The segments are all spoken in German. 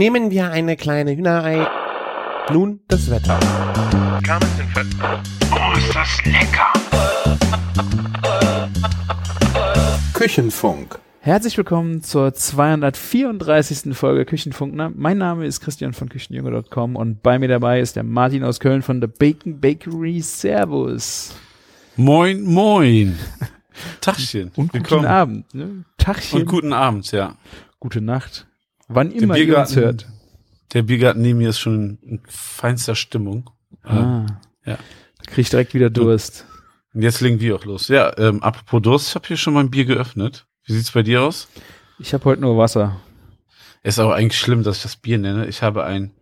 Nehmen wir eine kleine Hühnerei. Nun das Wetter. Oh, ist das lecker! Küchenfunk. Herzlich willkommen zur 234. Folge Küchenfunk. Mein Name ist Christian von Küchenjunge.com und bei mir dabei ist der Martin aus Köln von The Bacon Bakery. Servus. Moin, moin. Tagchen. Und guten Willkommen. Abend. Ne? Tagchen. Und guten Abend, ja. Gute Nacht. Wann immer Der ihr uns Biergarten- hört. Der Biergarten neben mir ist schon in feinster Stimmung. Ah. ja. Da krieg ich direkt wieder Durst. Und jetzt legen wir auch los. Ja, ähm, apropos Durst, ich habe hier schon mein Bier geöffnet. Wie sieht's bei dir aus? Ich habe heute nur Wasser. Ist auch eigentlich schlimm, dass ich das Bier nenne. Ich habe ein,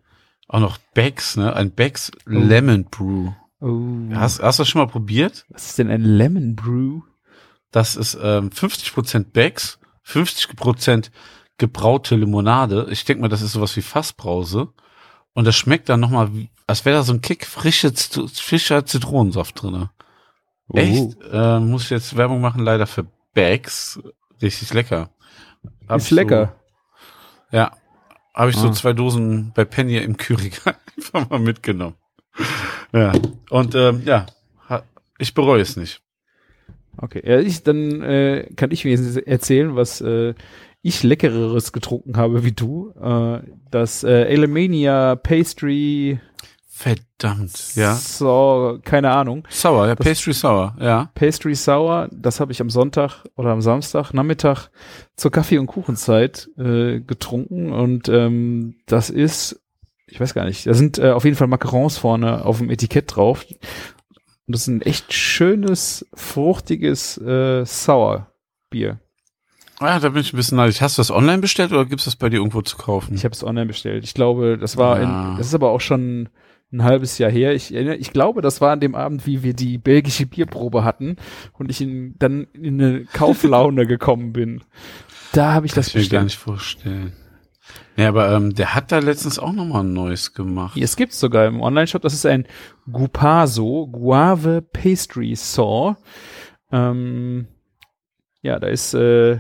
auch noch Becks, ne? Ein Becks Lemon Brew. Oh. Hast, hast du das schon mal probiert? Was ist denn ein Lemon Brew? Das ist ähm, 50% Becks, 50% gebraute Limonade. Ich denke mal, das ist sowas wie Fassbrause. Und das schmeckt dann nochmal, als wäre da so ein Kick frische, frischer Zitronensaft drinne. Echt? Äh, muss ich jetzt Werbung machen, leider für Bags. Richtig lecker. Hab Ist lecker. So, ja. Habe ich so Ah. zwei Dosen bei Penny im Kühlregal einfach mal mitgenommen. Ja. Und ähm, ja, ich bereue es nicht. Okay, ja, ich, dann äh, kann ich wenigstens erzählen, was äh, ich leckereres getrunken habe wie du. Äh, das äh, Alemania Pastry Verdammt, ja. so, keine Ahnung. Sauer, ja, Das- Pastry Sauer, ja. Pastry Sour, das habe ich am Sonntag oder am Samstag Nachmittag zur Kaffee- und Kuchenzeit äh, getrunken und ähm, das ist, ich weiß gar nicht, da sind äh, auf jeden Fall Macarons vorne auf dem Etikett drauf und das ist ein echt schönes, fruchtiges äh, Sour-Bier. Ah, da bin ich ein bisschen neidisch. Hast du das online bestellt oder gibt's das bei dir irgendwo zu kaufen? Ich habe es online bestellt. Ich glaube, das war, Ah. in, das ist aber auch schon ein halbes Jahr her. Ich, erinnere- ich glaube, das war an dem Abend, wie wir die belgische Bierprobe hatten und ich in, dann in eine Kauflaune gekommen bin. Da habe ich das das kann ich mir gar bestellt. nicht vorstellen. Ja, aber ähm, der hat da letztens auch nochmal ein neues gemacht. Es gibt's sogar im Online-Shop. Das ist ein Gupaso Guave Pastry Saw. Ähm, ja, da ist äh,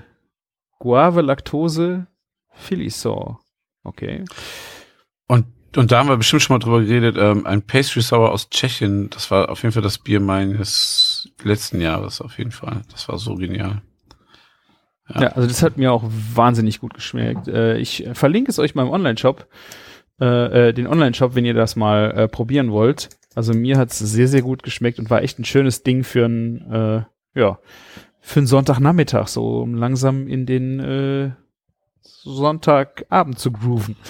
Guave Laktose Philly Saw. Okay. Und, und da haben wir bestimmt schon mal drüber geredet. Ähm, ein Pastry Sour aus Tschechien, das war auf jeden Fall das Bier meines letzten Jahres, auf jeden Fall. Das war so genial. Ja. Ja. also das hat mir auch wahnsinnig gut geschmeckt. Äh, ich verlinke es euch mal im Online-Shop, äh, äh, den Online-Shop, wenn ihr das mal äh, probieren wollt. Also mir hat es sehr, sehr gut geschmeckt und war echt ein schönes Ding für ein, äh, ja, für einen Sonntagnachmittag, so um langsam in den äh, Sonntagabend zu grooven.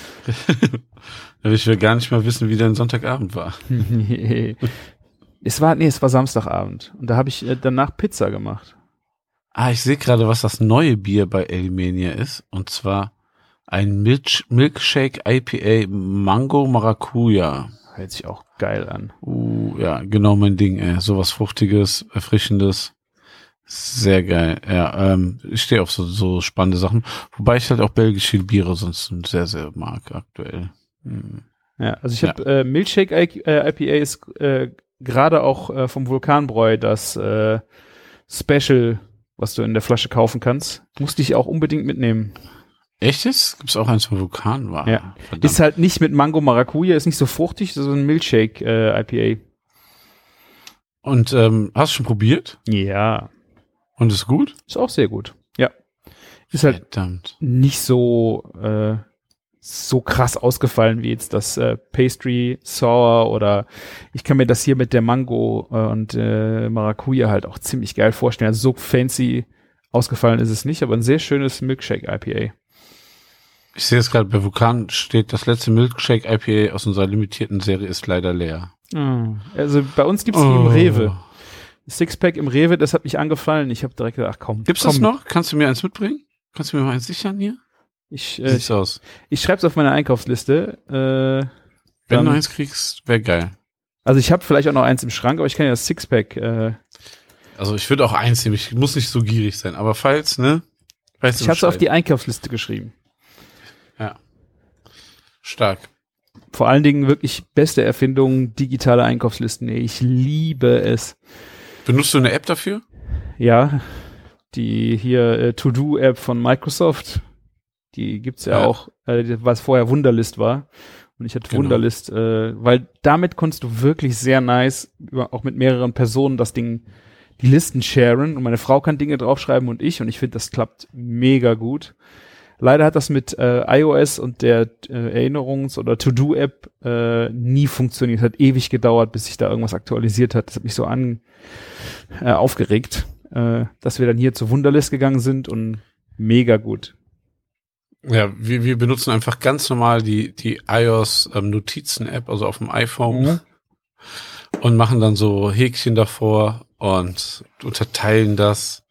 Ich will gar nicht mal wissen, wie dein Sonntagabend war. es war, nee, es war Samstagabend und da habe ich äh, danach Pizza gemacht. Ah, ich sehe gerade, was das neue Bier bei Elimania ist. Und zwar ein Milch Milkshake IPA Mango Maracuja. Hört sich auch geil an. Uh, ja, genau mein Ding, ey. Sowas Fruchtiges, Erfrischendes. Sehr geil. Ja, ähm, ich stehe auf so, so spannende Sachen. Wobei ich halt auch belgische Biere sonst sehr, sehr mag aktuell. Hm. Ja, also ich Ja. habe äh, Milkshake I äh, IPA ist äh, gerade auch äh, vom Vulkanbräu das äh, Special, was du in der Flasche kaufen kannst. Musste ich auch unbedingt mitnehmen. Echtes? Gibt's auch eins vom Vulkan? War. Ja. Verdammt. Ist halt nicht mit Mango Maracuja, ist nicht so fruchtig, so ein Milkshake äh, IPA. Und ähm, hast du schon probiert? Ja, Und ist gut? ist auch sehr gut. Ja. Ist halt Verdammt. nicht so äh, so krass ausgefallen wie jetzt das äh, Pastry Sour oder ich kann mir das hier mit der Mango äh, und äh, Maracuja halt auch ziemlich geil vorstellen. Also so fancy ausgefallen ist es nicht, aber ein sehr schönes Milkshake IPA. Ich sehe es gerade, bei Vulkan steht, das letzte Milkshake IPA aus unserer limitierten Serie ist leider leer. Also bei uns gibt's die im Rewe. Sixpack im Rewe, das hat mich angefallen. Ich habe direkt gedacht, ach komm. Gibt's komm, das noch? Kannst du mir eins mitbringen? Kannst du mir mal eins sichern hier? Ich, äh, sieht's aus? ich schreibe es auf meine Einkaufsliste. Äh, Wenn du eins kriegst, wäre geil. also ich habe vielleicht auch noch eins im Schrank, aber ich kann ja das Sixpack äh, Also ich würde auch eins nehmen. Ich muss nicht so gierig sein. Aber falls, ne? Weißt Ich habe es auf die Einkaufsliste geschrieben. Stark. Vor allen Dingen wirklich beste Erfindung, digitale Einkaufslisten. Ich liebe es. Benutzt du eine App dafür? Ja, die hier äh, To-Do-App von Microsoft, Die gibt's ja, Ja. auch, äh, was vorher Wunderlist war. Und ich hatte Genau. Wunderlist, äh, weil damit konntest du wirklich sehr nice, über, auch mit mehreren Personen das Ding, die Listen sharen. Und meine Frau kann Dinge draufschreiben und ich. Und ich finde, das klappt mega gut. Leider hat das mit äh, iOS und der äh, Erinnerungs- oder To-Do-App äh, nie funktioniert. Hat ewig gedauert, bis sich da irgendwas aktualisiert hat. Das hat mich so an äh, aufgeregt, äh, dass wir dann hier zu Wunderlist gegangen sind und mega gut. Ja, wir, wir benutzen einfach ganz normal die, die iOS ähm, Notizen-App, also auf dem iPhone Mhm. und machen dann so Häkchen davor und unterteilen das.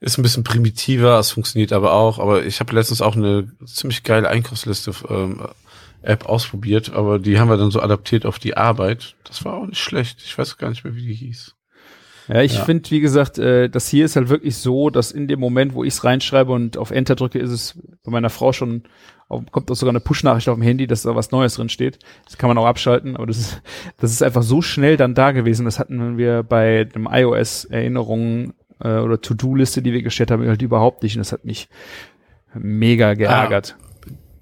Ist ein bisschen primitiver, es funktioniert aber auch. Aber ich habe letztens auch eine ziemlich geile Einkaufsliste ähm, App ausprobiert, aber die haben wir dann so adaptiert auf die Arbeit. Das war auch nicht schlecht. Ich weiß gar nicht mehr, wie die hieß. Ja, ich Ja. finde, wie gesagt, äh, das hier ist halt wirklich so, dass in dem Moment, wo ich es reinschreibe und auf Enter drücke, ist es bei meiner Frau schon, auf, kommt auch sogar eine Push-Nachricht auf dem Handy, dass da was Neues drin steht. Das kann man auch abschalten, aber das ist, das ist einfach so schnell dann da gewesen. Das hatten wir bei dem iOS Erinnerungen äh, oder To-Do-Liste, die wir gestellt haben, halt überhaupt nicht. Und das hat mich mega geärgert.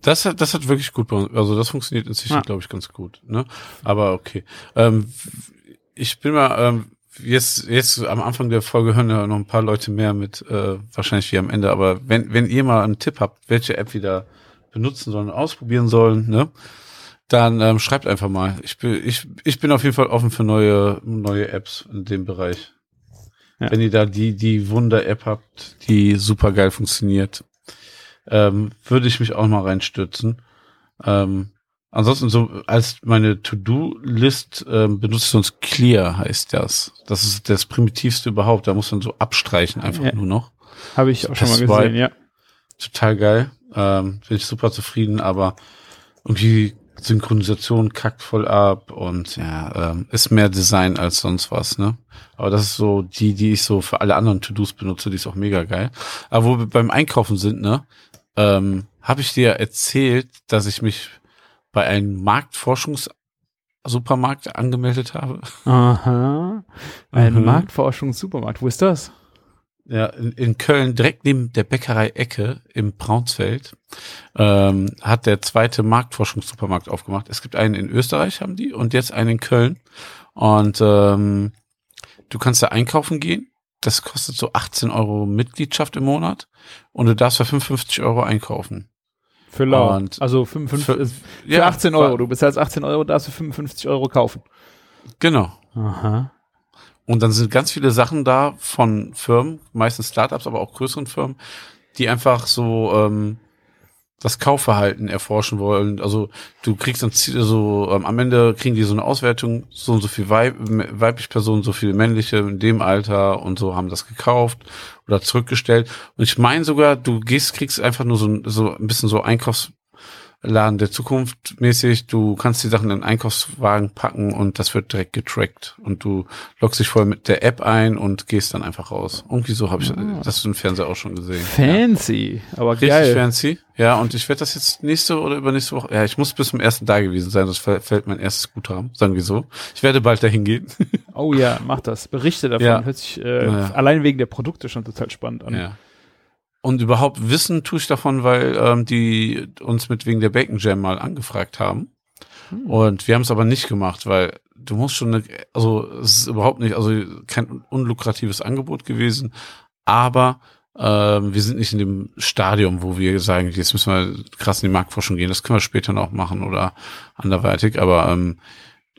Das hat, das hat wirklich gut also das funktioniert inzwischen, Ja. glaube ich, ganz gut. Ne? Aber okay. Ähm, ich bin mal, ähm, jetzt, jetzt am Anfang der Folge hören ja noch ein paar Leute mehr mit, äh, wahrscheinlich wie am Ende, aber wenn, wenn ihr mal einen Tipp habt, welche App wieder benutzen sollen, ausprobieren sollen, ne? Dann ähm, schreibt einfach mal. Ich bin, ich, ich bin auf jeden Fall offen für neue, neue Apps in dem Bereich. Ja. Wenn ihr da die, die Wunder-App habt, die super geil funktioniert, ähm, würde ich mich auch mal reinstürzen. Ähm, ansonsten so als meine To-Do-List ähm, benutze ich sonst Clear heißt das. Das ist das primitivste überhaupt. Da muss man so abstreichen einfach Ja. nur noch. Habe ich auch schon mal Das gesehen, ja. Total geil. Ähm, bin ich super zufrieden, aber irgendwie Synchronisation kackt voll ab und ja, ähm, ist mehr Design als sonst was, ne? Aber das ist so die, die ich so für alle anderen To-Dos benutze, die ist auch mega geil. Aber wo wir beim Einkaufen sind, ne, ähm, habe ich dir erzählt, dass ich mich bei einem Marktforschungssupermarkt angemeldet habe. Aha. Ein Mhm. Marktforschungssupermarkt. Wo ist das? Ja, in, in Köln, direkt neben der Bäckerei Ecke im Braunsfeld, ähm, hat der zweite Marktforschungssupermarkt aufgemacht. Es gibt einen in Österreich, haben die, und jetzt einen in Köln. Und ähm, du kannst da einkaufen gehen. Das kostet so 18 Euro Mitgliedschaft im Monat. Und du darfst für 55 Euro einkaufen. Für lau. Und Also 55, für- für, für 18 Euro. Du bezahlst 18 Euro, darfst du 55 Euro kaufen. Genau. Aha. Und dann sind ganz viele Sachen da von Firmen, meistens Startups, aber auch größeren Firmen, die einfach so ähm, das Kaufverhalten erforschen wollen. Also du kriegst dann so ähm, am Ende kriegen die so eine Auswertung, so und so viel Weib weibliche Personen, so viele männliche in dem Alter und so haben das gekauft oder zurückgestellt. Und ich meine sogar, du gehst, kriegst einfach nur so, ein- so ein bisschen so Einkaufsladen der Zukunft mäßig. Du kannst die Sachen in den Einkaufswagen packen und das wird direkt getrackt. Und du loggst dich vorher mit der App ein und gehst dann einfach raus. Irgendwie so habe ich Ah. das im Fernseher auch schon gesehen. Ja. Fancy, aber Richtig geil. fancy. Ja, und ich werde das jetzt nächste oder übernächste Woche. Ja, ich muss bis zum ersten da gewesen sein. Das fällt fällt mein erstes Guthaben, sagen wir so. Ich werde bald dahin gehen. Oh ja, mach das. Berichte davon. Ja. Hört sich äh, Ja. allein wegen der Produkte schon total spannend an. ja. Und überhaupt wissen tue ich davon, weil ähm, die uns mit wegen der Bacon Jam mal angefragt haben. Hm. Und wir haben es aber nicht gemacht, weil du musst schon, eine, also es ist überhaupt nicht, also kein unlukratives Angebot gewesen, aber ähm, wir sind nicht in dem Stadium, wo wir sagen, jetzt müssen wir krass in die Marktforschung gehen. Das können wir später noch machen oder anderweitig, aber ähm,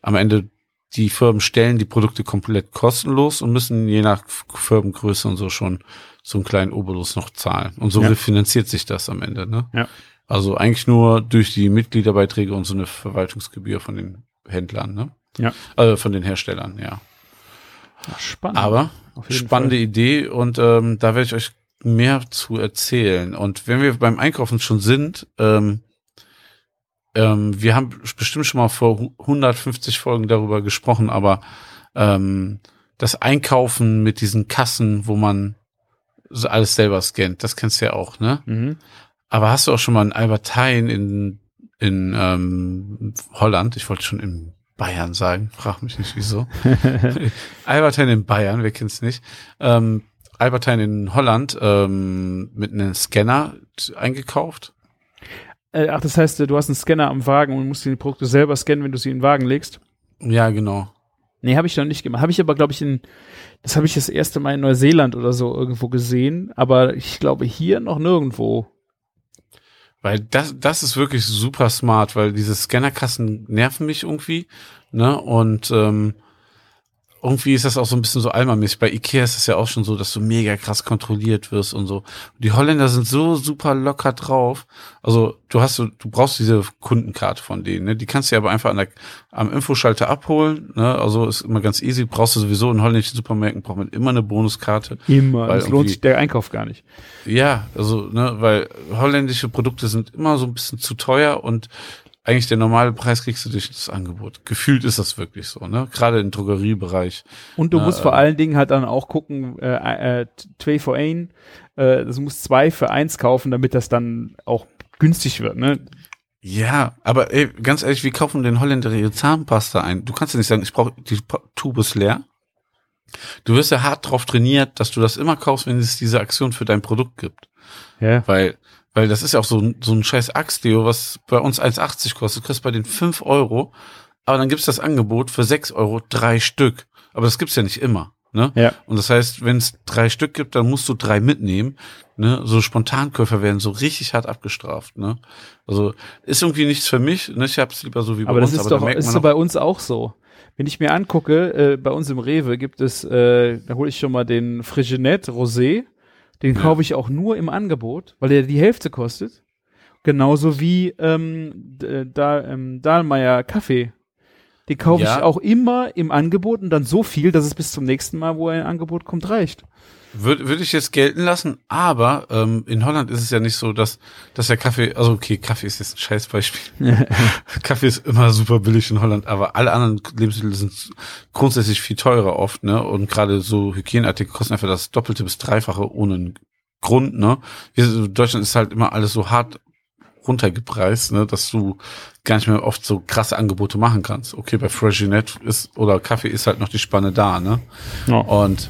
am Ende die Firmen stellen die Produkte komplett kostenlos und müssen je nach Firmengröße und so schon so einen kleinen Obolus noch zahlen. Und so Ja. refinanziert sich das am Ende, ne? Ja. Also eigentlich nur durch die Mitgliederbeiträge und so eine Verwaltungsgebühr von den Händlern, ne? Ja. Also von den Herstellern, ja. Ach, spannend. Aber spannende Idee und ähm, da werde ich euch mehr zu erzählen. Und wenn wir beim Einkaufen schon sind, ähm, ähm, wir haben bestimmt schon mal vor hu- 150 Folgen darüber gesprochen, aber ähm, das Einkaufen mit diesen Kassen, wo man alles selber scannt, das kennst du ja auch, ne? Mhm. Aber hast du auch schon mal in Alberthein in, in ähm, Holland, ich wollte schon in Bayern sagen, frag mich nicht wieso. Alberthein in Bayern, wer kennt's nicht? Ähm, Alberthein in Holland ähm, mit einem Scanner eingekauft. Äh, ach, das heißt, du hast einen Scanner am Wagen und musst die Produkte selber scannen, wenn du sie in den Wagen legst? Ja, genau. Nee, habe ich noch nicht gemacht. Habe ich aber, glaube ich, in, das habe ich das erste Mal in Neuseeland oder so irgendwo gesehen, aber ich glaube hier noch nirgendwo. Weil das, das ist wirklich super smart, weil diese Scannerkassen nerven mich irgendwie, ne? Und ähm, irgendwie ist das auch so ein bisschen so almamäßig. Bei Ikea ist es ja auch schon so, dass du mega krass kontrolliert wirst und so. Die Holländer sind so super locker drauf. Also du hast, du brauchst diese Kundenkarte von denen, ne? Die kannst du aber einfach an der, am Infoschalter abholen, ne? Also ist immer ganz easy. Brauchst du sowieso in holländischen Supermärkten braucht man immer eine Bonuskarte. Immer. Weil Es lohnt sich der Einkauf gar nicht. Ja, also, ne, weil holländische Produkte sind immer so ein bisschen zu teuer und eigentlich der normale Preis kriegst du durch das Angebot. Gefühlt ist das wirklich so, ne? Gerade im Drogeriebereich. Und du Na, musst äh, vor allen Dingen halt dann auch gucken, äh, äh, zwei für ein, äh, du musst zwei für eins kaufen, damit das dann auch günstig wird, ne? Ja, aber ey, ganz ehrlich, wie kaufen denn Holländer ihre Zahnpasta ein? Du kannst ja nicht sagen, ich brauche die Tube ist leer. Du wirst ja hart drauf trainiert, dass du das immer kaufst, wenn es diese Aktion für dein Produkt gibt. Ja. Weil, weil das ist ja auch so, ein- so ein scheiß Axtdeo, was bei uns 1,80 kostet. Du kriegst bei den 5 Euro, aber dann gibt's das Angebot für 6 Euro drei Stück. Aber das gibt's ja nicht immer. Ne? Ja. Und das heißt, wenn es drei Stück gibt, dann musst du drei mitnehmen. Ne? So Spontankäufer werden so richtig hart abgestraft. Ne? Also ist irgendwie nichts für mich. Ne? Ich hab's lieber so wie bei Aber das uns. ist da doch ist so bei uns auch so. Wenn ich mir angucke, äh, bei uns im Rewe gibt es, äh, da hole ich schon mal den Friginet Rosé. Den Ja. kaufe ich auch nur im Angebot, weil der die Hälfte kostet. Genauso wie ähm, d- da, ähm, Dahlmeier Kaffee. Den kaufe Ja. ich auch immer im Angebot und dann so viel, dass es bis zum nächsten Mal, wo er im Angebot kommt, reicht. Würde würd ich jetzt gelten lassen, aber ähm, in Holland ist es ja nicht so, dass, dass der Kaffee, also okay, Kaffee ist jetzt ein Scheißbeispiel. Kaffee ist immer super billig in Holland, aber alle anderen Lebensmittel sind grundsätzlich viel teurer oft, ne? Und gerade so Hygieneartikel kosten einfach das Doppelte bis Dreifache ohne Grund, ne? Wir, in Deutschland ist halt immer alles so hart runtergepreist, ne, dass du gar nicht mehr oft so krasse Angebote machen kannst. Okay, bei Freshinet ist oder Kaffee ist halt noch die Spanne da, ne? Ja. Und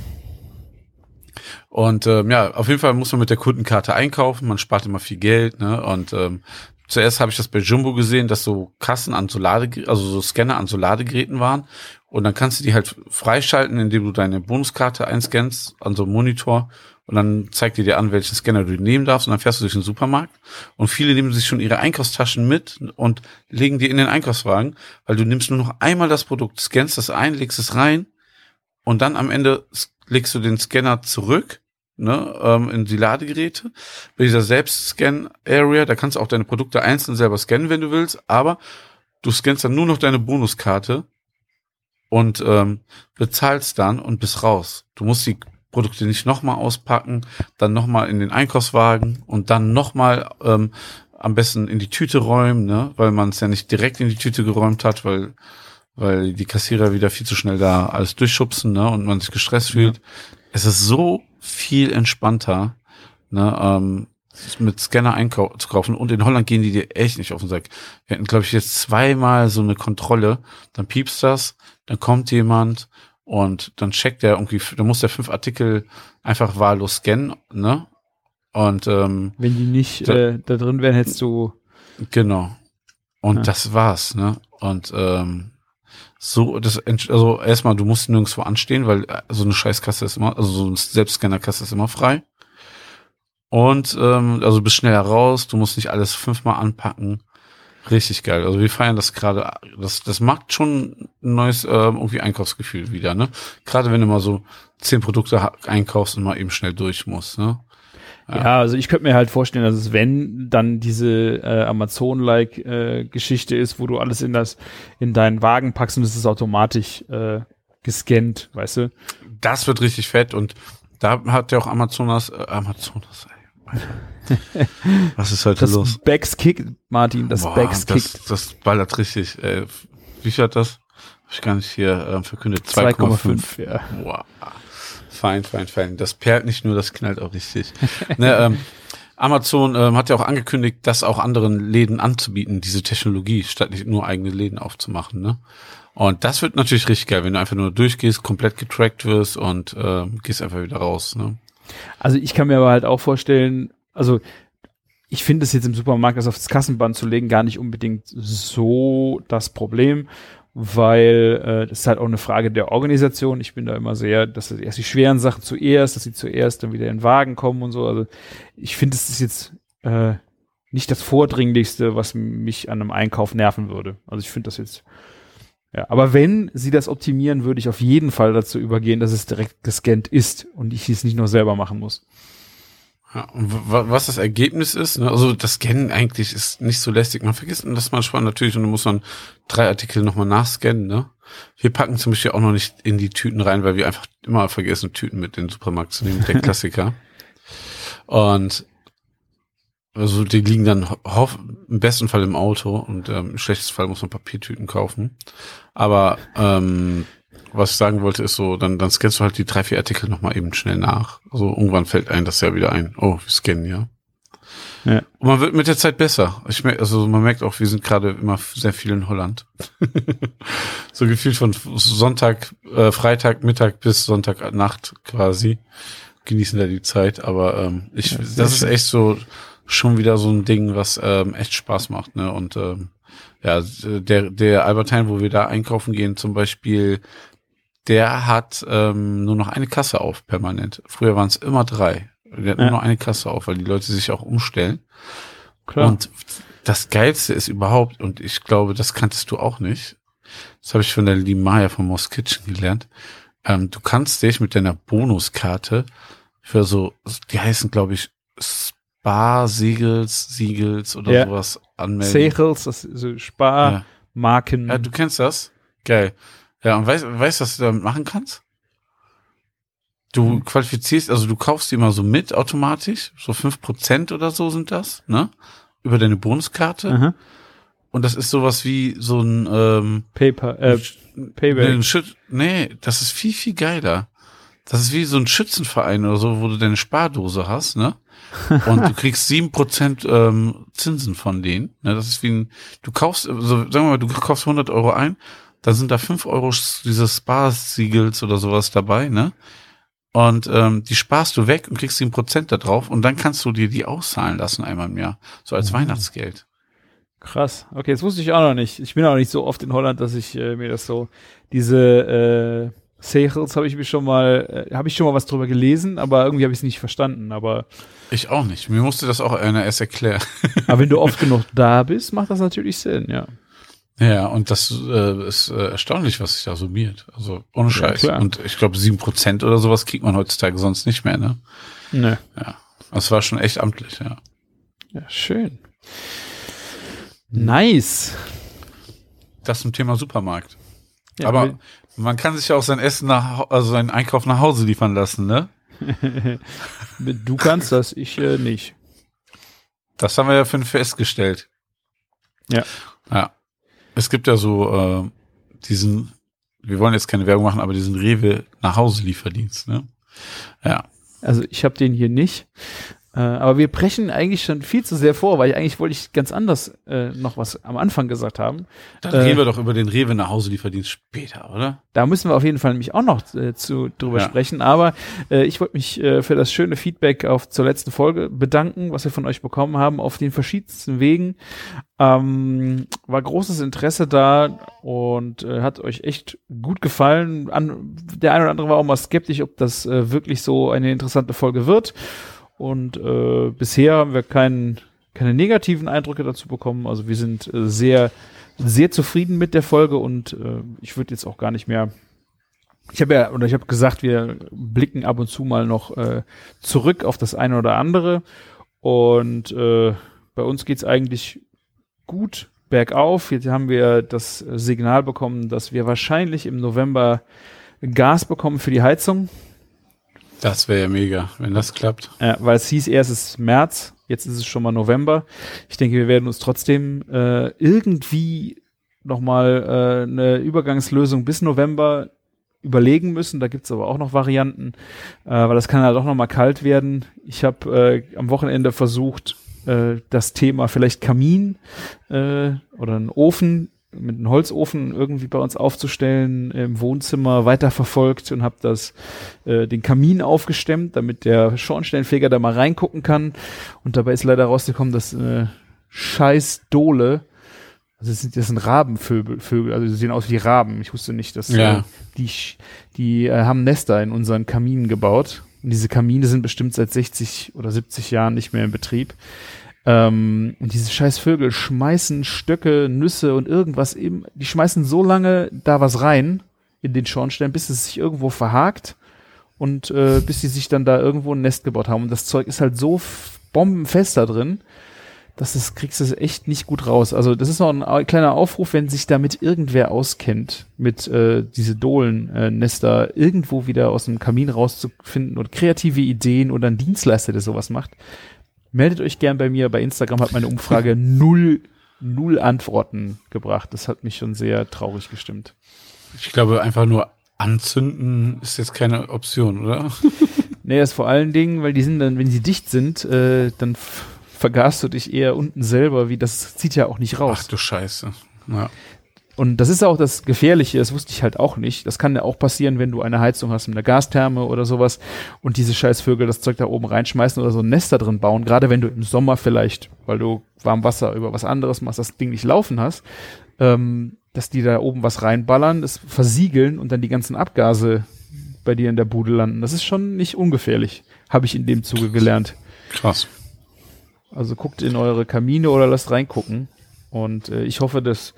und ähm, ja, auf jeden Fall muss man mit der Kundenkarte einkaufen, man spart immer viel Geld, ne? Und ähm, zuerst habe ich das bei Jumbo gesehen, dass so Kassen an so Lade, also so Scanner an so Ladegeräten waren. Und dann kannst du die halt freischalten, indem du deine Bonuskarte einscannst an so einem Monitor. Und dann zeigt die dir an, welchen Scanner du nehmen darfst. Und dann fährst du durch den Supermarkt. Und viele nehmen sich schon ihre Einkaufstaschen mit und legen die in den Einkaufswagen, weil du nimmst nur noch einmal das Produkt, scannst das ein, legst es rein und dann am Ende legst du den Scanner zurück ne, ähm, in die Ladegeräte. Bei dieser Selbstscan-Area, da kannst du auch deine Produkte einzeln selber scannen, wenn du willst, aber du scannst dann nur noch deine Bonuskarte und ähm, bezahlst dann und bist raus. Du musst die Produkte nicht nochmal auspacken, dann nochmal in den Einkaufswagen und dann nochmal ähm, am besten in die Tüte räumen, ne? weil man es ja nicht direkt in die Tüte geräumt hat, weil weil die Kassierer wieder viel zu schnell da alles durchschubsen ne? und man sich gestresst fühlt. Es ist so viel entspannter, ne? ähm, mit Scanner einzukaufen und in Holland gehen die dir echt nicht auf den Sack. Wir hatten, glaube ich, jetzt zweimal so eine Kontrolle, dann piepst das, dann kommt jemand und dann checkt der irgendwie, dann muss der fünf Artikel einfach wahllos scannen, ne? Und ähm, Wenn die nicht Da- äh, da drin wären, hättest du Genau. Und Ja. das war's, ne? Und ähm, so, das also erstmal, du musst nirgendwo anstehen, weil äh, so eine Scheißkasse ist immer, also so eine Selbstscannerkasse ist immer frei. Und ähm, also bist schneller raus, du musst nicht alles fünfmal anpacken. Richtig geil. Also wir feiern das gerade. Das, das macht schon ein neues ähm, irgendwie Einkaufsgefühl wieder, ne? Gerade wenn du mal so zehn Produkte einkaufst und mal eben schnell durch musst, ne? Ja, also ich könnte mir halt vorstellen, dass es, wenn dann diese äh, Amazon-like äh, Geschichte ist, wo du alles in das in deinen Wagen packst und es ist automatisch äh, gescannt, weißt du? Das wird richtig fett und da hat ja auch Amazonas, äh, Amazonas, ey. Was ist heute Das los? Backs kickt, Martin, das Boah, Backs das, kickt. das ballert richtig. Ey. Wie viel hat das? Hab ich gar nicht hier ähm, verkündet. 2,5. 2,5, ja. Wow. Fein, fein, fein. Das perlt nicht nur, das knallt auch richtig. ne, ähm, Amazon ähm, hat ja auch angekündigt, das auch anderen Läden anzubieten, diese Technologie, statt nicht nur eigene Läden aufzumachen. Ne? Und das wird natürlich richtig geil, wenn du einfach nur durchgehst, komplett getrackt wirst und ähm, gehst einfach wieder raus. Ne? Also ich kann mir aber halt auch vorstellen, also ich finde es jetzt im Supermarkt, das aufs Kassenband zu legen, gar nicht unbedingt so das Problem, weil äh, das ist halt auch eine Frage der Organisation. Ich bin da immer sehr, dass erst die schweren Sachen zuerst, dass sie zuerst dann wieder in den Wagen kommen und so. Also ich finde, es ist jetzt äh, nicht das Vordringlichste, was mich an einem Einkauf nerven würde. Also ich finde das jetzt ja, aber wenn sie das optimieren, würde ich auf jeden Fall dazu übergehen, dass es direkt gescannt ist und ich es nicht nur selber machen muss. Ja, und was das Ergebnis ist, ne, also das Scannen eigentlich ist nicht so lästig. Man vergisst das manchmal natürlich und dann muss man drei Artikel nochmal nachscannen. Ne? Wir packen zum Beispiel auch noch nicht in die Tüten rein, weil wir einfach immer vergessen, Tüten mit in den Supermarkt zu nehmen, der Klassiker. und also die liegen dann hoff, im besten Fall im Auto und ähm, im schlechtesten Fall muss man Papiertüten kaufen. Aber ähm, was ich sagen wollte, ist so, dann, dann scannst du halt die drei, vier Artikel nochmal eben schnell nach. Also irgendwann fällt einem das ja wieder ein. Oh, wir scannen ja. Ja. Und man wird mit der Zeit besser. Ich merke, also man merkt auch, wir sind gerade immer sehr viel in Holland. so gefühlt von Sonntag, äh, Freitag, Mittag bis Sonntag Nacht quasi genießen da die Zeit. Aber ähm, ich, ja, das ist echt so schon wieder so ein Ding, was ähm, echt Spaß macht. Ne? Und ähm, ja, der, der Albertine, wo wir da einkaufen gehen, zum Beispiel, der hat ähm, nur noch eine Kasse auf permanent. Früher waren es immer drei. Der hat ja. nur noch eine Kasse auf, weil die Leute sich auch umstellen. Klar. Und das Geilste ist überhaupt, und ich glaube, das kanntest du auch nicht, das habe ich von der lieben Maya von Moss Kitchen gelernt, ähm, du kannst dich mit deiner Bonuskarte für so, die heißen, glaube ich, Spar, Siegels, oder ja. sowas anmelden. Segels, das ist so Sparmarken. Ja. ja, du kennst das? Geil. Ja, und weißt, weißt was du damit machen kannst? Du hm. qualifizierst, also du kaufst die immer so mit automatisch, so fünf Prozent oder so sind das, ne? Über deine Bonuskarte. Aha. Und das ist sowas wie so ein ähm, Paper, äh, Payback. Nee, nee, das ist viel, viel geiler. Das ist wie so ein Schützenverein oder so, wo du deine Spardose hast, ne? Und du kriegst sieben Prozent ähm, Zinsen von denen. Ne? Das ist wie ein, du kaufst, also sagen wir mal, du kaufst 100 Euro ein, da sind da fünf Euro dieses Sparsiegels oder sowas dabei, ne? Und ähm, die sparst du weg und kriegst sieben Prozent da drauf und dann kannst du dir die auszahlen lassen einmal im Jahr, so als mhm. Weihnachtsgeld. Krass. Okay, das wusste ich auch noch nicht. Ich bin auch nicht so oft in Holland, dass ich äh, mir das so diese äh, Seychelles habe ich mir schon mal, äh, habe ich schon mal was drüber gelesen, aber irgendwie habe ich es nicht verstanden. Aber ich auch nicht. Mir musste das auch einer erst erklären. aber wenn du oft genug da bist, macht das natürlich Sinn, ja. Ja, und das äh, ist äh, erstaunlich, was sich da summiert. Also ohne Scheiß. Ja, und ich glaube, sieben Prozent oder sowas kriegt man heutzutage sonst nicht mehr, ne? Ne. Ja. Das war schon echt amtlich, ja. Ja, schön. Nice. Das zum Thema Supermarkt. Ja, Aber man kann sich ja auch sein Essen nach, also seinen Einkauf nach Hause liefern lassen, ne? du kannst das, ich äh, nicht. Das haben wir ja für festgestellt. Ja. Ja. Es gibt ja so äh, diesen, wir wollen jetzt keine Werbung machen, aber diesen Rewe nach Hause Lieferdienst, ne? Ja. Also ich habe den hier nicht. Äh, aber wir brechen eigentlich schon viel zu sehr vor, weil ich eigentlich wollte ich ganz anders äh, noch was am Anfang gesagt haben. Dann äh, reden wir doch über den Rewe nach Hause Lieferdienst später, oder? Da müssen wir auf jeden Fall nämlich auch noch äh, zu drüber ja. sprechen. Aber äh, ich wollte mich äh, für das schöne Feedback auf zur letzten Folge bedanken, was wir von euch bekommen haben auf den verschiedensten Wegen. Ähm, war großes Interesse da und äh, hat euch echt gut gefallen. An, der eine oder andere war auch mal skeptisch, ob das äh, wirklich so eine interessante Folge wird. Und äh, bisher haben wir keinen, keine negativen Eindrücke dazu bekommen. Also wir sind äh, sehr, sehr zufrieden mit der Folge und äh, ich würde jetzt auch gar nicht mehr. Ich habe ja, oder ich habe gesagt, wir blicken ab und zu mal noch äh, zurück auf das eine oder andere. Und äh, bei uns geht's eigentlich gut bergauf. Jetzt haben wir das Signal bekommen, dass wir wahrscheinlich im November Gas bekommen für die Heizung. Das wäre ja mega, wenn das klappt. Ja, weil es hieß erst es ist März, jetzt ist es schon mal November. Ich denke, wir werden uns trotzdem äh, irgendwie nochmal äh, eine Übergangslösung bis November überlegen müssen. Da gibt's aber auch noch Varianten, äh, weil das kann halt auch nochmal kalt werden. Ich habe äh, am Wochenende versucht, äh, das Thema vielleicht Kamin äh, oder einen Ofen mit einem Holzofen irgendwie bei uns aufzustellen im Wohnzimmer weiterverfolgt und habe das äh, den Kamin aufgestemmt, damit der Schornsteinfeger da mal reingucken kann. Und dabei ist leider rausgekommen, dass äh, scheiß Dole, also das sind, das sind Rabenvögel, Vögel, also die sehen aus wie Raben. Ich wusste nicht, dass Ja. äh, die, die äh, haben Nester in unseren Kaminen gebaut. Und diese Kamine sind bestimmt seit 60 oder 70 Jahren nicht mehr in Betrieb. Ähm, und diese scheiß Vögel schmeißen Stöcke, Nüsse und irgendwas eben, die schmeißen so lange da was rein in den Schornstein, bis es sich irgendwo verhakt und äh, bis sie sich dann da irgendwo ein Nest gebaut haben. Und das Zeug ist halt so bombenfest da drin, dass das kriegst du echt nicht gut raus. Also das ist noch ein kleiner Aufruf, wenn sich damit irgendwer auskennt, mit äh, diese Dohlennester irgendwo wieder aus dem Kamin rauszufinden und kreative Ideen oder ein Dienstleister, der sowas macht. Meldet euch gern bei mir. Bei Instagram hat meine Umfrage null, null Antworten gebracht. Das hat mich schon sehr traurig gestimmt. Ich glaube, einfach nur anzünden ist jetzt keine Option, oder? Nee, das ist vor allen Dingen, weil die sind dann, wenn sie dicht sind, äh, dann vergaßt du dich eher unten selber, wie das zieht ja auch nicht raus. Ach du Scheiße. Ja. Und das ist auch das Gefährliche, das wusste ich halt auch nicht. Das kann ja auch passieren, wenn du eine Heizung hast mit einer Gastherme oder sowas und diese Scheißvögel das Zeug da oben reinschmeißen oder so ein Nest da drin bauen. Gerade wenn du im Sommer vielleicht, weil du warm Wasser über was anderes machst, das Ding nicht laufen hast, ähm, dass die da oben was reinballern, das versiegeln und dann die ganzen Abgase bei dir in der Bude landen. Das ist schon nicht ungefährlich, habe ich in dem Zuge gelernt. Krass. Also guckt in eure Kamine oder lasst reingucken. Und äh, ich hoffe, dass,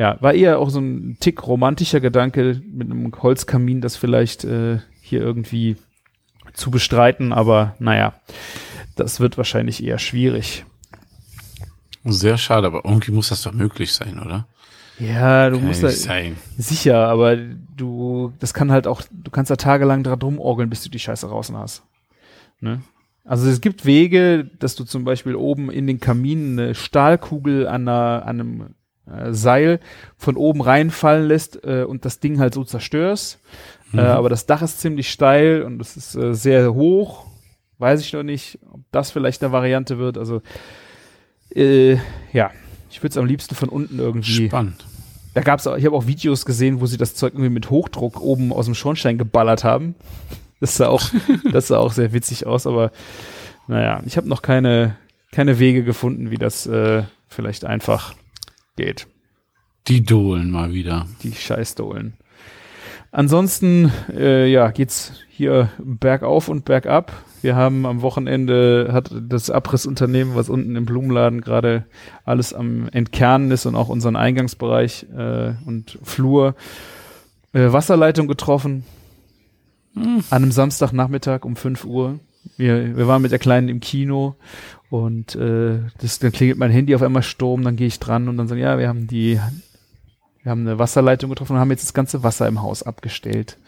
ja, war eher auch so ein Tick romantischer Gedanke mit einem Holzkamin, das vielleicht äh, hier irgendwie zu bestreiten, aber naja, das wird wahrscheinlich eher schwierig. Sehr schade, aber irgendwie muss das doch möglich sein, oder? Ja, du Kann musst da, sein. sicher, aber du, das kann halt auch, du kannst da tagelang dran rumorgeln, bis du die Scheiße draußen hast. Ne? Also es gibt Wege, dass du zum Beispiel oben in den Kamin eine Stahlkugel an, einer, an einem äh, Seil von oben reinfallen lässt äh, und das Ding halt so zerstörst. Äh, aber das Dach ist ziemlich steil und es ist äh, sehr hoch. Weiß ich noch nicht, ob das vielleicht eine Variante wird. Also äh, ja, ich würde es am liebsten von unten irgendwie Spannend. da gab's auch, ich habe auch Videos gesehen, wo sie das Zeug irgendwie mit Hochdruck oben aus dem Schornstein geballert haben. Das sah auch, das sah auch sehr witzig aus, aber naja, ich habe noch keine, keine Wege gefunden, wie das äh, vielleicht einfach geht. Die Dohlen mal wieder. Die Scheißdohlen. Ansonsten, äh, ja, geht's hier bergauf und bergab. Wir haben am Wochenende hat das Abrissunternehmen, was unten im Blumenladen gerade alles am Entkernen ist und auch unseren Eingangsbereich äh, und Flur äh, Wasserleitung getroffen. An einem Samstagnachmittag um 5 Uhr. Wir, wir waren mit der Kleinen im Kino und äh, das, dann klingelt mein Handy auf einmal Sturm, dann gehe ich dran und dann sagen, ja, wir haben die wir haben eine Wasserleitung getroffen und haben jetzt das ganze Wasser im Haus abgestellt.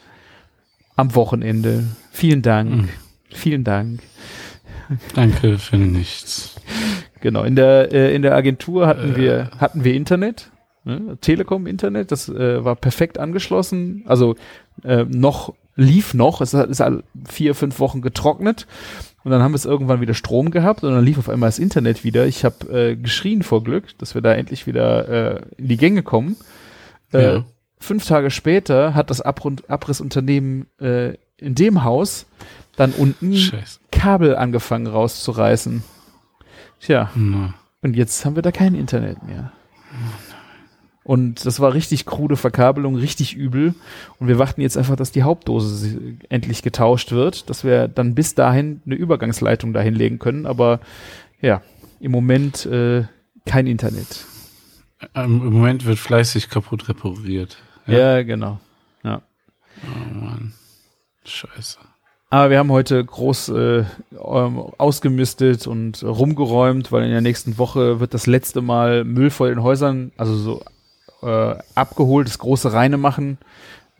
Am Wochenende. Vielen Dank. Mhm. Vielen Dank. Danke für nichts. Genau. In der, äh, in der Agentur hatten wir, hatten wir Internet. Ne? Telekom Internet. Das äh, war perfekt angeschlossen. Also äh, noch, lief noch. Es hat- ist all- vier, fünf Wochen getrocknet. Und dann haben wir es irgendwann wieder Strom gehabt und dann lief auf einmal das Internet wieder. Ich habe äh, geschrien vor Glück, dass wir da endlich wieder äh, in die Gänge kommen. Äh, Ja. Fünf Tage später hat das Abrund Abrissunternehmen äh, in dem Haus dann unten Scheiße. Kabel angefangen rauszureißen. Tja, Na. und jetzt haben wir da kein Internet mehr. Und das war richtig krude Verkabelung, richtig übel. Und wir warten jetzt einfach, dass die Hauptdose endlich getauscht wird, dass wir dann bis dahin eine Übergangsleitung dahin legen können. Aber ja, im Moment äh, kein Internet. Ähm, Im Moment wird fleißig kaputt repariert. Ja, genau. Ja. Oh Mann. Scheiße. Aber wir haben heute groß äh, ähm, ausgemistet und rumgeräumt, weil in der nächsten Woche wird das letzte Mal Müll vor den Häusern, also so äh, abgeholt, das große Reine machen,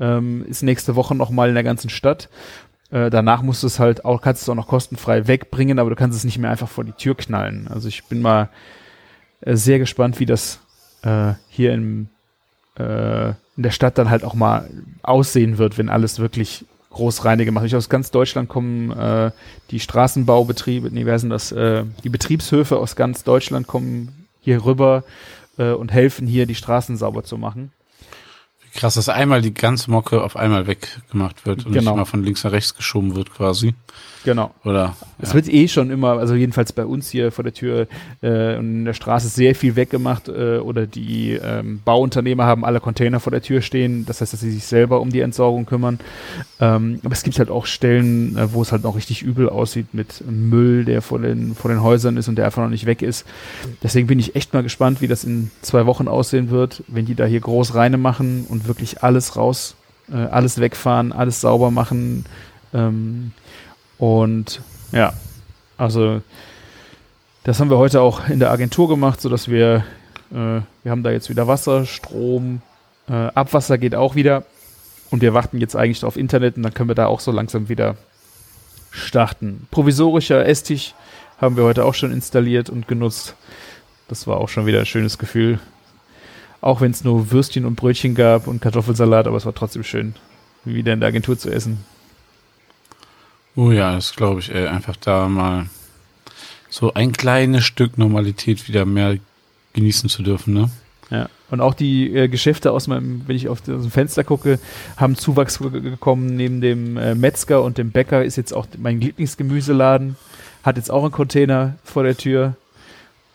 ähm, ist nächste Woche nochmal in der ganzen Stadt. Äh, danach musst du es halt auch, kannst du es auch noch kostenfrei wegbringen, aber du kannst es nicht mehr einfach vor die Tür knallen. Also ich bin mal äh, sehr gespannt, wie das äh, hier im, äh, in der Stadt dann halt auch mal aussehen wird, wenn alles wirklich Großreine gemacht. Ich aus ganz Deutschland kommen äh, die Straßenbaubetriebe, nee, wer sind das? Äh, die Betriebshöfe aus ganz Deutschland kommen hier rüber äh, und helfen hier, die Straßen sauber zu machen. Krass, dass einmal die ganze Mocke auf einmal weggemacht wird und Genau. nicht mal von links nach rechts geschoben wird quasi. Genau. Oder? Es ja. wird eh schon immer, also jedenfalls bei uns hier vor der Tür äh, und in der Straße sehr viel weggemacht äh, oder die ähm, Bauunternehmer haben alle Container vor der Tür stehen. Das heißt, dass sie sich selber um die Entsorgung kümmern. Ähm, aber es gibt halt auch Stellen, äh, wo es halt noch richtig übel aussieht mit Müll, der vor den, vor den Häusern ist und der einfach noch nicht weg ist. Deswegen bin ich echt mal gespannt, wie das in zwei Wochen aussehen wird, wenn die da hier groß reine machen und wirklich alles raus, äh, alles wegfahren, alles sauber machen. Ähm, und ja, also das haben wir heute auch in der Agentur gemacht, sodass wir, äh, wir haben da jetzt wieder Wasser, Strom, äh, Abwasser geht auch wieder. Und wir warten jetzt eigentlich auf Internet und dann können wir da auch so langsam wieder starten. Provisorischer Esstisch haben wir heute auch schon installiert und genutzt. Das war auch schon wieder ein schönes Gefühl. Auch wenn es nur Würstchen und Brötchen gab und Kartoffelsalat, aber es war trotzdem schön, wieder in der Agentur zu essen. Oh ja, das glaube ich, ey. Einfach da mal so ein kleines Stück Normalität wieder mehr genießen zu dürfen, ne? Ja. Und auch die äh, Geschäfte aus meinem, wenn ich auf das Fenster gucke, haben Zuwachs ge- gekommen. Neben dem äh, Metzger und dem Bäcker ist jetzt auch mein Lieblingsgemüseladen. Hat jetzt auch einen Container vor der Tür.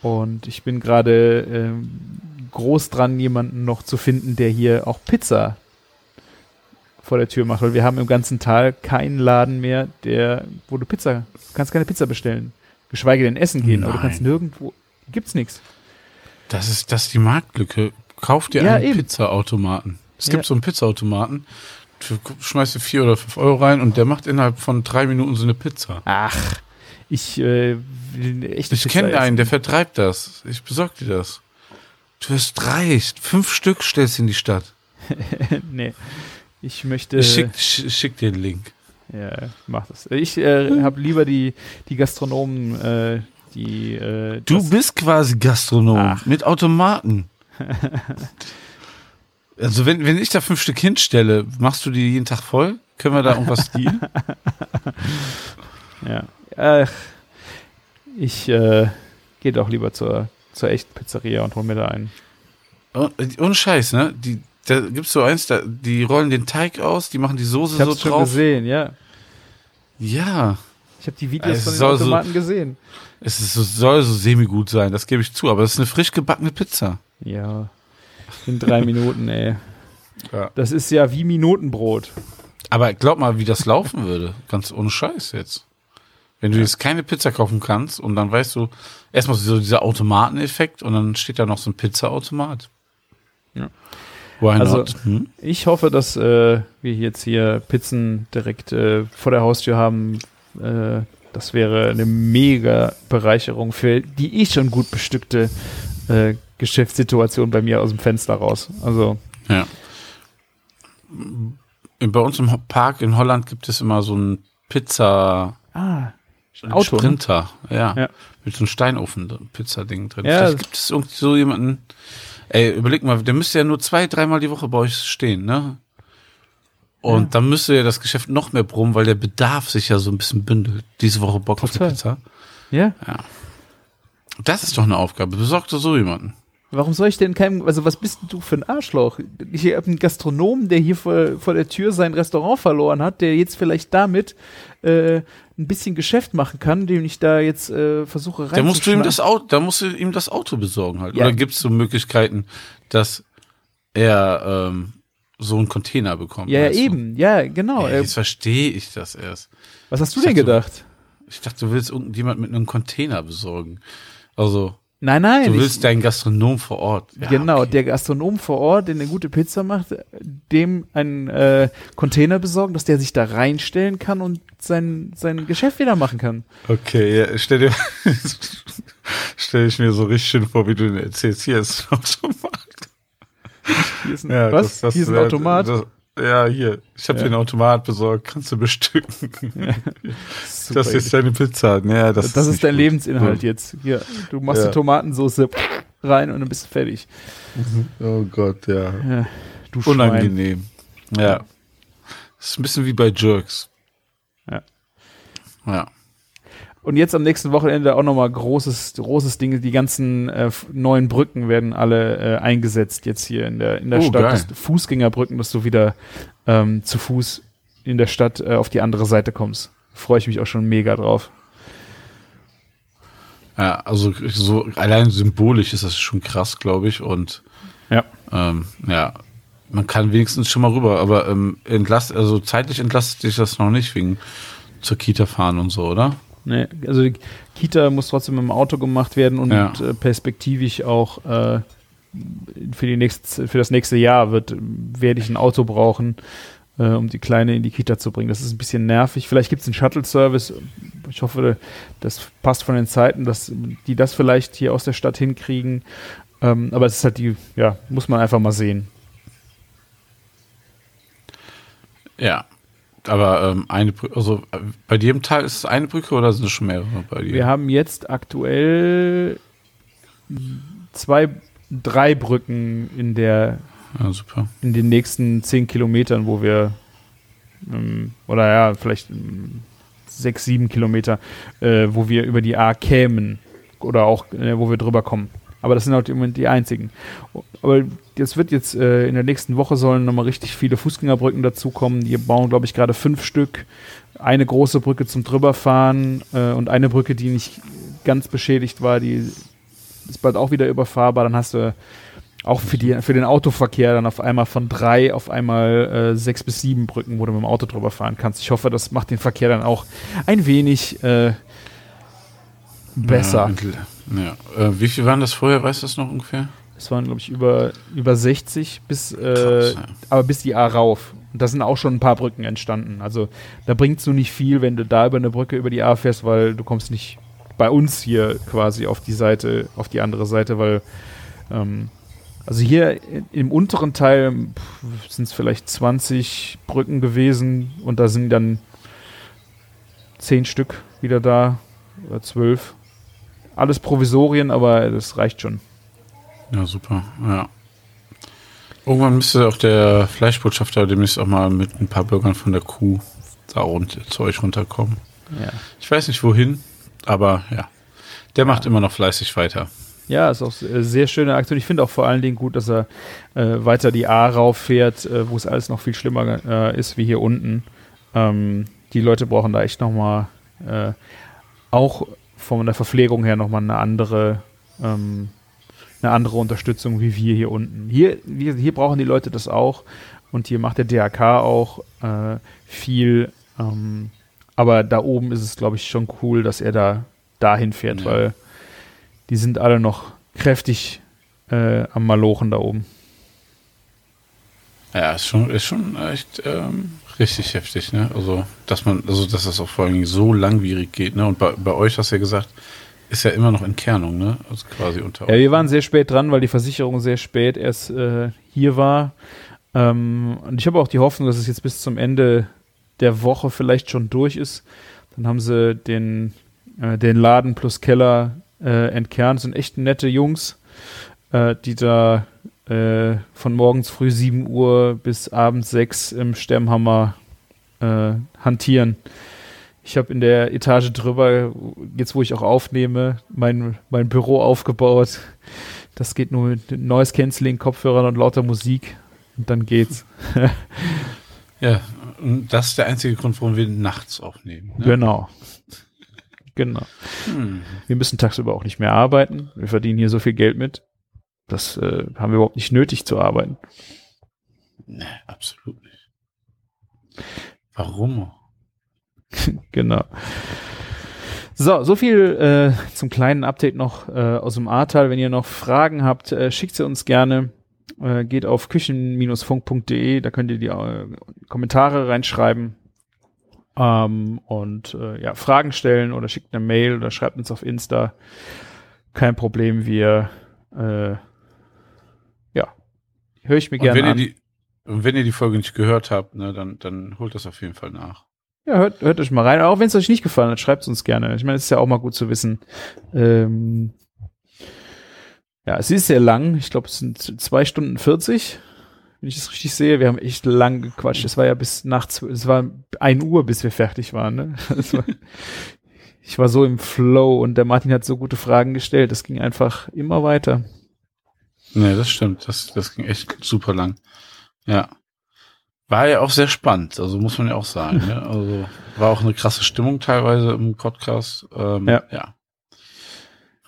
Und ich bin gerade ähm, groß dran, jemanden noch zu finden, der hier auch Pizza vor der Tür macht. Weil wir haben im ganzen Tal keinen Laden mehr, der, wo du Pizza, du kannst keine Pizza bestellen. Geschweige denn essen gehen, aber du kannst Nein. nirgendwo, gibt's nichts. Das ist, das ist die Marktlücke. Kauf dir Ja, einen eben. Pizzaautomaten. Es Ja. gibt so einen Pizzaautomaten. Du schmeißt dir vier oder fünf Euro rein und der macht innerhalb von drei Minuten so eine Pizza. Ach, ich äh, echt Ich kenne einen, der vertreibt das. Ich besorg dir das. Du wirst reich. Fünf Stück stellst in die Stadt. nee. Ich möchte. Ich schick, sch- schick dir den Link. Ja, mach das. Ich äh, habe lieber die, die Gastronomen, äh, die. Äh, Du bist quasi Gastronom Ach. mit Automaten. also wenn, wenn ich da fünf Stück hinstelle, machst du die jeden Tag voll? Können wir da irgendwas dealen? Ja. Ach, ich äh, gehe doch lieber zur, zur echten Pizzeria und hol mir da einen. Oh, Ohne Scheiß, ne? Die, da gibt's so eins, da, die rollen den Teig aus, die machen die Soße Ich habe so schon drauf. gesehen, ja. Ja, Ich habe die Videos Es von den soll so- Automaten gesehen. es ist so, soll so semi-gut sein, das gebe ich zu, aber es ist eine frisch gebackene Pizza. Ja. In drei Minuten, ey. Ja. Das ist ja wie Minutenbrot. Aber glaub mal, wie das laufen würde. Ganz ohne Scheiß jetzt. Wenn du jetzt keine Pizza kaufen kannst und dann weißt du, erstmal so dieser Automateneffekt und dann steht da noch so ein Pizzaautomat. Ja. Why Also-? Hm? Ich hoffe, dass äh, wir jetzt hier Pizzen direkt äh, vor der Haustür haben. Äh, das wäre eine mega Bereicherung für die eh schon gut bestückte äh, Geschäftssituation bei mir aus dem Fenster raus. Also, Ja. Bei uns im Park in Holland gibt es immer so ein Pizza ah, ein Auto, ne? Sprinter, ja, Ja. Mit so einem Steinofen-Pizza-Ding drin. Ja, Vielleicht gibt es irgendwie so jemanden. Ey, überleg mal, der müsste ja nur zwei, dreimal die Woche bei euch stehen, ne? Und Ja. dann müsste ja das Geschäft noch mehr brummen, weil der Bedarf sich ja so ein bisschen bündelt. Diese Woche Bock auf Total. die Pizza. ja. Das ist doch eine Aufgabe. Besorg dir so jemanden. Warum soll ich denn keinem, also was bist du für ein Arschloch? Ich habe einen Gastronomen, der hier vor, vor der Tür sein Restaurant verloren hat, der jetzt vielleicht damit äh, ein bisschen Geschäft machen kann, dem ich da jetzt äh, versuche Da musst du ihm das Auto, da musst du ihm das Auto besorgen halt. Ja. Oder gibt es so Möglichkeiten, dass er ähm, so einen Container bekommt? Ja, weißt du? eben, ja, genau. Äh, jetzt verstehe ich das erst. was hast du ich denn dachte, gedacht? Ich dachte, du willst irgendjemand mit einem Container besorgen. Also, Nein, nein. du ich- willst deinen Gastronom vor Ort. Ja, genau, okay. der Gastronom vor Ort, der eine gute Pizza macht, dem einen äh, Container besorgen, dass der sich da reinstellen kann und sein, sein Geschäft wieder machen kann. Okay, ja, stell dir, stell ich mir so richtig schön vor, wie du den erzählst. Hier ist ein Automat. Hier ist ein, Ja, was? das- das- Hier ist ein Automat. Das, ja, hier. Ich habe Ja. dir einen Automat besorgt. Kannst du bestücken. Super das ist deine Pizza. Ja, das, das, ist, nicht dein gut. Lebensinhalt Gut. jetzt. Hier, du machst Ja. die Tomatensauce rein und dann bist du fertig. Oh Gott, ja. Ja, du Schwein. Unangenehm. Ja. Das ist ein bisschen wie bei Jerks. Ja. Ja. Und jetzt am nächsten Wochenende auch nochmal großes, großes Ding. Die ganzen äh, neuen Brücken werden alle äh, eingesetzt jetzt hier in der, in der Oh, Stadt. Fußgängerbrücken, dass du wieder ähm, zu Fuß in der Stadt äh, auf die andere Seite kommst. Freue ich mich auch schon mega drauf. Ja, also so allein symbolisch ist das schon krass, glaube ich. Und Ja. ähm, ja, man kann wenigstens schon mal rüber, aber ähm, entlast, also zeitlich entlastet dich das noch nicht wegen zur Kita fahren und so, oder? Nee, also die Kita muss trotzdem dem Auto gemacht werden und Ja. äh, perspektivisch auch äh, für, die nächste, für das nächste Jahr wird, werde ich ein Auto brauchen, äh, um die Kleine in die Kita zu bringen. Das ist ein bisschen nervig. Vielleicht gibt es einen Shuttle-Service. Ich hoffe, das passt von den Zeiten, dass die das vielleicht hier aus der Stadt hinkriegen. Ähm, aber es ist halt die, ja, muss man einfach mal sehen. Ja. Aber ähm, eine Brücke, also äh, bei im Teil ist es eine Brücke oder sind es schon mehrere bei dir? Wir haben jetzt aktuell zwei, drei Brücken in der ja, super. in den nächsten zehn Kilometern, wo wir ähm, oder ja, vielleicht ähm, sechs, sieben Kilometer, äh, wo wir über die A kämen oder auch, äh, wo wir drüber kommen. Aber das sind halt im Moment die einzigen. Aber jetzt wird jetzt äh, in der nächsten Woche sollen nochmal richtig viele Fußgängerbrücken dazukommen. Die bauen, glaube ich, gerade fünf Stück. Eine große Brücke zum Drüberfahren äh, und eine Brücke, die nicht ganz beschädigt war, die ist bald auch wieder überfahrbar. Dann hast du auch für, die, für den Autoverkehr dann auf einmal von drei auf einmal äh, sechs bis sieben Brücken, wo du mit dem Auto drüber fahren kannst. Ich hoffe, das macht den Verkehr dann auch ein wenig äh, besser. Ja, ja. Äh, wie viel waren das vorher? Weißt du das noch ungefähr? Es waren, glaube ich, über, über 60 bis, äh, Krass, ja. aber bis die A rauf. Und da sind auch schon ein paar Brücken entstanden. Also da bringt es nur nicht viel, wenn du da über eine Brücke über die A fährst, weil du kommst nicht bei uns hier quasi auf die Seite, auf die andere Seite, weil ähm, also hier im unteren Teil sind es vielleicht 20 Brücken gewesen und da sind dann 10 Stück wieder da oder 12. Alles Provisorien, aber das reicht schon. Ja, super. Ja. Irgendwann müsste auch der Fleischbotschafter demnächst auch mal mit ein paar Bürgern von der Kuh da rund, zu euch runterkommen. Ja. Ich weiß nicht wohin, aber ja. Der macht immer noch fleißig weiter. Ja, ist auch eine sehr schöne Aktion. Ich finde auch vor allen Dingen gut, dass er äh, weiter die A rauffährt, äh, wo es alles noch viel schlimmer äh, ist wie hier unten. Ähm, die Leute brauchen da echt nochmal, äh, auch von der Verpflegung her nochmal eine andere, ähm, eine andere Unterstützung wie wir hier unten. Hier, hier, hier brauchen die Leute das auch und hier macht der DRK auch äh, viel. Ähm, aber da oben ist es, glaube ich, schon cool, dass er da dahin fährt, Ja. weil die sind alle noch kräftig äh, am Malochen da oben. Ja, ist schon, ist schon echt ähm, richtig heftig, ne? Also, dass man, also dass das auch vor allem so langwierig geht, ne? Und bei, bei euch hast du ja gesagt, ist ja immer noch Entkernung, ne? Also quasi unter Ja, wir waren sehr spät dran, weil die Versicherung sehr spät erst äh, hier war. Ähm, und ich habe auch die Hoffnung, dass es jetzt bis zum Ende der Woche vielleicht schon durch ist. Dann haben sie den, äh, den Laden plus Keller äh, entkernt. Das sind echt nette Jungs, äh, die da äh, von morgens früh 7 Uhr bis abends 6 im Stemmhammer äh, hantieren. Ich habe in der Etage drüber, jetzt wo ich auch aufnehme, mein, mein Büro aufgebaut. Das geht nur mit Noise Cancelling, Kopfhörern und lauter Musik. Und dann geht's. Ja, und das ist der einzige Grund, warum wir nachts aufnehmen. Ne? Genau. Genau. Hm. Wir müssen tagsüber auch nicht mehr arbeiten. Wir verdienen hier so viel Geld mit. Das äh, haben wir überhaupt nicht nötig zu arbeiten. Nee, absolut nicht. Warum? Genau. So, so viel äh, zum kleinen Update noch äh, aus dem Ahrtal. Wenn ihr noch Fragen habt, äh, schickt sie uns gerne. Äh, geht auf küchen-funk.de, da könnt ihr die äh, Kommentare reinschreiben ähm, und äh, ja, Fragen stellen oder schickt eine Mail oder schreibt uns auf Insta. Kein Problem, wir äh, höre ich mir gerne an. die, und wenn ihr die Folge nicht gehört habt, ne, dann, dann holt das auf jeden Fall nach. Ja, hört, hört euch mal rein. Auch wenn es euch nicht gefallen hat, schreibt es uns gerne. Ich meine, es ist ja auch mal gut zu wissen. Ähm, ja, es ist sehr lang. Ich glaube, es sind zwei Stunden 40, wenn ich das richtig sehe. Wir haben echt lang gequatscht. Es war ja bis nachts, es war ein Uhr, bis wir fertig waren. Ne? Das war, ich war so im Flow und der Martin hat so gute Fragen gestellt. Es ging einfach immer weiter. Nee, das stimmt. Das, das ging echt super lang. Ja. War ja auch sehr spannend, also muss man ja auch sagen. ne? Also war auch eine krasse Stimmung teilweise im Podcast. Ähm, Ja. Ja.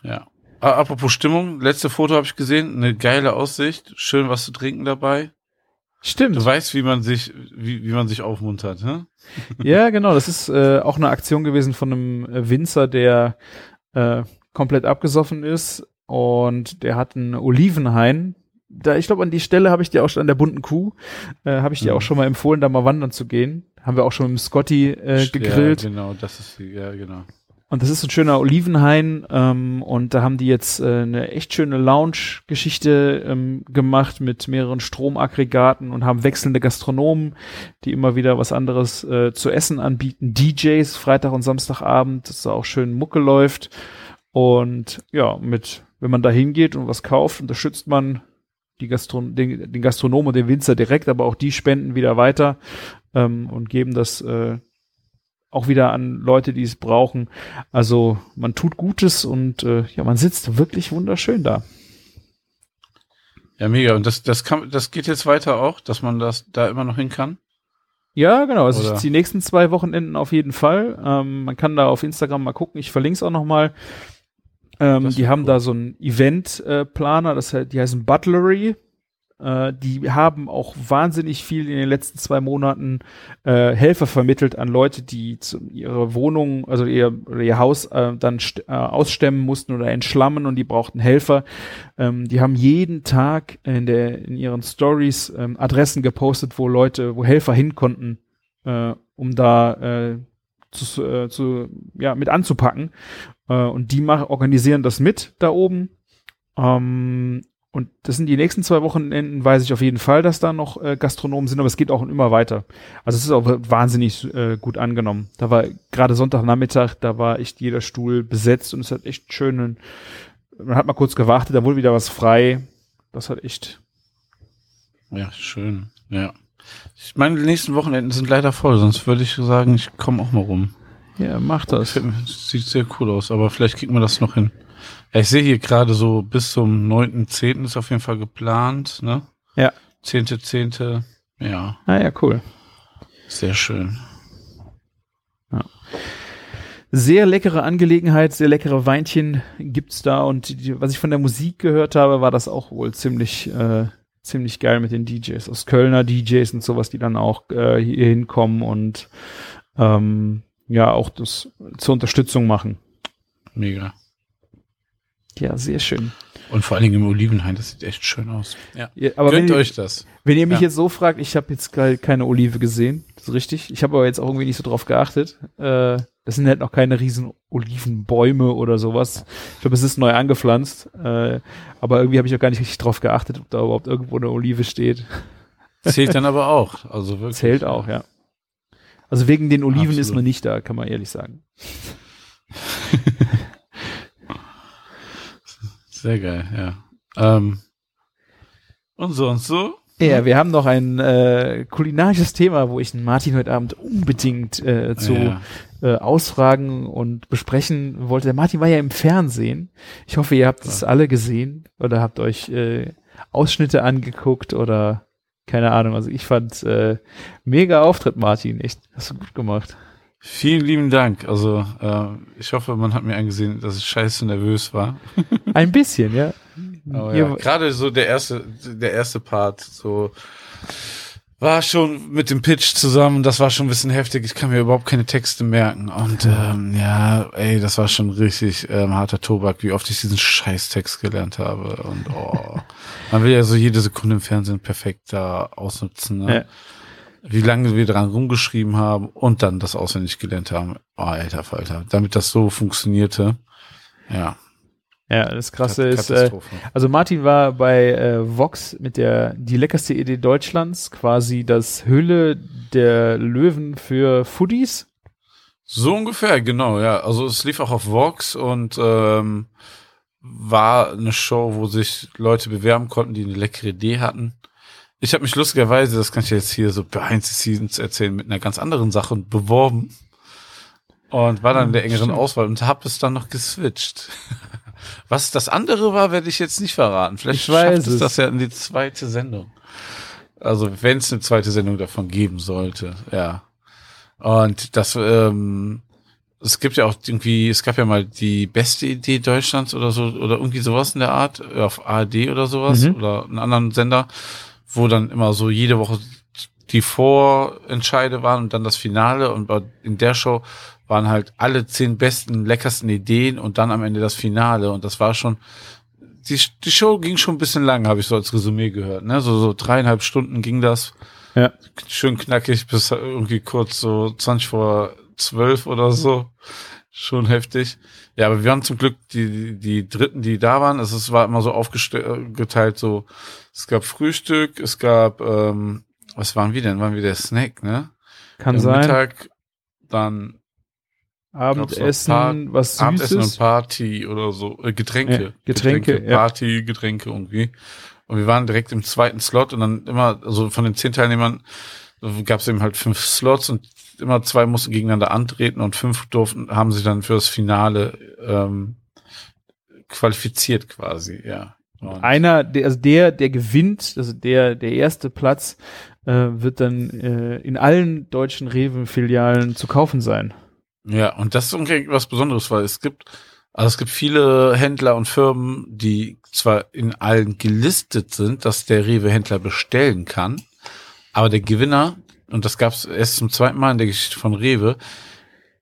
Ja. Apropos Stimmung, letzte Foto habe ich gesehen, eine geile Aussicht, schön was zu trinken dabei. Stimmt. Du weißt, wie man sich, wie, wie man sich aufmuntert, ne? Ja, genau. Das ist äh, auch eine Aktion gewesen von einem Winzer, der äh, komplett abgesoffen ist und der hat einen Olivenhain. Da, ich glaube, an die Stelle habe ich dir auch schon an der bunten Kuh, äh, habe ich dir Mhm. auch schon mal empfohlen, da mal wandern zu gehen. Haben wir auch schon mit dem Scotty äh, gegrillt. Ja, genau, das ist ja, genau. Und das ist ein schöner Olivenhain ähm, und da haben die jetzt äh, eine echt schöne Lounge-Geschichte ähm, gemacht mit mehreren Stromaggregaten und haben wechselnde Gastronomen, die immer wieder was anderes äh, zu essen anbieten. DJs Freitag und Samstagabend, dass da auch schön Mucke läuft. Und ja, mit wenn man da hingeht und was kauft, unterstützt man die Gastron den, den Gastronom und den Winzer direkt, aber auch die spenden wieder weiter ähm, und geben das äh, auch wieder an Leute, die es brauchen. Also man tut Gutes und äh, ja, man sitzt wirklich wunderschön da. Ja, mega. Und das, das kann, das geht jetzt weiter auch, dass man das da immer noch hin kann? Ja, genau. Also die nächsten zwei Wochenenden auf jeden Fall. Ähm, man kann da auf Instagram mal gucken. Ich verlinke es auch noch mal. Ähm, die haben cool. da so einen Event-Planer, Planer, das heißt, die heißen Butlery. Äh, die haben auch wahnsinnig viel in den letzten zwei Monaten äh, Helfer vermittelt an Leute, die zu, ihre Wohnung, also ihr, oder ihr Haus äh, dann äh, ausstemmen mussten oder entschlammen und die brauchten Helfer. Ähm, die haben jeden Tag in, der, in ihren Stories ähm, Adressen gepostet, wo Leute, wo Helfer hin konnten, äh, um da äh, zu, zu, ja, mit anzupacken. Äh, und die mach, organisieren das mit da oben. Ähm, und das sind die nächsten zwei Wochenenden, weiß ich auf jeden Fall, dass da noch äh, Gastronomen sind, aber es geht auch immer weiter. Also es ist auch wahnsinnig äh, gut angenommen. Da war gerade Sonntagnachmittag, da war echt jeder Stuhl besetzt und es hat echt schönen, man hat mal kurz gewartet, da wurde wieder was frei. Das hat echt, Ja, schön. Ja. Ich meine, die nächsten Wochenenden sind leider voll, sonst würde ich sagen, ich komme auch mal rum. Ja, macht das. Sieht sehr cool aus, aber vielleicht kriegt man das noch hin. Ja, ich sehe hier gerade so bis zum 9.10. ist auf jeden Fall geplant, ne? Ja. 10.10. Ja, Ah ja, cool. sehr schön. Sehr leckere Angelegenheit, sehr leckere Weinchen gibt's da und die, was ich von der Musik gehört habe, war das auch wohl ziemlich, äh, ziemlich geil mit den DJs aus Kölner DJs und sowas, die dann auch äh, hier hinkommen und ähm, ja auch das zur Unterstützung machen. Mega. Ja, sehr schön. Und vor allen Dingen im Olivenhain, das sieht echt schön aus. Ja. Ja, aber wenn Gönnt ihr, euch das. wenn ihr mich Ja. jetzt so fragt, ich habe jetzt keine Olive gesehen, das ist richtig. Ich habe aber jetzt auch irgendwie nicht so drauf geachtet. Äh, das sind halt noch keine riesen Olivenbäume oder sowas. Ich glaube, es ist neu angepflanzt. Äh, aber irgendwie habe ich auch gar nicht richtig drauf geachtet, ob da überhaupt irgendwo eine Olive steht. Zählt dann aber auch. Also wirklich. Zählt auch, ja. Also wegen den Oliven ist Absolut. man nicht da, kann man ehrlich sagen. Sehr geil, ja. Ähm, und so und so. Ja, wir haben noch ein äh, kulinarisches Thema, wo ich Martin heute Abend unbedingt äh, zu Ja. äh, ausfragen und besprechen wollte. Der Martin war ja im Fernsehen. Ich hoffe, ihr habt es alle gesehen oder habt euch äh, Ausschnitte angeguckt oder keine Ahnung. Also ich fand äh, mega Auftritt, Martin. Echt, hast du gut gemacht. Vielen lieben Dank. Also äh, ich hoffe, man hat mir angesehen, dass ich scheiße nervös war. Ein bisschen, ja. Ja, gerade so der erste, der erste Part, so war schon mit dem Pitch zusammen, das war schon ein bisschen heftig. Ich kann mir überhaupt keine Texte merken. Und ähm, ja, ey, das war schon richtig ähm, harter Tobak, wie oft ich diesen Scheißtext gelernt habe. Und oh, man will ja so jede Sekunde im Fernsehen perfekt da ausnutzen. Ne? Ja. Wie lange wir dran rumgeschrieben haben und dann das auswendig gelernt haben. Oh, alter Falter. Damit das so funktionierte. Ja. Ja, das Krasse ist, äh, also Martin war bei äh, Vox mit der die leckerste Idee Deutschlands, quasi das Höhle der Löwen für Foodies. So ungefähr, genau, ja. Also es lief auch auf Vox und ähm, war eine Show, wo sich Leute bewerben konnten, die eine leckere Idee hatten. Ich habe mich lustigerweise, das kann ich jetzt hier so behind the scenes erzählen, mit einer ganz anderen Sache beworben. Und war dann in der engeren Stimmt. Auswahl und habe es dann noch geswitcht. Was das andere war, werde ich jetzt nicht verraten. Vielleicht Ich weiß schafft es das ja in die zweite Sendung. Also wenn es eine zweite Sendung davon geben sollte, ja. Und das, ähm, es gibt ja auch irgendwie, es gab ja mal die beste Idee Deutschlands oder so, oder irgendwie sowas in der Art, auf ARD oder sowas, Mhm. oder einen anderen Sender, wo dann immer so jede Woche die Vorentscheide waren und dann das Finale und in der Show waren halt alle zehn besten, leckersten Ideen und dann am Ende das Finale und das war schon, die, die Show ging schon ein bisschen lang, habe ich so als Resümee gehört, ne, so, so dreieinhalb Stunden ging das, Ja. schön knackig bis irgendwie kurz so 20 vor 12 oder so. Schon heftig. Ja, aber wir waren zum Glück die, die, Dritten, die da waren. Also es war immer so aufgeteilt, so es gab Frühstück, es gab, ähm, was waren wir denn? Waren wir der Snack, ne? Kann Am sein. Mittag, dann Abendessen, Paar- was Abendessen und Süßes. Party oder so. Äh, Getränke. Ja, Getränke, ja. Party, Getränke irgendwie. Und wir waren direkt im zweiten Slot und dann immer, also von den zehn Teilnehmern gab es eben halt fünf Slots und immer zwei mussten gegeneinander antreten und fünf durften, haben sich dann für das Finale ähm, qualifiziert quasi, ja. Und Einer, der, also der, der gewinnt, also der, der erste Platz, äh, wird dann äh, in allen deutschen Rewe-Filialen zu kaufen sein. Ja, und das ist irgendwie was Besonderes, weil es gibt, also es gibt viele Händler und Firmen, die zwar in allen gelistet sind, dass der Rewe-Händler bestellen kann, aber der Gewinner, und das gab es erst zum zweiten Mal in der Geschichte von Rewe,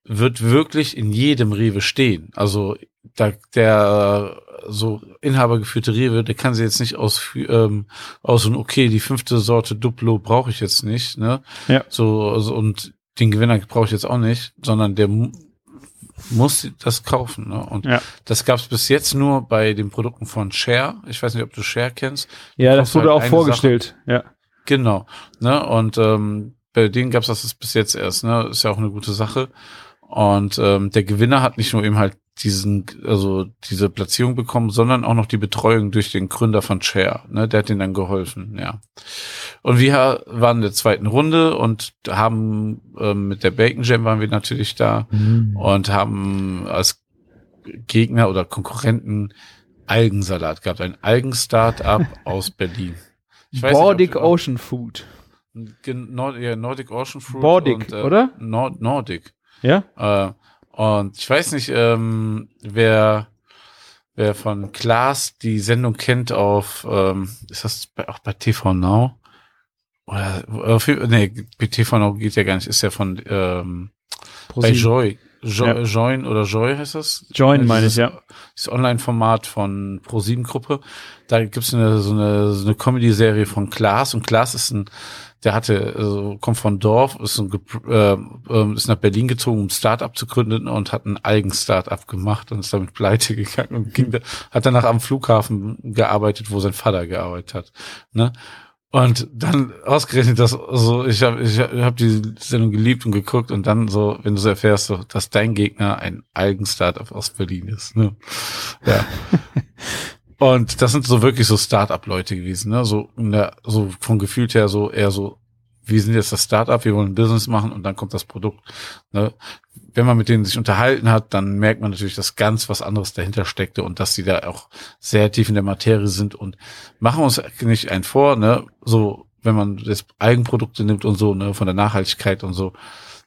wird wirklich in jedem Rewe stehen. Also da, der so inhabergeführte Rewe, der kann sie jetzt nicht aus, ähm, aus und okay, die fünfte Sorte Duplo brauche ich jetzt nicht, ne? Ja. So, also, und den Gewinner brauche ich jetzt auch nicht, sondern der mu muss das kaufen. Ne? Und Ja. das gab es bis jetzt nur bei den Produkten von Share. Ich weiß nicht, ob du Share kennst. Ja, Du das kaufst wurde halt auch vorgestellt. Ja. Genau. Ne? Und ähm, bei denen gab es das bis jetzt erst. Ne? Ist ja auch eine gute Sache. Und ähm, der Gewinner hat nicht nur eben halt diesen, also diese Platzierung bekommen, sondern auch noch die Betreuung durch den Gründer von Share. Ne? Der hat ihnen dann geholfen, ja. Und wir waren in der zweiten Runde und haben ähm, mit der Bacon Jam waren wir natürlich da und haben als Gegner oder Konkurrenten Algensalat gehabt. Ein Algen-Startup aus Berlin. Ich nicht, Bordic du- Ocean Food. Nord ja, Nordic Ocean Fruit. Bordic, und, äh, oder? Nord Nordic. Ja? Äh, und ich weiß nicht, ähm, wer, wer von Klaas die Sendung kennt auf, ähm, ist das bei, auch bei TV Now? Oder, oder für, nee, bei TV Now geht ja gar nicht, ist ja von ähm, bei. Joy. Jo Ja. Join oder Joy heißt das? Join meine ich, ja. Das Online-Format von Pro7-Gruppe. Da gibt's eine, so eine, so eine Comedy-Serie von Klaas und Klaas ist ein, der hatte, also, kommt von Dorf, ist, ein, äh, ähm, ist nach Berlin gezogen, um ein Start-up zu gründen und hat ein eigenes Start-up gemacht und ist damit pleite gegangen und ging, da- hat danach am Flughafen gearbeitet, wo sein Vater gearbeitet hat. Ne? Und dann ausgerechnet, dass so ich habe ich hab die Sendung geliebt und geguckt und dann so, wenn du so erfährst, so, dass dein Gegner ein Eigen-Startup aus Berlin ist. Ne? Ja. und das sind so wirklich so Startup-Leute gewesen, ne? So, der, so vom Gefühl her so eher so, wir sind jetzt das Startup, wir wollen Business machen und dann kommt das Produkt. Ne? Wenn man mit denen sich unterhalten hat, dann merkt man natürlich, dass ganz was anderes dahinter steckte und dass sie da auch sehr tief in der Materie sind und machen wir uns nicht ein vor, ne? So, wenn man jetzt Eigenprodukte nimmt und so, ne, von der Nachhaltigkeit und so,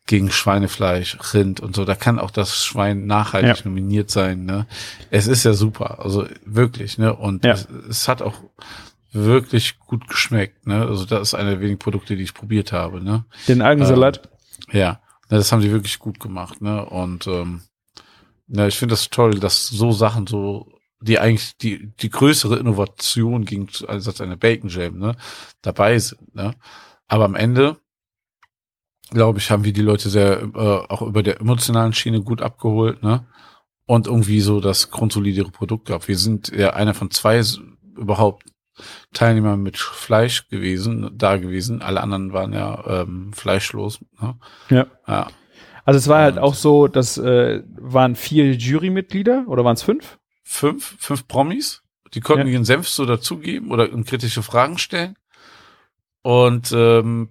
gegen Schweinefleisch, Rind und so, da kann auch das Schwein nachhaltig Ja. nominiert sein, ne? Es ist ja super, also wirklich, ne? Und Ja. es, es hat auch wirklich gut geschmeckt, ne? Also das ist eine der wenigen Produkte, die ich probiert habe, ne? Den Algensalat. Ja, ne, das haben sie wirklich gut gemacht, ne? Und ähm, ne, ich finde das toll, dass so Sachen so, die eigentlich die die größere Innovation gegen als eine Bacon Jam, ne, dabei sind, ne? Aber am Ende glaube ich, haben wir die Leute sehr äh, auch über der emotionalen Schiene gut abgeholt, ne? Und irgendwie so das grundsolidere Produkt gehabt. Wir sind ja einer von zwei überhaupt Teilnehmer mit Fleisch gewesen, da gewesen. Alle anderen waren ja ähm, fleischlos. Ne? Ja. Ja. Also es war halt Und- auch so, das äh, waren vier Jurymitglieder oder waren es fünf? Fünf, fünf Promis, die konnten Ja. ihren Senf so dazugeben oder kritische Fragen stellen. Und ähm,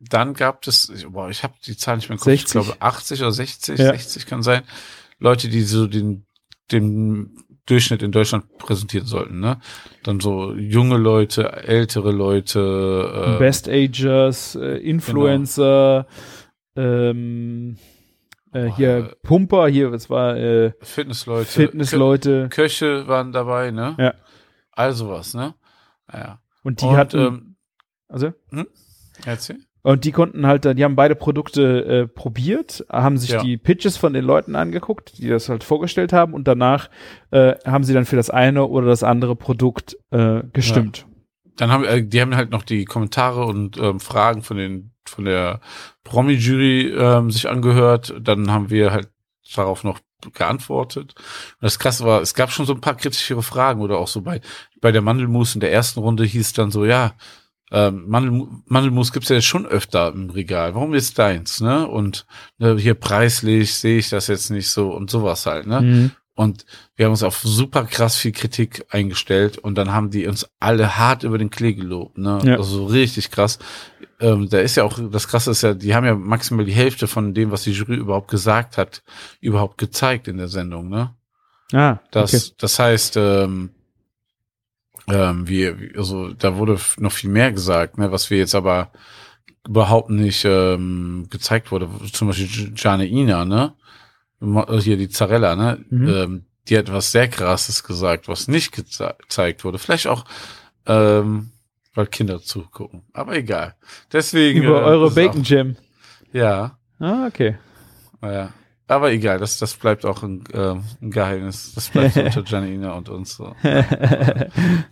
dann gab es, boah, ich habe die Zahl nicht mehr im Kopf, 60. ich glaube 80 oder 60, Ja. 60 kann sein, Leute, die so den, den Durchschnitt in Deutschland präsentieren sollten, ne? Dann so junge Leute, ältere Leute, äh, Best Agers, äh, Influencer, ähm, äh, hier äh, Pumper, hier, was war, äh, Fitnessleute, Fitnessleute. Kö Köche waren dabei, ne? Ja. Also was, ne? Ja. Und die Und, hatten, ähm, also, erzähl. Und die konnten halt dann, die haben beide Produkte äh, probiert, haben sich Ja. die Pitches von den Leuten angeguckt, die das halt vorgestellt haben und danach äh, haben sie dann für das eine oder das andere Produkt äh, gestimmt. Dann haben äh, die haben halt noch die Kommentare und ähm, Fragen von den von der Promi-Jury ähm, sich angehört. Dann haben wir halt darauf noch geantwortet. Und das krasse war, es gab schon so ein paar kritischere Fragen oder auch so bei bei der Mandelmus in der ersten Runde hieß dann so, ja, ähm, Mandel, Mandelmus gibt's ja jetzt schon öfter im Regal. Warum jetzt deins, ne? Und ne, hier preislich sehe ich das jetzt nicht so und sowas halt, ne? Mhm. Und wir haben uns auf super krass viel Kritik eingestellt und dann haben die uns alle hart über den Klee gelobt, ne? Ja. Also so richtig krass. Ähm, da ist ja auch, das krasse ist ja, die haben ja maximal die Hälfte von dem, was die Jury überhaupt gesagt hat, überhaupt gezeigt in der Sendung, ne? Ah, Das, okay. das heißt, ähm, ähm, wir- also da wurde noch viel mehr gesagt, ne, was wir jetzt aber überhaupt nicht ähm, gezeigt wurde. Zum Beispiel Jane Ina, ne? Äh, Hier die Zarella, ne? Mhm. Ähm, die hat was sehr krasses gesagt, was nicht geze gezeigt wurde. Vielleicht auch, ähm, weil Kinder zugucken. Aber egal. Deswegen. Über äh, eure Bacon Jam. ja. Ah, okay. Ja. Aber egal, das, das bleibt auch ein, ähm, ein Geheimnis. Das bleibt so unter Janina und uns so.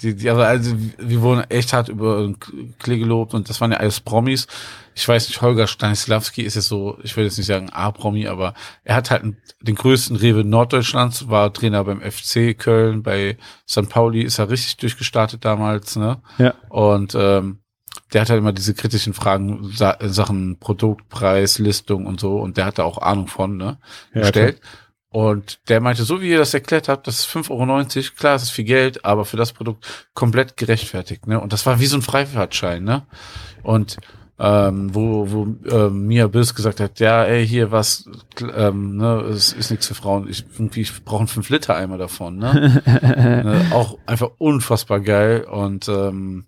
Die, die, aber also, wir wurden echt hart über Klee gelobt und das waren ja alles Promis. Ich weiß nicht, Holger Stanislawski ist jetzt so, ich will jetzt nicht sagen A-Promi, aber er hat halt den größten Rewe Norddeutschlands, war Trainer beim FC Köln, bei St. Pauli ist er richtig durchgestartet damals, ne? Ja. Und ähm, der hat halt immer diese kritischen Fragen Sa Sachen Produkt, Preis, Listung und so und der hat da auch Ahnung von, ne? Ja, gestellt. Und der meinte, so wie ihr das erklärt habt, das ist 5,90 Euro, klar, es ist viel Geld, aber für das Produkt komplett gerechtfertigt, ne? Und das war wie so ein Freifahrtschein, ne? Und ähm, wo, wo ähm, Mia Biss gesagt hat, ja, ey, hier was, ähm, ne, es ist nichts für Frauen, ich, irgendwie, ich brauche einen 5-Liter-Eimer davon, ne? ne? Auch einfach unfassbar geil. Und ähm,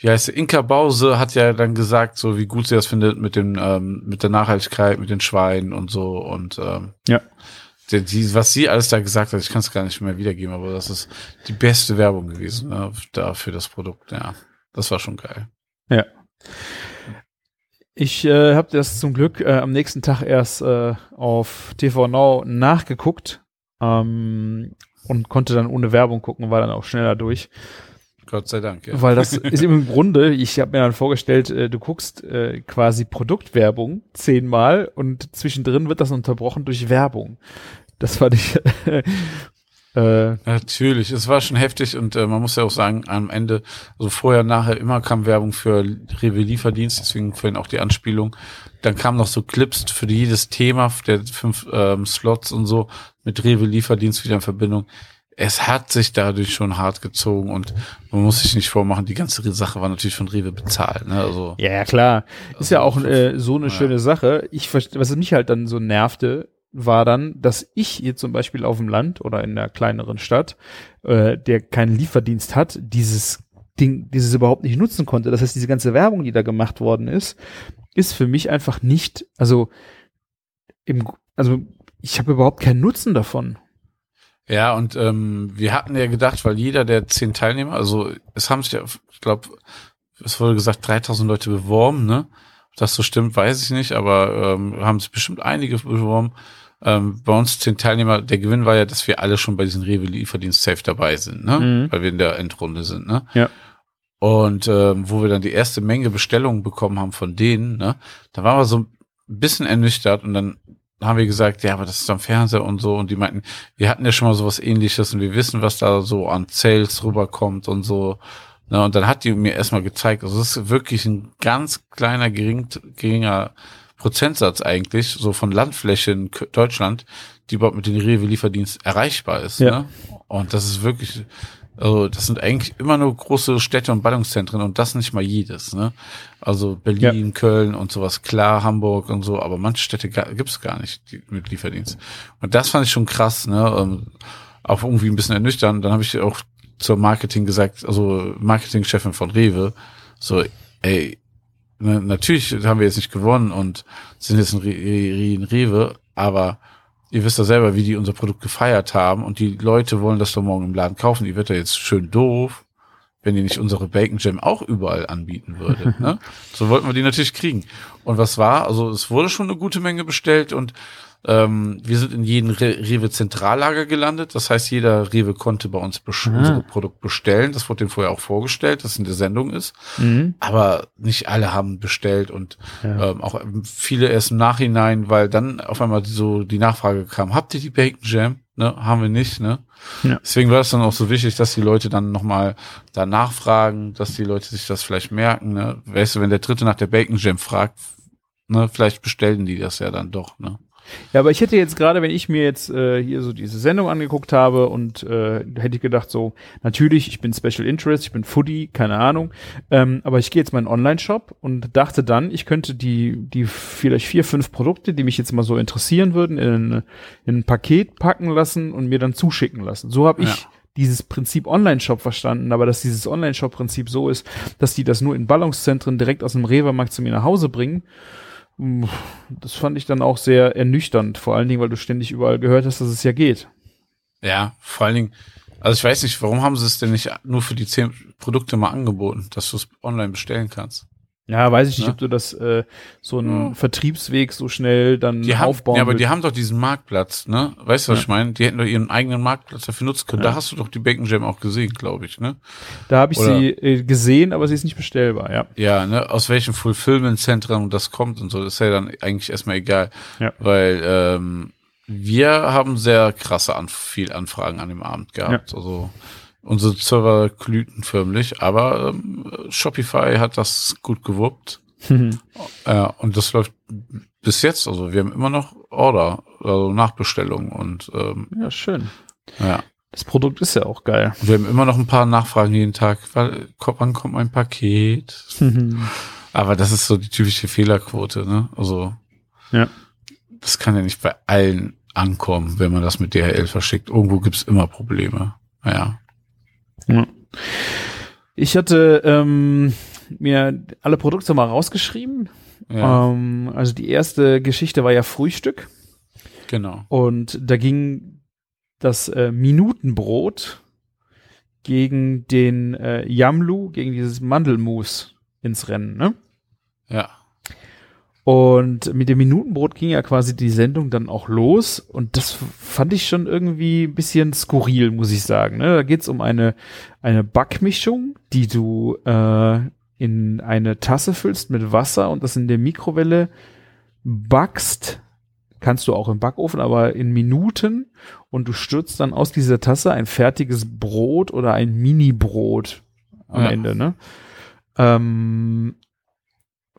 wie heißt der, Inka Bause hat ja dann gesagt, so wie gut sie das findet mit dem, ähm, mit der Nachhaltigkeit, mit den Schweinen und so. Und ähm, Ja. die, die, was sie alles da gesagt hat, ich kann es gar nicht mehr wiedergeben, aber das ist die beste Werbung gewesen, ne, da für das Produkt, ja. Das war schon geil. Ja. Ich äh, habe das zum Glück äh, am nächsten Tag erst äh, auf TV Now nachgeguckt ähm, und konnte dann ohne Werbung gucken, war dann auch schneller durch. Gott sei Dank, ja. Weil das ist im Grunde, ich habe mir dann vorgestellt, äh, du guckst äh, quasi Produktwerbung zehnmal und zwischendrin wird das unterbrochen durch Werbung. Das fand ich äh, Natürlich, es war schon heftig und äh, man muss ja auch sagen, am Ende, also vorher, nachher immer kam Werbung für Rewe Lieferdienst, deswegen vorhin auch die Anspielung. Dann kamen noch so Clips für jedes Thema der fünf ähm, Slots und so mit Rewe Lieferdienst wieder in Verbindung. Es hat sich dadurch schon hart gezogen und man muss sich nicht vormachen, die ganze Sache war natürlich von Rewe bezahlt. Ne? Also Ja, ja, klar. Ist ja auch Also, äh, so eine ja. schöne Sache. Ich was mich halt dann so nervte, war dann, dass ich hier zum Beispiel auf dem Land oder in einer kleineren Stadt, äh, der keinen Lieferdienst hat, dieses Ding, dieses überhaupt nicht nutzen konnte. Das heißt, diese ganze Werbung, die da gemacht worden ist, ist für mich einfach nicht, also im, also ich habe überhaupt keinen Nutzen davon. Ja, und ähm, wir hatten ja gedacht, weil jeder der zehn Teilnehmer, also es haben sich ja, ich glaube, es wurde gesagt, 3000 Leute beworben, ne? Ob das so stimmt, weiß ich nicht, aber ähm, haben sich bestimmt einige beworben. Ähm, bei uns zehn Teilnehmer, der Gewinn war ja, dass wir alle schon bei diesem Rewe-Lieferdienst safe dabei sind, ne? Mhm. Weil wir in der Endrunde sind, ne? Ja. Und ähm, wo wir dann die erste Menge Bestellungen bekommen haben von denen, ne? Da waren wir so ein bisschen ernüchtert und dann haben wir gesagt, ja, aber das ist am Fernseher und so. Und die meinten, wir hatten ja schon mal sowas ähnliches und wir wissen, was da so an Sales rüberkommt und so. Ne, und dann hat die mir erstmal gezeigt, also es ist wirklich ein ganz kleiner, gering, geringer Prozentsatz eigentlich, so von Landfläche in Deutschland, die überhaupt mit dem Rewe-Lieferdienst erreichbar ist. Ja. Ne? Und das ist wirklich Also das sind eigentlich immer nur große Städte und Ballungszentren und das nicht mal jedes. Ne? Also Berlin, ja. Köln und sowas, klar, Hamburg und so, aber manche Städte gibt es gar nicht mit Lieferdienst. Und das fand ich schon krass, ne? Ähm, auch irgendwie ein bisschen ernüchternd. Dann habe ich auch zur Marketing gesagt, also Marketingchefin von Rewe, so, ey, ne, natürlich haben wir jetzt nicht gewonnen und sind jetzt ein Re Rewe, aber ihr wisst ja selber, wie die unser Produkt gefeiert haben und die Leute wollen das doch morgen im Laden kaufen. Die wird ja jetzt schön doof, wenn die nicht unsere Bacon Jam auch überall anbieten würde. ne? So wollten wir die natürlich kriegen. Und was war? Also es wurde schon eine gute Menge bestellt und ähm, wir sind in jedem Re Rewe Zentrallager gelandet. Das heißt, jeder Rewe konnte bei uns ah. unser Produkt bestellen. Das wurde dem vorher auch vorgestellt, dass es in der Sendung ist. Mhm. Aber nicht alle haben bestellt und ja. ähm, auch viele erst im Nachhinein, weil dann auf einmal so die Nachfrage kam, habt ihr die Bacon Jam? Ne, haben wir nicht, ne? Ja. Deswegen war es dann auch so wichtig, dass die Leute dann nochmal da nachfragen, dass die Leute sich das vielleicht merken, ne? Weißt du, wenn der Dritte nach der Bacon Jam fragt, ne, vielleicht bestellen die das ja dann doch, ne? Ja, aber ich hätte jetzt gerade, wenn ich mir jetzt äh, hier so diese Sendung angeguckt habe und äh, hätte ich gedacht so, natürlich, ich bin Special Interest, ich bin Foodie, keine Ahnung, ähm, aber ich gehe jetzt mal in einen Online-Shop und dachte dann, ich könnte die, die vielleicht vier, fünf Produkte, die mich jetzt mal so interessieren würden, in, in ein Paket packen lassen und mir dann zuschicken lassen. So habe ich ja dieses Prinzip Online-Shop verstanden, aber dass dieses Online-Shop-Prinzip so ist, dass die das nur in Ballungszentren direkt aus dem Rewe-Markt zu mir nach Hause bringen das fand ich dann auch sehr ernüchternd, vor allen Dingen, weil du ständig überall gehört hast, dass es ja geht. Ja, vor allen Dingen, also ich weiß nicht, warum haben sie es denn nicht nur für die zehn Produkte mal angeboten, dass du es online bestellen kannst? Ja, weiß ich nicht, ne? ob du das äh, so einen ja. Vertriebsweg so schnell dann die aufbauen haben, Ja, aber willst. die haben doch diesen Marktplatz, ne? Weißt du, was ja. ich meine? Die hätten doch ihren eigenen Marktplatz dafür nutzen können. Ja. Da hast du doch die Bacon Jam auch gesehen, glaube ich, ne? Da habe ich Oder, sie äh, gesehen, aber sie ist nicht bestellbar, ja. Ja, ne? Aus welchem Fulfillment-Zentrum das kommt und so, das ist ja dann eigentlich erstmal egal. Ja. Weil ähm, wir haben sehr krasse An viel Anfragen an dem Abend gehabt. Also Unsere Server glühten förmlich, aber ähm, Shopify hat das gut gewuppt. Mhm. Ja, und das läuft bis jetzt. Also wir haben immer noch Order, also Nachbestellung und ähm, ja, schön. Ja. Das Produkt ist ja auch geil. Wir haben immer noch ein paar Nachfragen jeden Tag. Wann kommt mein Paket? Mhm. Aber das ist so die typische Fehlerquote, ne? Also ja. das kann ja nicht bei allen ankommen, wenn man das mit DHL verschickt. Irgendwo gibt's immer Probleme. Ja. Ja. Ich hatte ähm, mir alle Produkte mal rausgeschrieben. Ja. Ähm, also die erste Geschichte war ja Frühstück. Genau. Und da ging das äh, Minutenbrot gegen den äh, Yamlu, gegen dieses Mandelmus ins Rennen, ne? Ja. Und mit dem Minutenbrot ging ja quasi die Sendung dann auch los. Und das fand ich schon irgendwie ein bisschen skurril, muss ich sagen. Ne? Da geht's um eine, eine Backmischung, die du äh, in eine Tasse füllst mit Wasser und das in der Mikrowelle backst. Kannst du auch im Backofen, aber in Minuten. Und du stürzt dann aus dieser Tasse ein fertiges Brot oder ein Mini-Brot am ja. Ende. Ne? Ähm,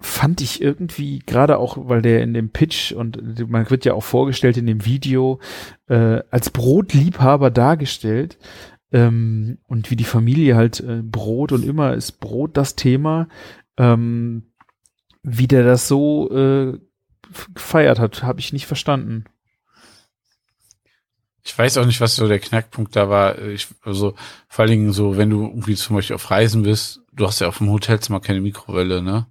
fand ich irgendwie, gerade auch, weil der in dem Pitch und man wird ja auch vorgestellt in dem Video, äh, als Brotliebhaber dargestellt. Ähm, und wie die Familie halt äh, Brot und immer ist Brot das Thema. Ähm, wie der das so äh, gefeiert hat, habe ich nicht verstanden. Ich weiß auch nicht, was so der Knackpunkt da war. Ich, also vor allen Dingen so, wenn du irgendwie zum Beispiel auf Reisen bist, du hast ja auf dem Hotelzimmer keine Mikrowelle, ne?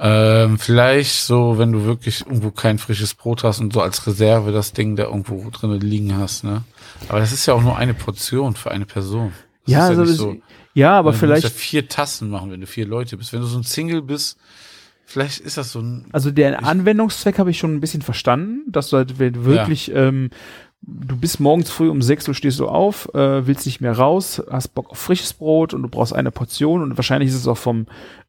Ähm, vielleicht so, wenn du wirklich irgendwo kein frisches Brot hast und so als Reserve das Ding da irgendwo drin liegen hast, ne? Aber das ist ja auch nur eine Portion für eine Person. Das ja, also ja, so, ja, aber du vielleicht. Du musst ja vier Tassen machen, wenn du vier Leute bist. Wenn du so ein Single bist, vielleicht ist das so ein. Also der Anwendungszweck habe ich schon ein bisschen verstanden, dass du halt wirklich ja. ähm, du bist morgens früh um sechs Uhr stehst du auf, äh, willst nicht mehr raus, hast Bock auf frisches Brot und du brauchst eine Portion und wahrscheinlich ist es auch vom,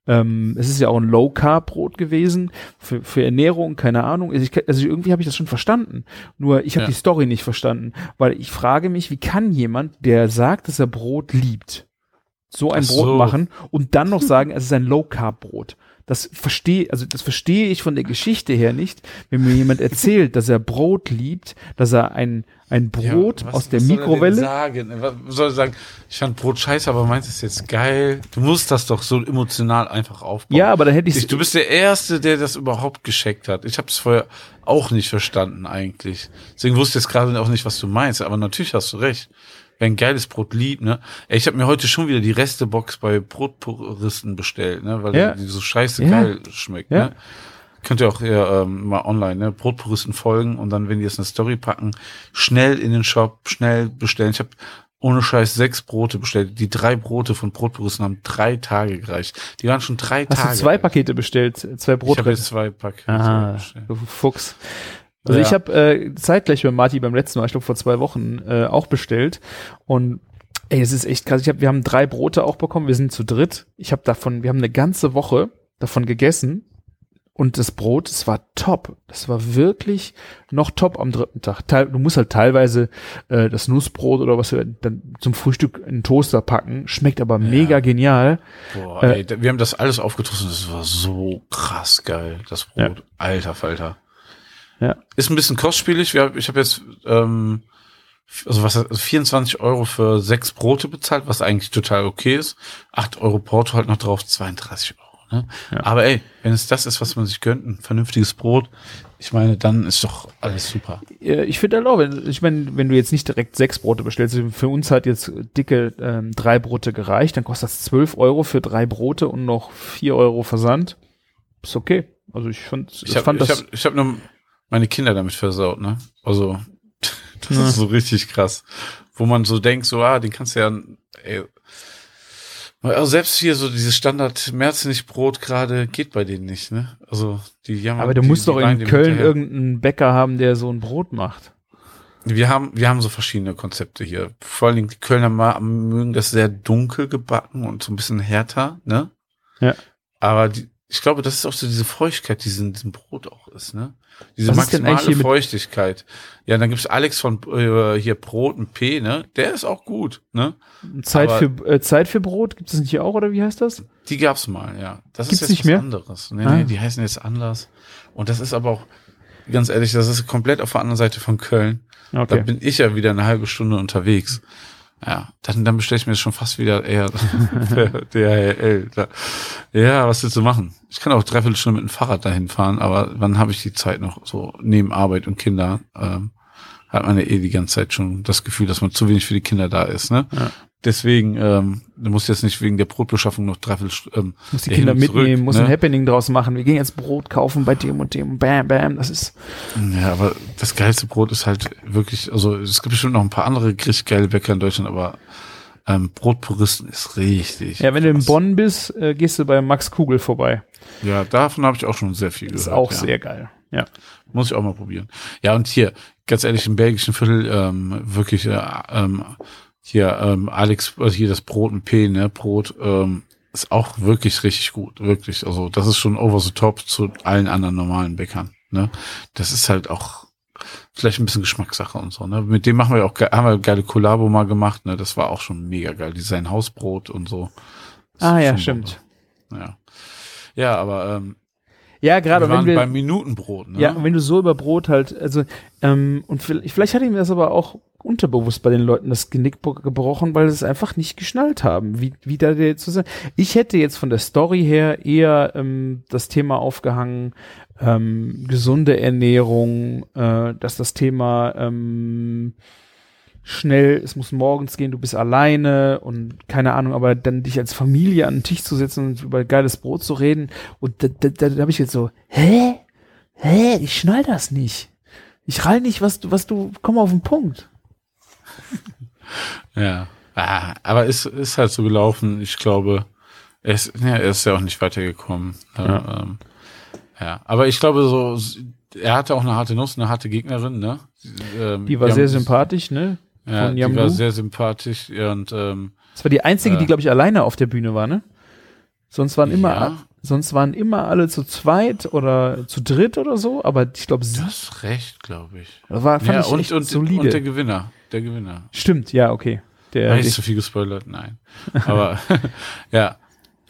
ähm, es ist ja auch ein Low Carb Brot gewesen für, für Ernährung, keine Ahnung. Also, ich, also irgendwie habe ich das schon verstanden. Nur ich habe ja. die Story nicht verstanden, weil ich frage mich, wie kann jemand, der sagt, dass er Brot liebt, so ein Ach Brot so. machen und dann noch sagen, es ist ein Low-Carb-Brot. Das verstehe, also das verstehe ich von der Geschichte her nicht, wenn mir jemand erzählt, dass er Brot liebt, dass er ein, ein Brot Ja, was- aus der was soll er denn Mikrowelle. Sagen? Was soll er sagen? Ich fand Brot scheiße, aber meins ist jetzt geil. Du musst das doch so emotional einfach aufbauen. Ja, aber dann hätte ich Ich, du bist der Erste, der das überhaupt gescheckt hat. Ich habe es vorher auch nicht verstanden eigentlich. Deswegen wusste ich jetzt gerade auch nicht, was du meinst. Aber natürlich hast du recht. Wer ein geiles Brot liebt, ne? Ey, ich habe mir heute schon wieder die Restebox bei Brotpuristen bestellt, ne? Weil Ja. die so scheiße Ja. geil schmeckt, Ja. ne? Könnt ihr auch ja, ähm, mal online, ne? Brotpuristen folgen und dann, wenn die jetzt eine Story packen, schnell in den Shop, schnell bestellen. Ich habe ohne Scheiß sechs Brote bestellt. Die drei Brote von Brotpuristen haben drei Tage gereicht. Die waren schon drei Hast Tage. du zwei Pakete bestellt, zwei Ich habe zwei Pakete Ah, bestellt. du Fuchs. Also Ja. ich habe äh, zeitgleich bei Marty beim letzten Mal, ich glaube vor zwei Wochen, äh, auch bestellt. Und ey, es ist echt krass. Ich hab, wir haben drei Brote auch bekommen. Wir sind zu dritt. Ich habe davon, wir haben eine ganze Woche davon gegessen. Und das Brot, es war top. Das war wirklich noch top am dritten Tag. Teil, du musst halt teilweise äh, das Nussbrot oder was wir dann zum Frühstück in den Toaster packen. Schmeckt aber mega genial. Boah, Äh, ey, wir haben das alles aufgetroffen. Das war so krass geil, das Brot. Alter Falter. Ja. Ist ein bisschen kostspielig. Wir, hab- ich habe jetzt ähm, also was also 24 Euro für sechs Brote bezahlt, was eigentlich total okay ist. 8 Euro Porto halt noch drauf, 32 Euro. Ne? Ja. Aber ey, wenn es das ist, was man sich gönnt, ein vernünftiges Brot, ich meine, dann ist doch alles super. Ich finde halt auch, wenn, ich meine, wenn du jetzt nicht direkt sechs Brote bestellst, für uns hat jetzt dicke ähm, drei Brote gereicht, dann kostet das 12 Euro für drei Brote und noch vier Euro Versand. Ist okay. Also ich fand, Ich habe fand ich das. hab, ich hab nur meine Kinder damit versaut, ne? Also, das Ja. ist so richtig krass. Wo man so denkt, so, ah, den kannst du ja, ey, also selbst hier so dieses Standard Merznig-Brot gerade geht bei denen nicht, ne? Also, die jammern. aber du die, musst die doch weinen in Köln hinterher. irgendeinen Bäcker haben, der so ein Brot macht. Wir haben, wir haben so verschiedene Konzepte hier. Vor allen Dingen die Kölner mögen das sehr dunkel gebacken und so ein bisschen härter, ne? Ja. Aber die, ich glaube, das ist auch so diese Feuchtigkeit, die in diesem Brot auch ist, ne? Diese Was maximale Feuchtigkeit. Ja, dann gibt's Alex von äh, hier Brot und P, ne? Der ist auch gut, ne? Zeit Aber- für äh, Zeit für Brot gibt es nicht hier auch oder wie heißt das? Die gab's mal, ja. Das Gibt's ist jetzt nicht was mehr? anderes. Nee, Ah. nee, die heißen jetzt anders. Und das ist aber auch, ganz ehrlich, das ist komplett auf der anderen Seite von Köln. Da Okay. bin ich ja wieder eine halbe Stunde unterwegs. Ja, dann, dann bestelle ich mir schon fast wieder eher DHL. Ja, was willst du machen? Ich kann auch dreiviertel Stunde mit dem Fahrrad dahin fahren, aber wann habe ich die Zeit noch so neben Arbeit und Kinder? Ähm, hat man ja eh die ganze Zeit schon das Gefühl, dass man zu wenig für die Kinder da ist. Ne? Ja. Deswegen, ähm, du musst jetzt nicht wegen der Brotbeschaffung noch dreiviertel ähm, muss die Kinder zurück, mitnehmen, muss ne? ein Happening draus machen. Wir gehen jetzt Brot kaufen bei dem und dem. Bam, bam. Das ist. Ja, aber das geilste Brot ist halt wirklich, also es gibt bestimmt noch ein paar andere richtig geile Bäcker in Deutschland, aber ähm, Brotpuristen ist richtig. Ja, wenn du in krass. Bonn bist, äh, gehst du bei Max Kugel vorbei. Ja, davon habe ich auch schon sehr viel Das gehört. ist auch ja. sehr geil. Ja. Muss ich auch mal probieren. Ja, und hier, ganz ehrlich, im belgischen Viertel, ähm, wirklich, äh, ähm, hier, ähm, Alex, also hier das Brot und P, ne, Brot, ähm, ist auch wirklich richtig gut, wirklich. Also, das ist schon over the top zu allen anderen normalen Bäckern, ne. Das ist halt auch vielleicht ein bisschen Geschmackssache und so, ne. Mit dem machen wir auch, haben wir geile Kollabo mal gemacht, ne. Das war auch schon mega geil. Die sein Hausbrot und so. Das Ah ja, stimmt. Ja. Ja, aber, ähm, Ja, gerade wir wenn wir. beim Minutenbrot, ne. Ja, wenn du so über Brot halt, also, ähm, und vielleicht, vielleicht hat ihm das aber auch unterbewusst bei den Leuten das Genick gebrochen, weil sie es einfach nicht geschnallt haben, wie, wie da der zu sein. Ich hätte jetzt von der Story her eher ähm, das Thema aufgehangen, ähm, gesunde Ernährung, äh, dass das Thema ähm, schnell, es muss morgens gehen, du bist alleine und keine Ahnung, aber dann dich als Familie an den Tisch zu setzen und über geiles Brot zu reden und da, da, da, da habe ich jetzt so, hä? Hä? Ich schnall das nicht. Ich rall nicht, was du, was du, komm auf den Punkt. Ja. Ah, aber ist, ist halt so gelaufen. Ich glaube, er ist, ja, er ist ja auch nicht weitergekommen. Ja. Ja. Ähm, ja. Aber ich glaube so, er hatte auch eine harte Nuss, eine harte Gegnerin, ne? Ähm, Die war sehr sympathisch, ne? Ja, von die Yamlu. war sehr sympathisch und ähm, Das war die einzige, die, Ja. glaube ich, alleine auf der Bühne war, ne? Sonst waren immer, Ja. Sonst waren immer alle zu zweit oder zu dritt oder so, aber ich glaube, sie du hast recht, glaube ich. war, fand Ja, ich und, echt und, solide. und der Gewinner. Der Gewinner. Stimmt, ja, okay. Der Nicht zu viel gespoilert, nein. Aber ja,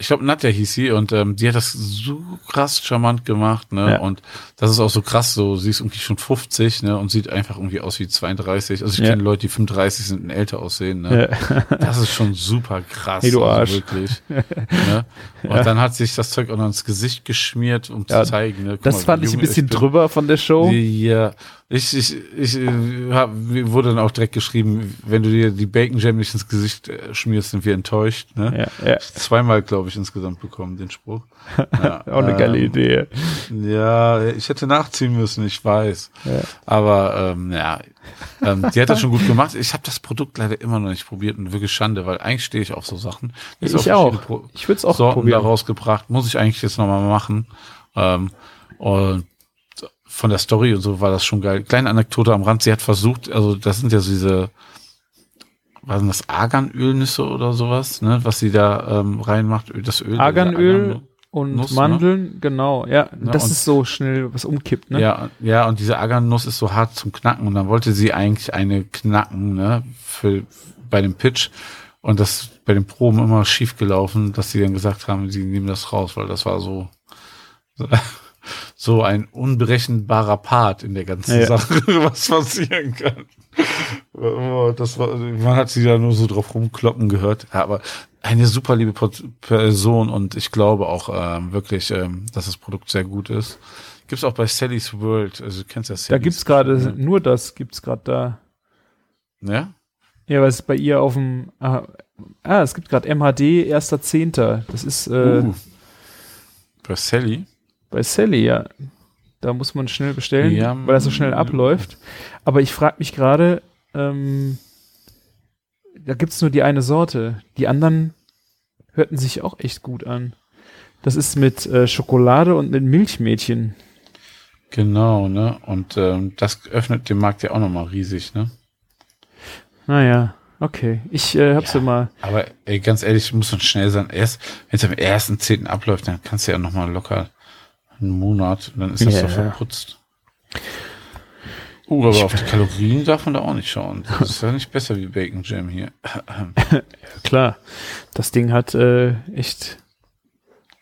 ich glaube Nadja hieß sie und ähm, die hat das so krass charmant gemacht, ne? Ja. Und das ist auch so krass, so sie ist irgendwie schon 50, ne? Und sieht einfach irgendwie aus wie 32. Also ich Ja. kenne Leute, die 35 sind und älter aussehen, ne? ja. Das ist schon super krass. Hey, du also Arsch. wirklich. ne? Und dann hat sich das Zeug auch noch ins Gesicht geschmiert, um zu zeigen. Ne? Guck Das mal, fand ich ein bisschen drüber von der Show. Ja, ich, ich, ich äh, hab, mir wurde dann auch direkt geschrieben, wenn du dir die Bacon Jam nicht ins Gesicht äh, schmierst, sind wir enttäuscht. Ne? Ja, ja. Zweimal, glaube ich, insgesamt bekommen, den Spruch. Ja, Auch eine geile ähm, Idee. Ja, ich hätte nachziehen müssen, ich weiß. Ja. Aber ähm, ja, ähm, die hat das schon gut gemacht. Ich habe das Produkt leider immer noch nicht probiert und wirklich Schande, weil eigentlich stehe ich auf so Sachen. Jetzt Ich auch. Pro Ich würde es auch Sorten probieren. daraus gebracht, muss ich eigentlich jetzt nochmal machen. Ähm, und von der Story und so war das schon geil. Kleine Anekdote am Rand, sie hat versucht, also das sind ja so diese, was sind das, Arganölnüsse oder sowas, ne, was sie da ähm, reinmacht, das Öl. Arganöl und Nuss, ne? Mandeln, genau. Ja, Ja, das und- ist so schnell was umkippt, ne? Ja, ja, und diese Agarnuss ist so hart zum Knacken und dann wollte sie eigentlich eine knacken, ne, für, bei dem Pitch und das bei den Proben immer schief gelaufen, dass sie dann gesagt haben, sie nehmen das raus, weil das war so, so ein unberechenbarer Part in der ganzen Ja. Sache, was passieren kann. Das war, man hat sie da nur so drauf rumkloppen gehört, ja, aber eine super liebe Person und ich glaube auch ähm, wirklich, ähm, dass das Produkt sehr gut ist. Gibt's auch bei Sally's World, also du kennst ja Sally's. Da gibt's gerade, ne? nur das gibt's gerade da. Ja? Ja, was bei ihr auf dem, ah, ah es gibt gerade MHD, erster Zehnter. Das ist äh, Uh. Bei Sally? Bei Sally, ja. Da muss man schnell bestellen, Ja, weil das so schnell abläuft. Aber ich frage mich gerade, ähm, da gibt's nur die eine Sorte. Die anderen hörten sich auch echt gut an. Das ist mit äh, Schokolade und mit Milchmädchen. Genau, ne? Und ähm, das öffnet den Markt ja auch nochmal riesig, ne? Naja, okay. Ich äh, hab's Ja. immer. Aber ey, ganz ehrlich, muss man schnell sein. Erst, wenn es am ersten Zehnten abläuft, dann kannst du ja nochmal locker einen Monat dann ist das Ja. doch verputzt. Uh, aber auf die Kalorien darf man da auch nicht schauen. Das ist ja nicht besser wie Bacon Jam hier. Klar, das Ding hat äh, echt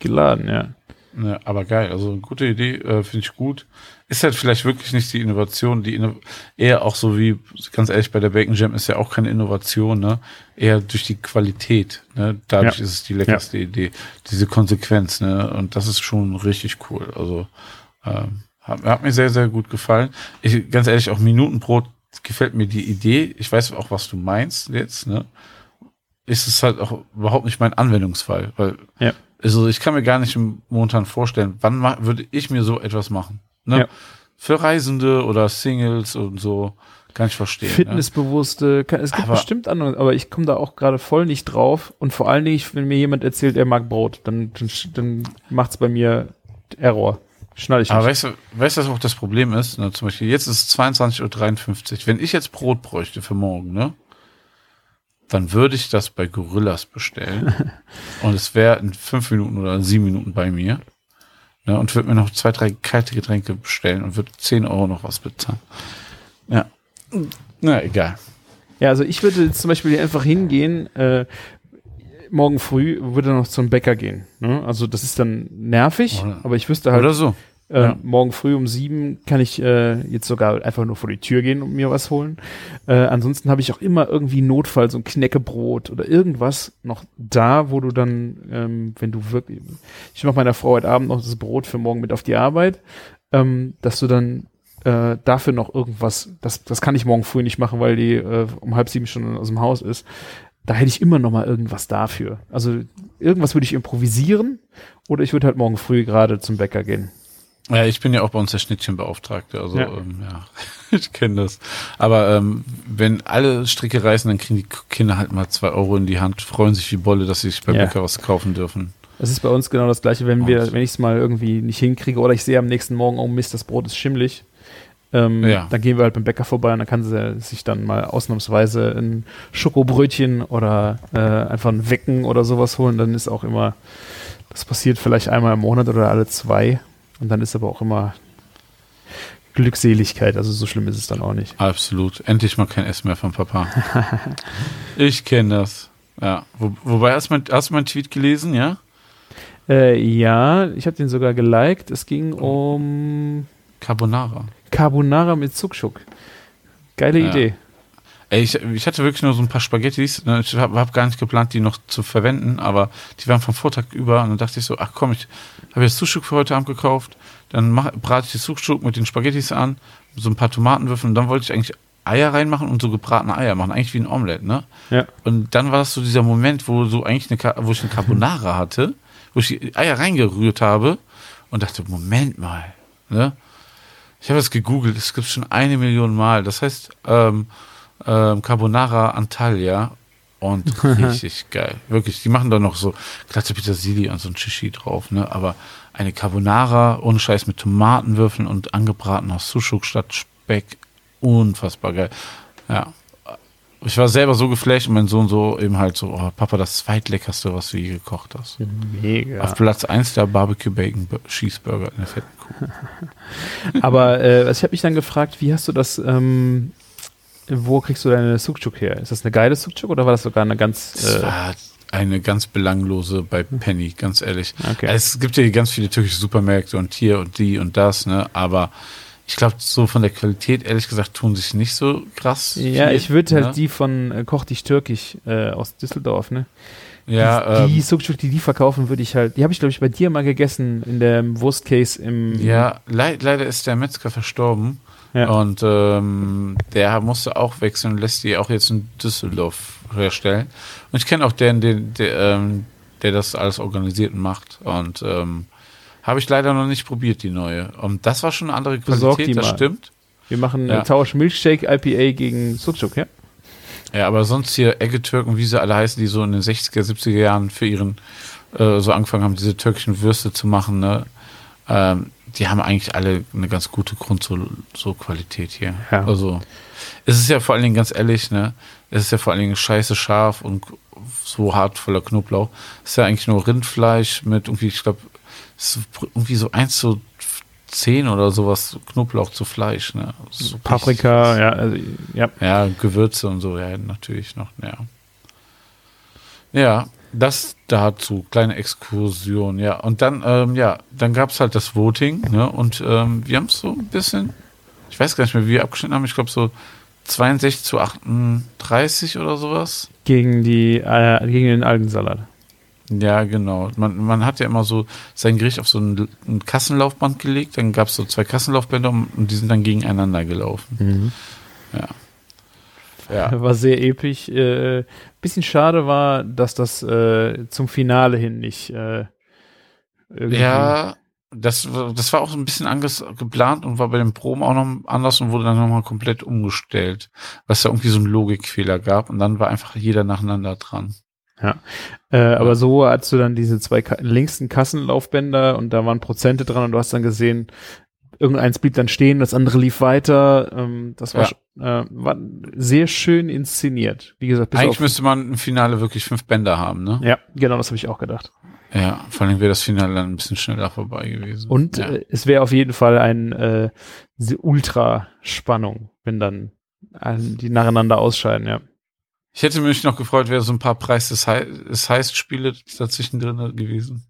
geladen, ja. Ja, aber geil, also eine gute Idee, äh, finde ich gut. Ist halt vielleicht wirklich nicht die Innovation, die Inno eher auch so wie, ganz ehrlich, bei der Bacon Jam ist ja auch keine Innovation, ne? Eher durch die Qualität, ne? Dadurch Ja. ist es die leckerste Idee. Diese Konsequenz, ne? Und das ist schon richtig cool. Also ähm, hat, hat mir sehr, sehr gut gefallen. Ich, ganz ehrlich, auch Minutenbrot gefällt mir die Idee. Ich weiß auch, was du meinst jetzt, ne? Ist es halt auch überhaupt nicht mein Anwendungsfall, weil Ja. also ich kann mir gar nicht momentan vorstellen, wann würde ich mir so etwas machen. Ne? Ja. Für Reisende oder Singles und so kann ich verstehen. Fitnessbewusste, kann, es gibt Aber- bestimmt andere, aber ich komme da auch gerade voll nicht drauf. Und vor allen Dingen, wenn mir jemand erzählt, er mag Brot, dann, dann, dann macht's bei mir Error. Schnall ich Ne? Aber weißt du, weißt du, was auch das Problem ist? Ne, zum Beispiel, jetzt ist es 22.53 Uhr. Wenn ich jetzt Brot bräuchte für morgen, ne? Dann würde ich das bei Gorillas bestellen. und es wäre in fünf Minuten oder in sieben Minuten bei mir. Ne, und würde mir noch zwei, drei kalte Getränke bestellen und würde 10 Euro noch was bezahlen. Ja. Na, egal. Ja, also ich würde jetzt zum Beispiel hier einfach hingehen, äh, morgen früh würde noch zum Bäcker gehen. Ne? Also das ist dann nervig, Oder- aber ich wüsste halt, Oder so. Äh, ja. morgen früh um sieben kann ich äh, jetzt sogar einfach nur vor die Tür gehen und mir was holen. Äh, ansonsten habe ich auch immer irgendwie Notfall, so ein Knäckebrot oder irgendwas noch da, wo du dann, ähm, wenn du wirklich, ich mache meiner Frau heute Abend noch das Brot für morgen mit auf die Arbeit, ähm, dass du dann äh, dafür noch irgendwas, das, das kann ich morgen früh nicht machen, weil die äh, um halb sieben schon aus dem Haus ist. Da hätte ich immer noch mal irgendwas dafür. Also irgendwas würde ich improvisieren oder ich würde halt morgen früh gerade zum Bäcker gehen. Ja, ich bin ja auch bei uns der Schnittchenbeauftragte, also Ja. ähm, ja. ich kenne das. Aber ähm, wenn alle Stricke reißen, dann kriegen die Kinder halt mal zwei Euro in die Hand, freuen sich wie Bolle, dass sie sich beim Ja. Bäcker was kaufen dürfen. Das ist bei uns genau das gleiche, wenn wir, wenn ich es mal irgendwie nicht hinkriege oder ich sehe am nächsten Morgen, oh Mist, das Brot ist schimmlig. Ähm, Ja. Dann gehen wir halt beim Bäcker vorbei und dann kann sie sich dann mal ausnahmsweise ein Schokobrötchen oder äh, einfach ein Wecken oder sowas holen. Dann ist auch immer, das passiert vielleicht einmal im Monat oder alle zwei. Und dann ist aber auch immer Glückseligkeit. Also so schlimm ist es dann auch nicht. Absolut. Endlich mal kein Essen mehr vom Papa. ich kenne das. Ja. Wo, wobei, hast du, mein, hast du meinen Tweet gelesen, ja? Äh, ja, ich habe den sogar geliked. Es ging um Carbonara. Carbonara mit Zuckschuk. Geile Ja. Idee. Ey, ich, ich hatte wirklich nur so ein paar Spaghettis. ne, Ich habe hab gar nicht geplant, die noch zu verwenden, aber die waren vom Vortag über. Und dann dachte ich so, ach komm, ich habe jetzt Sushuk für heute Abend gekauft. Dann mach, brate ich die Sushuk mit den Spaghettis an, so ein paar Tomatenwürfel. Und dann wollte ich eigentlich Eier reinmachen und so gebratene Eier machen. Eigentlich wie ein Omelette, ne? Ja. Und dann war das so dieser Moment, wo so eigentlich eine, wo ich eine Carbonara hatte, wo ich die Eier reingerührt habe und dachte, Moment mal, ne? Ich habe es gegoogelt, es gibt schon eine Million Mal. Das heißt, ähm, ähm, Carbonara Antalya und richtig geil. Wirklich, die machen da noch so glatte Petersilie und so ein Shishi drauf, ne? Aber eine Carbonara ohne Scheiß mit Tomatenwürfeln und angebratener Sushuk statt Speck. Unfassbar geil. Ja. Ich war selber so geflasht und mein Sohn so eben halt so, oh, Papa, das zweitleckerste, was du je gekocht hast. Mega. Auf Platz 1 der Barbecue Bacon Cheeseburger in der fetten Kuh. Aber äh, also ich habe mich dann gefragt, wie hast du das, ähm, wo kriegst du deine Sucuk her? Ist das eine geile Sucuk oder war das sogar eine ganz, Es äh, war eine ganz belanglose bei Penny, ganz ehrlich. okay. Es gibt ja ganz viele türkische Supermärkte und hier und die und das, ne? Aber ich glaube, so von der Qualität, ehrlich gesagt, tun sich nicht so krass. ja, viel, ich würde halt ne? die von äh, Koch dich türkisch äh, aus Düsseldorf, ne? ja, die, die ähm, Sucuk, die die verkaufen, würde ich halt, die habe ich glaube ich bei dir mal gegessen in der Wurstcase im, ja leid, leider ist der Metzger verstorben. Ja. Und ähm, der musste auch wechseln lässt die auch jetzt in Düsseldorf herstellen. Und ich kenne auch den, den, der, ähm, der das alles organisiert und macht. Und ähm, habe ich leider noch nicht probiert, die neue. Und das war schon eine andere Qualität, das mal. stimmt. wir machen Ja. äh, Tausch Milchshake IPA gegen Sucuk, ja? Ja, aber sonst hier Eggetürken, wie sie alle heißen, die so in den 60er, 70er Jahren für ihren äh, so angefangen haben, diese türkischen Würste zu machen, ne? Ähm, die haben eigentlich alle eine ganz gute Grund so, so Qualität hier. Ja. Also es ist ja vor allen Dingen ganz ehrlich, ne? Es ist ja vor allen Dingen scheiße scharf und so hart voller Knoblauch. Es ist ja eigentlich nur Rindfleisch mit irgendwie, ich glaube, irgendwie so eins zu zehn oder sowas Knoblauch zu Fleisch, ne? So Paprika, richtig- ja, also, ja. ja, Gewürze und so, ja, natürlich noch, ja. Ja, das dazu, kleine Exkursion, ja. Und dann, ähm, ja, dann gab's halt das Voting, ne? Und ähm, wir haben es so ein bisschen, ich weiß gar nicht mehr, wie wir abgeschnitten haben, ich glaube so 62 zu 38 oder sowas. Gegen die, äh, gegen den Algensalat. Ja, genau. Man, man hat ja immer so sein Gericht auf so ein, ein Kassenlaufband gelegt, dann gab's so zwei Kassenlaufbänder und die sind dann gegeneinander gelaufen. Ja. Ja. War sehr episch. Äh, bisschen schade war, dass das äh, zum Finale hin nicht äh, irgendwie. Ja, das, war- das war auch so ein bisschen anges geplant und war bei den Proben auch noch anders und wurde dann nochmal komplett umgestellt, was da irgendwie so einen Logikfehler gab und dann war einfach jeder nacheinander dran. Äh, aber so hattest du dann diese zwei Ka linksten Kassenlaufbänder und da waren Prozente dran und du hast dann gesehen, irgendeins blieb dann stehen, das andere lief weiter. Ähm, das war, Ja. äh, war sehr schön inszeniert. Wie gesagt, Eigentlich müsste man im Finale wirklich fünf Bänder haben, ne? ja, genau, das habe ich auch gedacht. Ja, vor allem wäre das Finale dann ein bisschen schneller vorbei gewesen. Und ja. äh, es wäre auf jeden Fall ein äh, Ultra-Spannung, wenn dann äh, die nacheinander ausscheiden, ja. ich hätte mich noch gefreut, wäre so ein paar Preis des, Hei des Heist-Spiele dazwischen drin gewesen.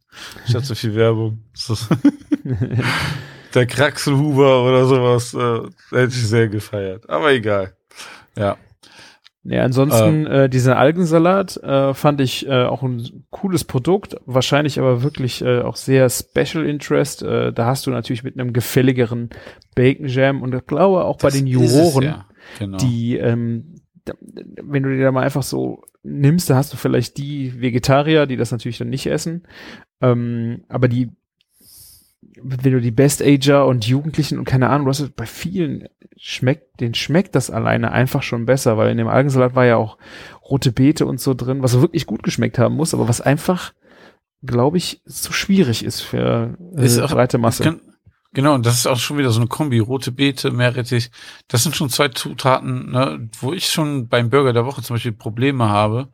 Statt so viel Werbung. Der Kraxelhuber oder sowas, äh, hätte ich sehr gefeiert. Aber egal. Ja. Ja, ansonsten äh, dieser Algensalat äh, fand ich äh, auch ein cooles Produkt, wahrscheinlich aber wirklich äh, auch sehr Special Interest. Äh, da hast du natürlich mit einem gefälligeren Bacon Jam und ich glaube auch bei Das den ist es Juroren, ja. Genau. die, ähm, da, wenn du dir da mal einfach so nimmst, da hast du vielleicht die Vegetarier, die das natürlich dann nicht essen, ähm, aber die wenn du die Best Ager und Jugendlichen und keine Ahnung, hast bei vielen schmeckt, den schmeckt das alleine einfach schon besser, weil in dem Algensalat war ja auch rote Beete und so drin, was wirklich gut geschmeckt haben muss, aber was einfach, glaube ich, zu schwierig ist für äh, Ist auch- breite Masse. kann, genau, und das ist auch schon wieder so eine Kombi. Rote Beete, Meerrettich. Das sind schon zwei Zutaten, ne, wo ich schon beim Burger der Woche zum Beispiel Probleme habe,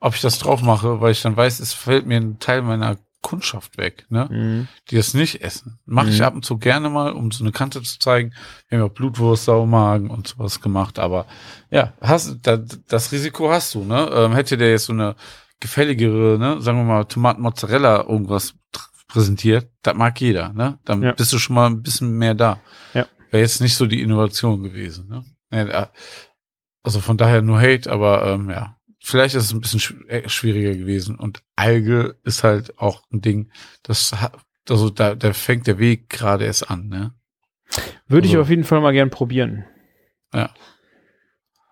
ob ich das drauf mache, weil ich dann weiß, es fällt mir ein Teil meiner Kundschaft weg, ne? Mhm. Die das nicht essen. Mache ich Mhm. ab und zu gerne mal, um so eine Kante zu zeigen. Wir haben ja auch Blutwurst, Saumagen und sowas gemacht, aber ja, hast, da, das Risiko hast du, ne? Ähm, hätte der jetzt so eine gefälligere, ne, sagen wir mal, Tomaten Mozzarella irgendwas präsentiert, das mag jeder, ne? Dann Ja. bist du schon mal ein bisschen mehr da. Ja. Wäre jetzt nicht so die Innovation gewesen, ne? Also von daher nur Hate, aber ähm, ja, vielleicht ist es ein bisschen äh, schwieriger gewesen. Und Alge ist halt auch ein Ding, das also da, da fängt der Weg gerade erst an, ne? Würde ich Also- auf jeden Fall mal gern probieren. Ja.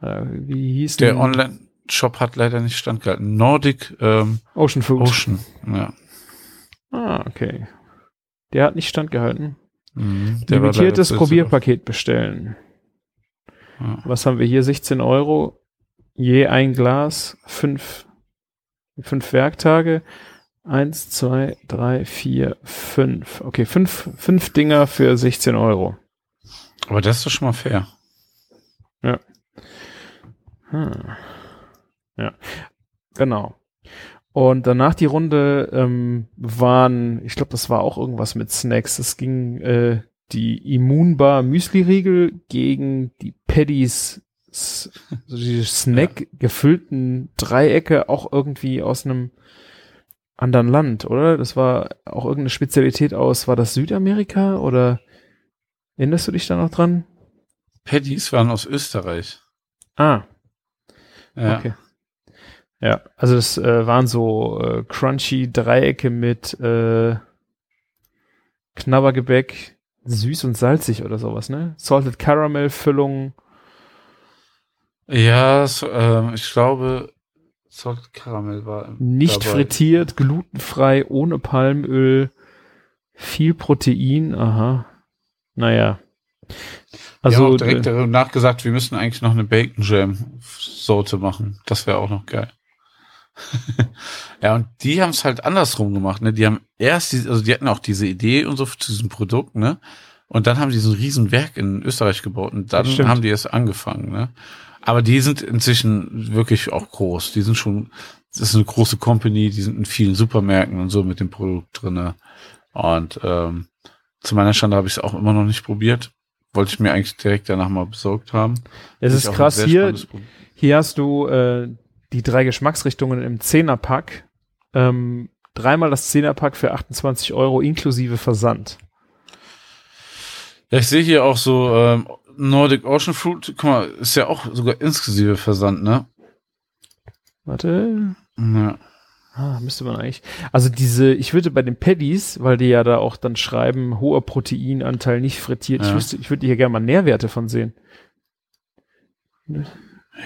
Äh, wie hieß Der denn? Online-Shop hat leider nicht standgehalten. Nordic ähm, Ocean Food. Ocean, ja. Ah, okay. Der hat nicht standgehalten. Mhm, der Limitiertes Probierpaket bestellen. Ja. Was haben wir hier? 16 Euro. Je ein Glas. Fünf, fünf Werktage. Eins, zwei, drei, vier, fünf. Okay, fünf, fünf Dinger für 16 Euro. Aber das ist doch schon mal fair. Hm. Ja, genau. Und danach die Runde ähm, waren, ich glaube, das war auch irgendwas mit Snacks. Es ging äh, die Immunbar Müsli-Riegel gegen die Paddies, so die Snack gefüllten Dreiecke, auch irgendwie aus einem anderen Land, oder? Das war auch irgendeine Spezialität aus, war das Südamerika oder erinnerst du dich da noch dran? Paddies waren aus Österreich. Ah, Ja. Okay. Ja, also das äh, waren so äh, crunchy Dreiecke mit äh, Knabbergebäck, süß und salzig oder sowas, ne? Salted Caramel Füllung. Ja, so, ähm, ich glaube, Salted Caramel war im- Nicht dabei. frittiert, glutenfrei, ohne Palmöl, viel Protein, aha. Naja. Also auch direkt äh, nachgesagt, wir müssen eigentlich noch eine Bacon Jam Sorte machen. Das wäre auch noch geil. ja, und die haben es halt andersrum gemacht, ne? Die haben erst, die, also die hatten auch diese Idee und so zu diesem Produkt, ne? Und dann haben die so ein Riesenwerk in Österreich gebaut und dann haben die erst angefangen, ne? Aber die sind inzwischen wirklich auch groß. Die sind schon, das ist eine große Company, die sind in vielen Supermärkten und so mit dem Produkt drinne. Und ähm, zu meiner Schande habe ich es auch immer noch nicht probiert. Wollte ich mir eigentlich direkt danach mal besorgt haben. es Ist krass hier. Hier hast du äh, die drei Geschmacksrichtungen im Zehnerpack. Ähm, dreimal das Zehnerpack für 28 Euro inklusive Versand. Ja, ich sehe hier auch so ähm, Nordic Ocean Fruit. Guck mal, ist ja auch sogar inklusive Versand, ne? Warte. Ja. Ah, müsste man eigentlich. Also diese, ich würde bei den Paddies, weil die ja da auch dann schreiben, hoher Proteinanteil nicht frittiert, ich Ja. wüsste, ich würde hier gerne mal Nährwerte von sehen.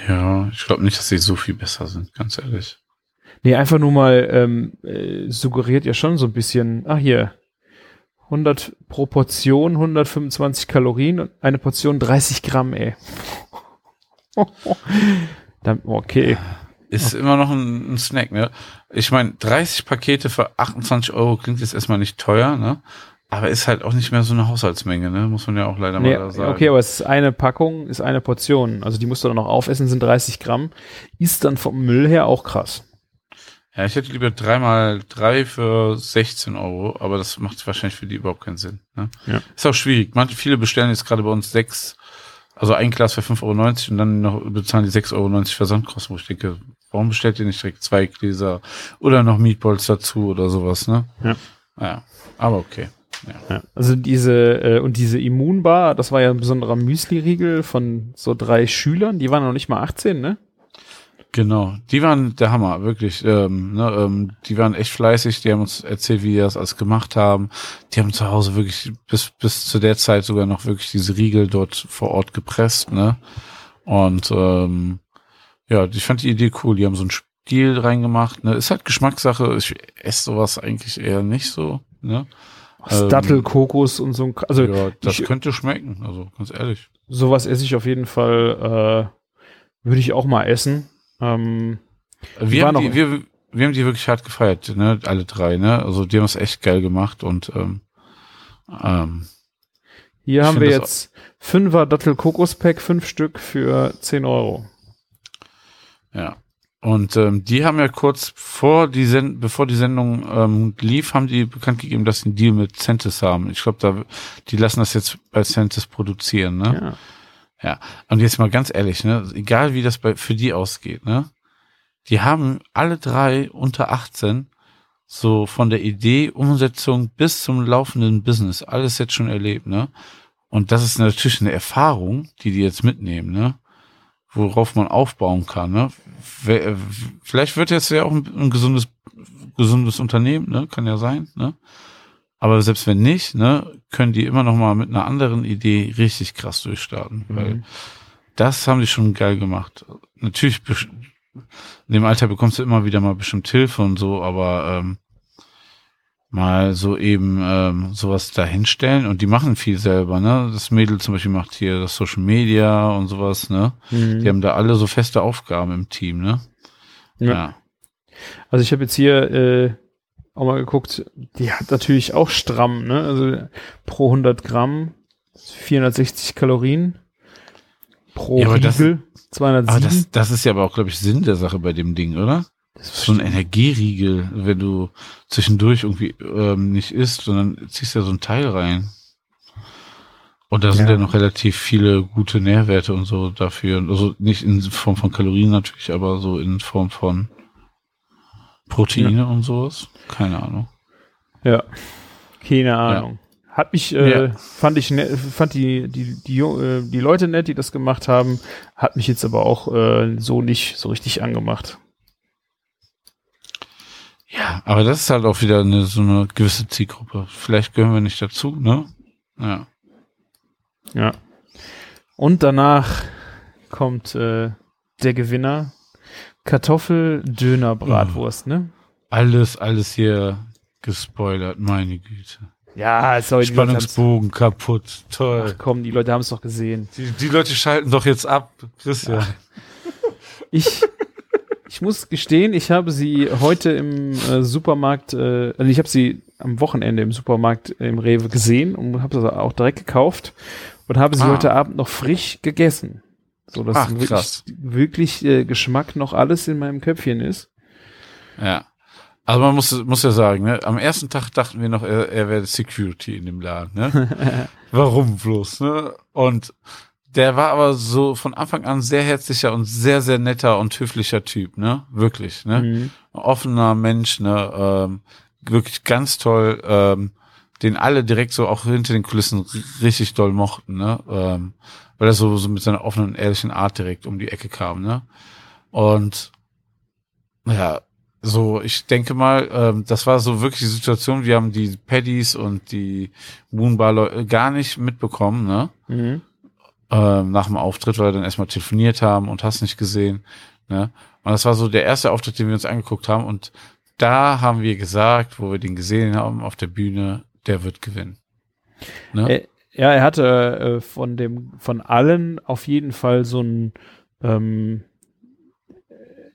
Ja, ich glaube nicht, dass sie so viel besser sind, ganz ehrlich. Nee, einfach nur mal ähm, äh, suggeriert ja schon so ein bisschen, ah hier, 100 pro Portion, 125 Kalorien und eine Portion 30 Gramm, ey. Okay. Ist immer noch ein, ein Snack, ne? Ich meine, 30 Pakete für 28 Euro klingt jetzt erstmal nicht teuer, ne? Aber ist halt auch nicht mehr so eine Haushaltsmenge, ne? Muss man ja auch leider Nee, mal sagen. okay, aber es ist eine Packung, ist eine Portion. Also die musst du dann noch aufessen, sind 30 Gramm. Ist dann vom Müll her auch krass. Ja, ich hätte lieber dreimal drei für 16 Euro, aber das macht wahrscheinlich für die überhaupt keinen Sinn. Ne? Ja. Ist auch schwierig. Manche, viele bestellen jetzt gerade bei uns sechs, also ein Glas für 5,90 Euro und dann noch bezahlen die 6,90 Euro Versandkosten, wo ich denke, warum bestellt ihr nicht direkt zwei Gläser oder noch Meatballs dazu oder sowas, ne? Ja. Ja, aber okay. Ja. Also diese, äh, und diese Immunbar, das war ja ein besonderer Müsli-Riegel von so drei Schülern, die waren noch nicht mal 18, ne? Genau, die waren der Hammer, wirklich. Ähm, ne, ähm, die waren echt fleißig, die haben uns erzählt, wie die das alles gemacht haben. Die haben zu Hause wirklich bis, bis zu der Zeit sogar noch wirklich diese Riegel dort vor Ort gepresst, ne? Und ähm, ja, ich fand die Idee cool. Die haben so einen Stiel reingemacht, ne? Ist halt Geschmackssache. Ich esse sowas eigentlich eher nicht so, ne? Ähm, Dattel, Kokos und so ein, also ja, das ich- könnte schmecken, also ganz ehrlich. sowas esse ich auf jeden Fall, äh, würde ich auch mal essen. Ähm, Wir haben, die, wir, wir haben die wirklich hart gefeiert, ne? Alle drei, ne? Also die haben es echt geil gemacht und ähm, ähm, hier haben wir jetzt Fünfer Dattel Kokos Pack, fünf Stück für 10 Euro. ja. Und ähm, die haben ja kurz vor die Send bevor die Sendung ähm, lief, haben die bekannt gegeben, dass sie einen Deal mit Centis haben. Ich glaube, da die lassen das jetzt bei Centis produzieren, ne? Ja. Ja. Und jetzt mal ganz ehrlich, ne, egal wie das bei für die ausgeht, ne? Die haben alle drei unter 18 so von der Idee, Umsetzung bis zum laufenden Business alles jetzt schon erlebt, ne? Und das ist natürlich eine Erfahrung, die die jetzt mitnehmen, ne? Worauf man aufbauen kann, ne? Äh, Vielleicht wird jetzt ja auch ein, ein gesundes, gesundes Unternehmen, ne? Kann ja sein, ne? Aber selbst wenn nicht, ne, können die immer noch mal mit einer anderen Idee richtig krass durchstarten, weil Mhm. das haben die schon geil gemacht. Natürlich, in dem Alter bekommst du immer wieder mal bestimmt Hilfe und so, aber ähm, mal so eben ähm, sowas dahinstellen und die machen viel selber, ne? Das Mädel zum Beispiel macht hier das Social Media und sowas, ne? Mhm. Die haben da alle so feste Aufgaben im Team, ne? Ja. Also ich habe jetzt hier äh, auch mal geguckt, die hat natürlich auch stramm, ne? Also pro 100 Gramm 460 Kalorien pro Ja, aber das- Riegel 207. Aber das, das ist ja aber auch, glaube ich, Sinn der Sache bei dem Ding, oder? So ein Energieriegel, wenn du zwischendurch irgendwie ähm, nicht isst, sondern ziehst ja so ein Teil rein. Und da sind Ja. ja noch relativ viele gute Nährwerte und so dafür. Also nicht in Form von Kalorien natürlich, aber so in Form von Proteine und sowas. Keine Ahnung. Ja, keine Ahnung. Hat mich, äh, Ja. fand ich, ne, fand die, die, die, Ju- äh, die Leute nett, die das gemacht haben, hat mich jetzt aber auch äh, so nicht so richtig angemacht. Ja, aber das ist halt auch wieder eine, so eine gewisse Zielgruppe. Vielleicht gehören wir nicht dazu, ne? Ja. Ja. Und danach kommt äh, der Gewinner. Kartoffel-Döner-Bratwurst, ne? Alles, alles hier gespoilert, meine Güte. Ja, sorry, Spannungsbogen kaputt. Toll. Ach komm, die Leute haben es doch gesehen. Die, die Leute schalten doch jetzt ab, Christian. Ich, ich muss gestehen, ich habe sie heute im äh, Supermarkt, äh, also ich habe sie am Wochenende im Supermarkt im Rewe gesehen und habe sie auch direkt gekauft und habe sie Ah. heute Abend noch frisch gegessen. So dass Ach, wirklich, krass. wirklich äh, Geschmack noch alles in meinem Köpfchen ist. Ja. Also man muss, muss ja sagen, ne, am ersten Tag dachten wir noch, er, er wäre Security in dem Laden, ne? Warum bloß, ne? Und der war aber so von Anfang an sehr herzlicher und sehr, sehr netter und höflicher Typ, ne? Wirklich, ne? Mhm. offener Mensch, ne, ähm, wirklich ganz toll, ähm, den alle direkt so auch hinter den Kulissen richtig doll mochten, ne, ähm, weil er so, so mit seiner offenen, ehrlichen Art direkt um die Ecke kam, ne, und ja, so, ich denke mal, ähm, das war so wirklich die Situation, wir haben die Paddies und die Moonbar gar nicht mitbekommen, ne, Mhm. ähm, nach dem Auftritt, weil wir dann erstmal telefoniert haben und hast nicht gesehen. Ne? Und das war so der erste Auftritt, den wir uns angeguckt haben. Und da haben wir gesagt, wo wir den gesehen haben auf der Bühne, der wird gewinnen. Ne? Äh, ja, er hatte äh, von dem, von allen auf jeden Fall so ein, ähm,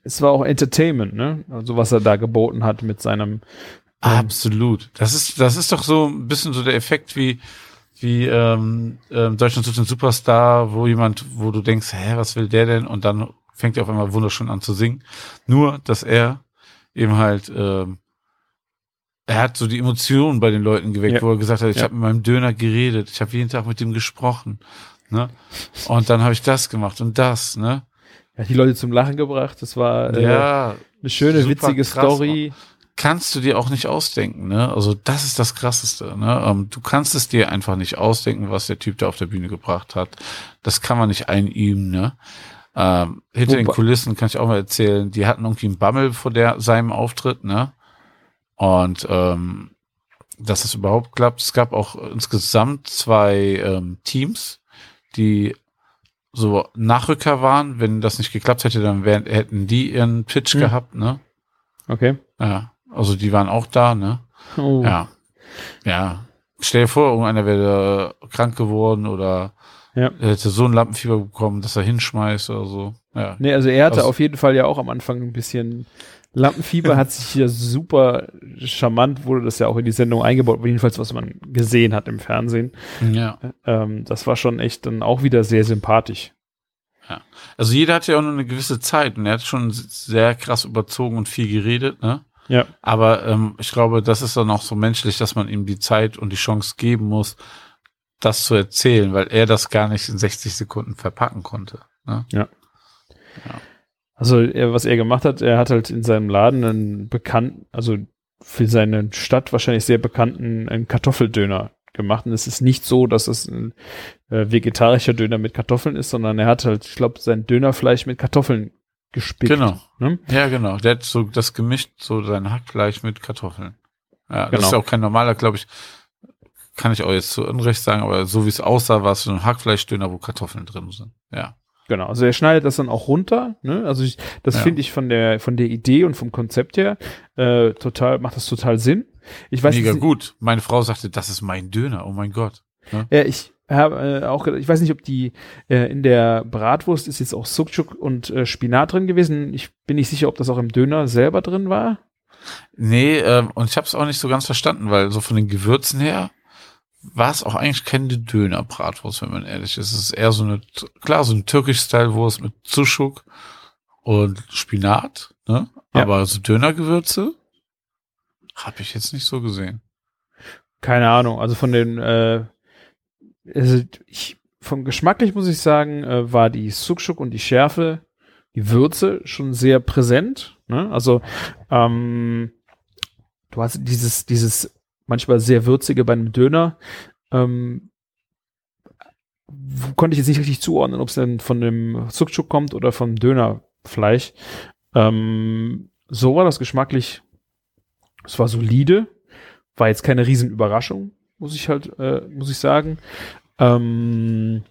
es war auch Entertainment, ne? Also was er da geboten hat mit seinem, Absolut. Das ist, das ist doch so ein bisschen so der Effekt wie, wie ähm, ähm, Deutschland sucht den Superstar, wo jemand, wo du denkst, hä, was will der denn? Und dann fängt er auf einmal wunderschön an zu singen. Nur, dass er eben halt, ähm, er hat so die Emotionen bei den Leuten geweckt, Ja. wo er gesagt hat, ich Ja. habe mit meinem Döner geredet, ich habe jeden Tag mit ihm gesprochen. Ne? Und dann habe ich das gemacht und das, ne? er hat die Leute zum Lachen gebracht. Das war äh, ja, eine schöne, witzige krass, Story. kannst du dir auch nicht ausdenken, ne? Also das ist das Krasseste, ne? Ähm, du kannst es dir einfach nicht ausdenken, was der Typ da auf der Bühne gebracht hat. Das kann man nicht einüben, ne? Ähm, hinter den Wobei- Kulissen kann ich auch mal erzählen, die hatten irgendwie einen Bammel vor der, seinem Auftritt, ne? Und ähm, dass es überhaupt klappt. Es gab auch insgesamt zwei ähm, Teams, die so Nachrücker waren. Wenn das nicht geklappt hätte, dann wären, hätten die ihren Pitch Hm. gehabt, ne? Okay. Ja, also die waren auch da, ne? Oh. Ja. Ja. Stell dir vor, irgendeiner wäre krank geworden oder Ja. hätte so ein Lampenfieber bekommen, dass er hinschmeißt oder so. Ja. Nee, also er hatte Also- auf jeden Fall ja auch am Anfang ein bisschen Lampenfieber, hat sich hier super charmant, wurde das ja auch in die Sendung eingebaut, jedenfalls was man gesehen hat im Fernsehen. Ja. Ähm, das war schon echt dann auch wieder sehr sympathisch. Ja. Also jeder hat ja auch nur eine gewisse Zeit und er hat schon sehr krass überzogen und viel geredet, ne? Ja. Aber ähm, ich glaube, das ist dann auch so menschlich, dass man ihm die Zeit und die Chance geben muss, das zu erzählen, weil er das gar nicht in 60 Sekunden verpacken konnte. Ne? Also er, was er gemacht hat, er hat halt in seinem Laden einen bekannten, also für seine Stadt wahrscheinlich sehr bekannten einen Kartoffeldöner gemacht. Und es ist nicht so, dass es ein äh, vegetarischer Döner mit Kartoffeln ist, sondern er hat halt, ich glaube, sein Dönerfleisch mit Kartoffeln gespickt. Genau. Ne? Ja, genau. Der hat so das gemischt, so sein Hackfleisch mit Kartoffeln. Ja, das Genau. ist auch kein normaler, glaube ich, kann ich auch jetzt zu Unrecht sagen, aber so wie es aussah, war es so ein Hackfleischdöner, wo Kartoffeln drin sind. Ja. Genau, also er schneidet das dann auch runter. Ne? Also ich, das Ja. finde ich von der von der Idee und vom Konzept her äh, total macht das total Sinn. Ich weiß Mega gut. Meine Frau sagte, das ist mein Döner. Oh mein Gott. Ja, ich habe äh, auch, ich weiß nicht, ob die äh, in der Bratwurst ist jetzt auch Sucuk und äh, Spinat drin gewesen. Ich bin nicht sicher, ob das auch im Döner selber drin war. Nee, ähm, und ich habe es auch nicht so ganz verstanden, weil so von den Gewürzen her war es auch eigentlich keine Döner-Bratwurst, wenn man ehrlich ist. Es ist eher so eine, klar, so eine türkisch-Style-Wurst mit Zuschuk und Spinat, ne? Ja. Aber so Dönergewürze habe ich jetzt nicht so gesehen. Keine Ahnung. Also von den, äh, also ich, vom geschmacklich muss ich sagen, äh, war die Sucuk und die Schärfe, die Würze schon sehr präsent. Ne? Also ähm, du hast dieses, dieses manchmal sehr würzige bei einem Döner. Ähm, konnte ich jetzt nicht richtig zuordnen, ob es denn von dem Sucuk kommt oder vom Dönerfleisch. Ähm, so war das geschmacklich. Es war solide, war jetzt keine Riesenüberraschung, muss ich halt, äh, muss ich sagen. Ähm,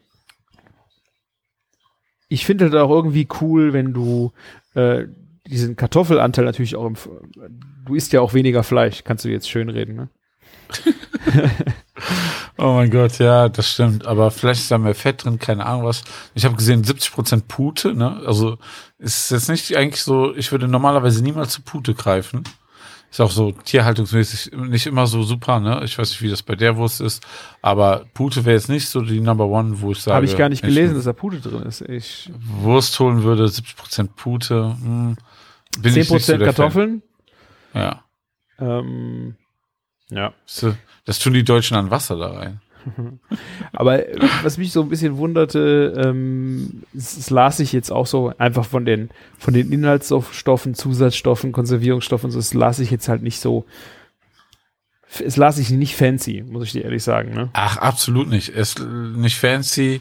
ich finde halt auch irgendwie cool, wenn du äh, diesen Kartoffelanteil natürlich auch im, du isst ja auch weniger Fleisch, kannst du jetzt schön reden, ne? Oh mein Gott, ja, das stimmt. Aber vielleicht ist da mehr Fett drin, keine Ahnung was. Ich habe gesehen, 70% Pute, ne? Also ist jetzt nicht eigentlich so, ich würde normalerweise niemals zu Pute greifen. Ist auch so tierhaltungsmäßig nicht immer so super, ne? Ich weiß nicht, wie das bei der Wurst ist, aber Pute wäre jetzt nicht so die Number One, wo ich sage. Habe ich gar nicht gelesen, dass da Pute drin ist. Ich, Wurst holen würde, 70% Pute, hm, bin ich nicht 10% so Kartoffeln. Fan. Ja. Ähm, ja. Das tun die Deutschen an Wasser da rein. Aber äh, was mich so ein bisschen wunderte, ähm, es, es las sich jetzt auch so einfach von den von den Inhaltsstoffen, Zusatzstoffen, Konservierungsstoffen, so es las sich jetzt halt nicht so. Es las sich nicht fancy, muss ich dir ehrlich sagen. Ne? Ach, absolut nicht. Es ist nicht fancy.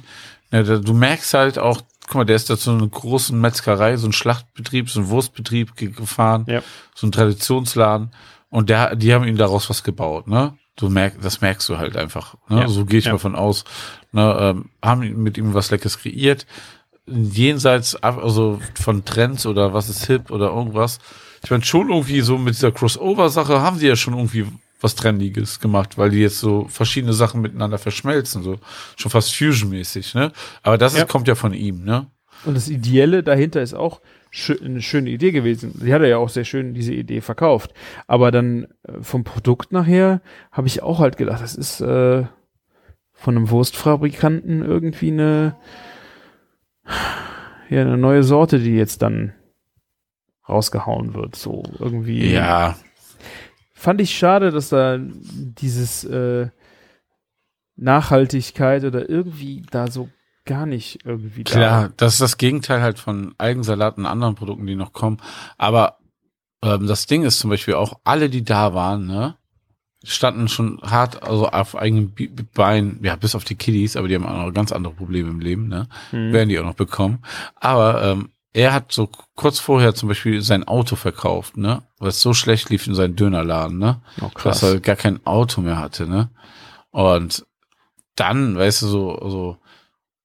Ja, da- du merkst halt auch, guck mal, der ist da zu einer großen Metzgerei, so ein Schlachtbetrieb, so ein Wurstbetrieb ge- gefahren, Ja. so ein Traditionsladen. Und der, die haben ihm daraus was gebaut, ne? Du merkst, das merkst du halt einfach. Ne? Ja. So gehe ich Ja. mal von aus. Ne? Ähm, haben mit ihm was Leckeres kreiert. Jenseits ab- also von Trends oder was ist hip oder irgendwas. Ich meine, schon irgendwie so mit dieser Crossover-Sache haben die ja schon irgendwie was Trendiges gemacht, weil die jetzt so verschiedene Sachen miteinander verschmelzen, so schon fast Fusion-mäßig, ne? Aber das Ja. ist, kommt ja von ihm, ne? Und das Ideelle dahinter ist auch eine schöne Idee gewesen. Sie hat er ja auch sehr schön diese Idee verkauft. Aber dann äh, vom Produkt nachher habe ich auch halt gedacht, das ist äh, von einem Wurstfabrikanten irgendwie eine ja eine neue Sorte, die jetzt dann rausgehauen wird. So irgendwie. Ja, Fand ich schade, dass da dieses äh, Nachhaltigkeit oder irgendwie da so gar nicht irgendwie da Klar, das ist das Gegenteil halt von Algensalat und anderen Produkten, die noch kommen. Aber ähm, das Ding ist zum Beispiel auch, alle, die da waren, ne, standen schon hart, also auf eigenen Beinen, ja, bis auf die Kiddies, aber die haben auch noch ganz andere Probleme im Leben, ne? Mhm. Werden die auch noch bekommen. Aber ähm, er hat so kurz vorher zum Beispiel sein Auto verkauft, ne? Weil es so schlecht lief in seinem Dönerladen, ne? Oh, dass er gar kein Auto mehr hatte, ne? Und dann, weißt du, so, so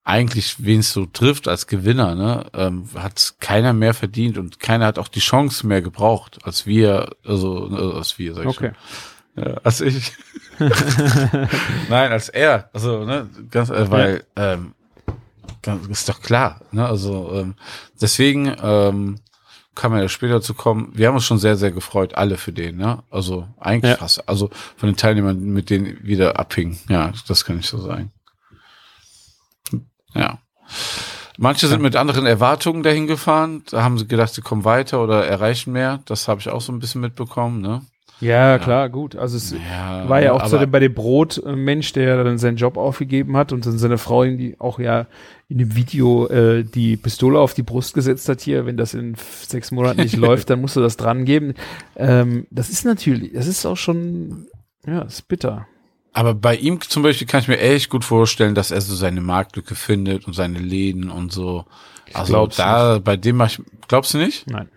eigentlich, wen es so trifft als Gewinner, ne, ähm, hat keiner mehr verdient und keiner hat auch die Chance mehr gebraucht, als wir, also äh, als wir, sag ich Okay. schon. Ja, als ich. Nein, als er. Also, ne, ganz, äh, weil, ähm, ist doch klar, ne? Also, ähm, deswegen, ähm, kann man ja später zu kommen. Wir haben uns schon sehr, sehr gefreut, alle für den, ne? Also eigentlich Ja. fast, also von den Teilnehmern, mit denen wieder abhingen. Ja, das kann ich so sagen. Ja. Manche sind mit anderen Erwartungen dahin gefahren. Da haben sie gedacht, sie kommen weiter oder erreichen mehr. Das habe ich auch so ein bisschen mitbekommen. Ne? Ja, klar, gut. Also es Ja, war ja auch aber- zu dem, bei dem Brot-Mensch, der dann seinen Job aufgegeben hat und dann seine Frau, ihm die auch ja in dem Video äh, die Pistole auf die Brust gesetzt hat hier, wenn das in sechs Monaten nicht läuft, dann musst du das dran geben. Ähm, das ist natürlich, das ist auch schon, ja, ist bitter. Aber bei ihm zum Beispiel kann ich mir echt gut vorstellen, dass er so seine Marktlücke findet und seine Läden und so. Also glaub's da, bei dem mach ich, glaubst du nicht? Nein.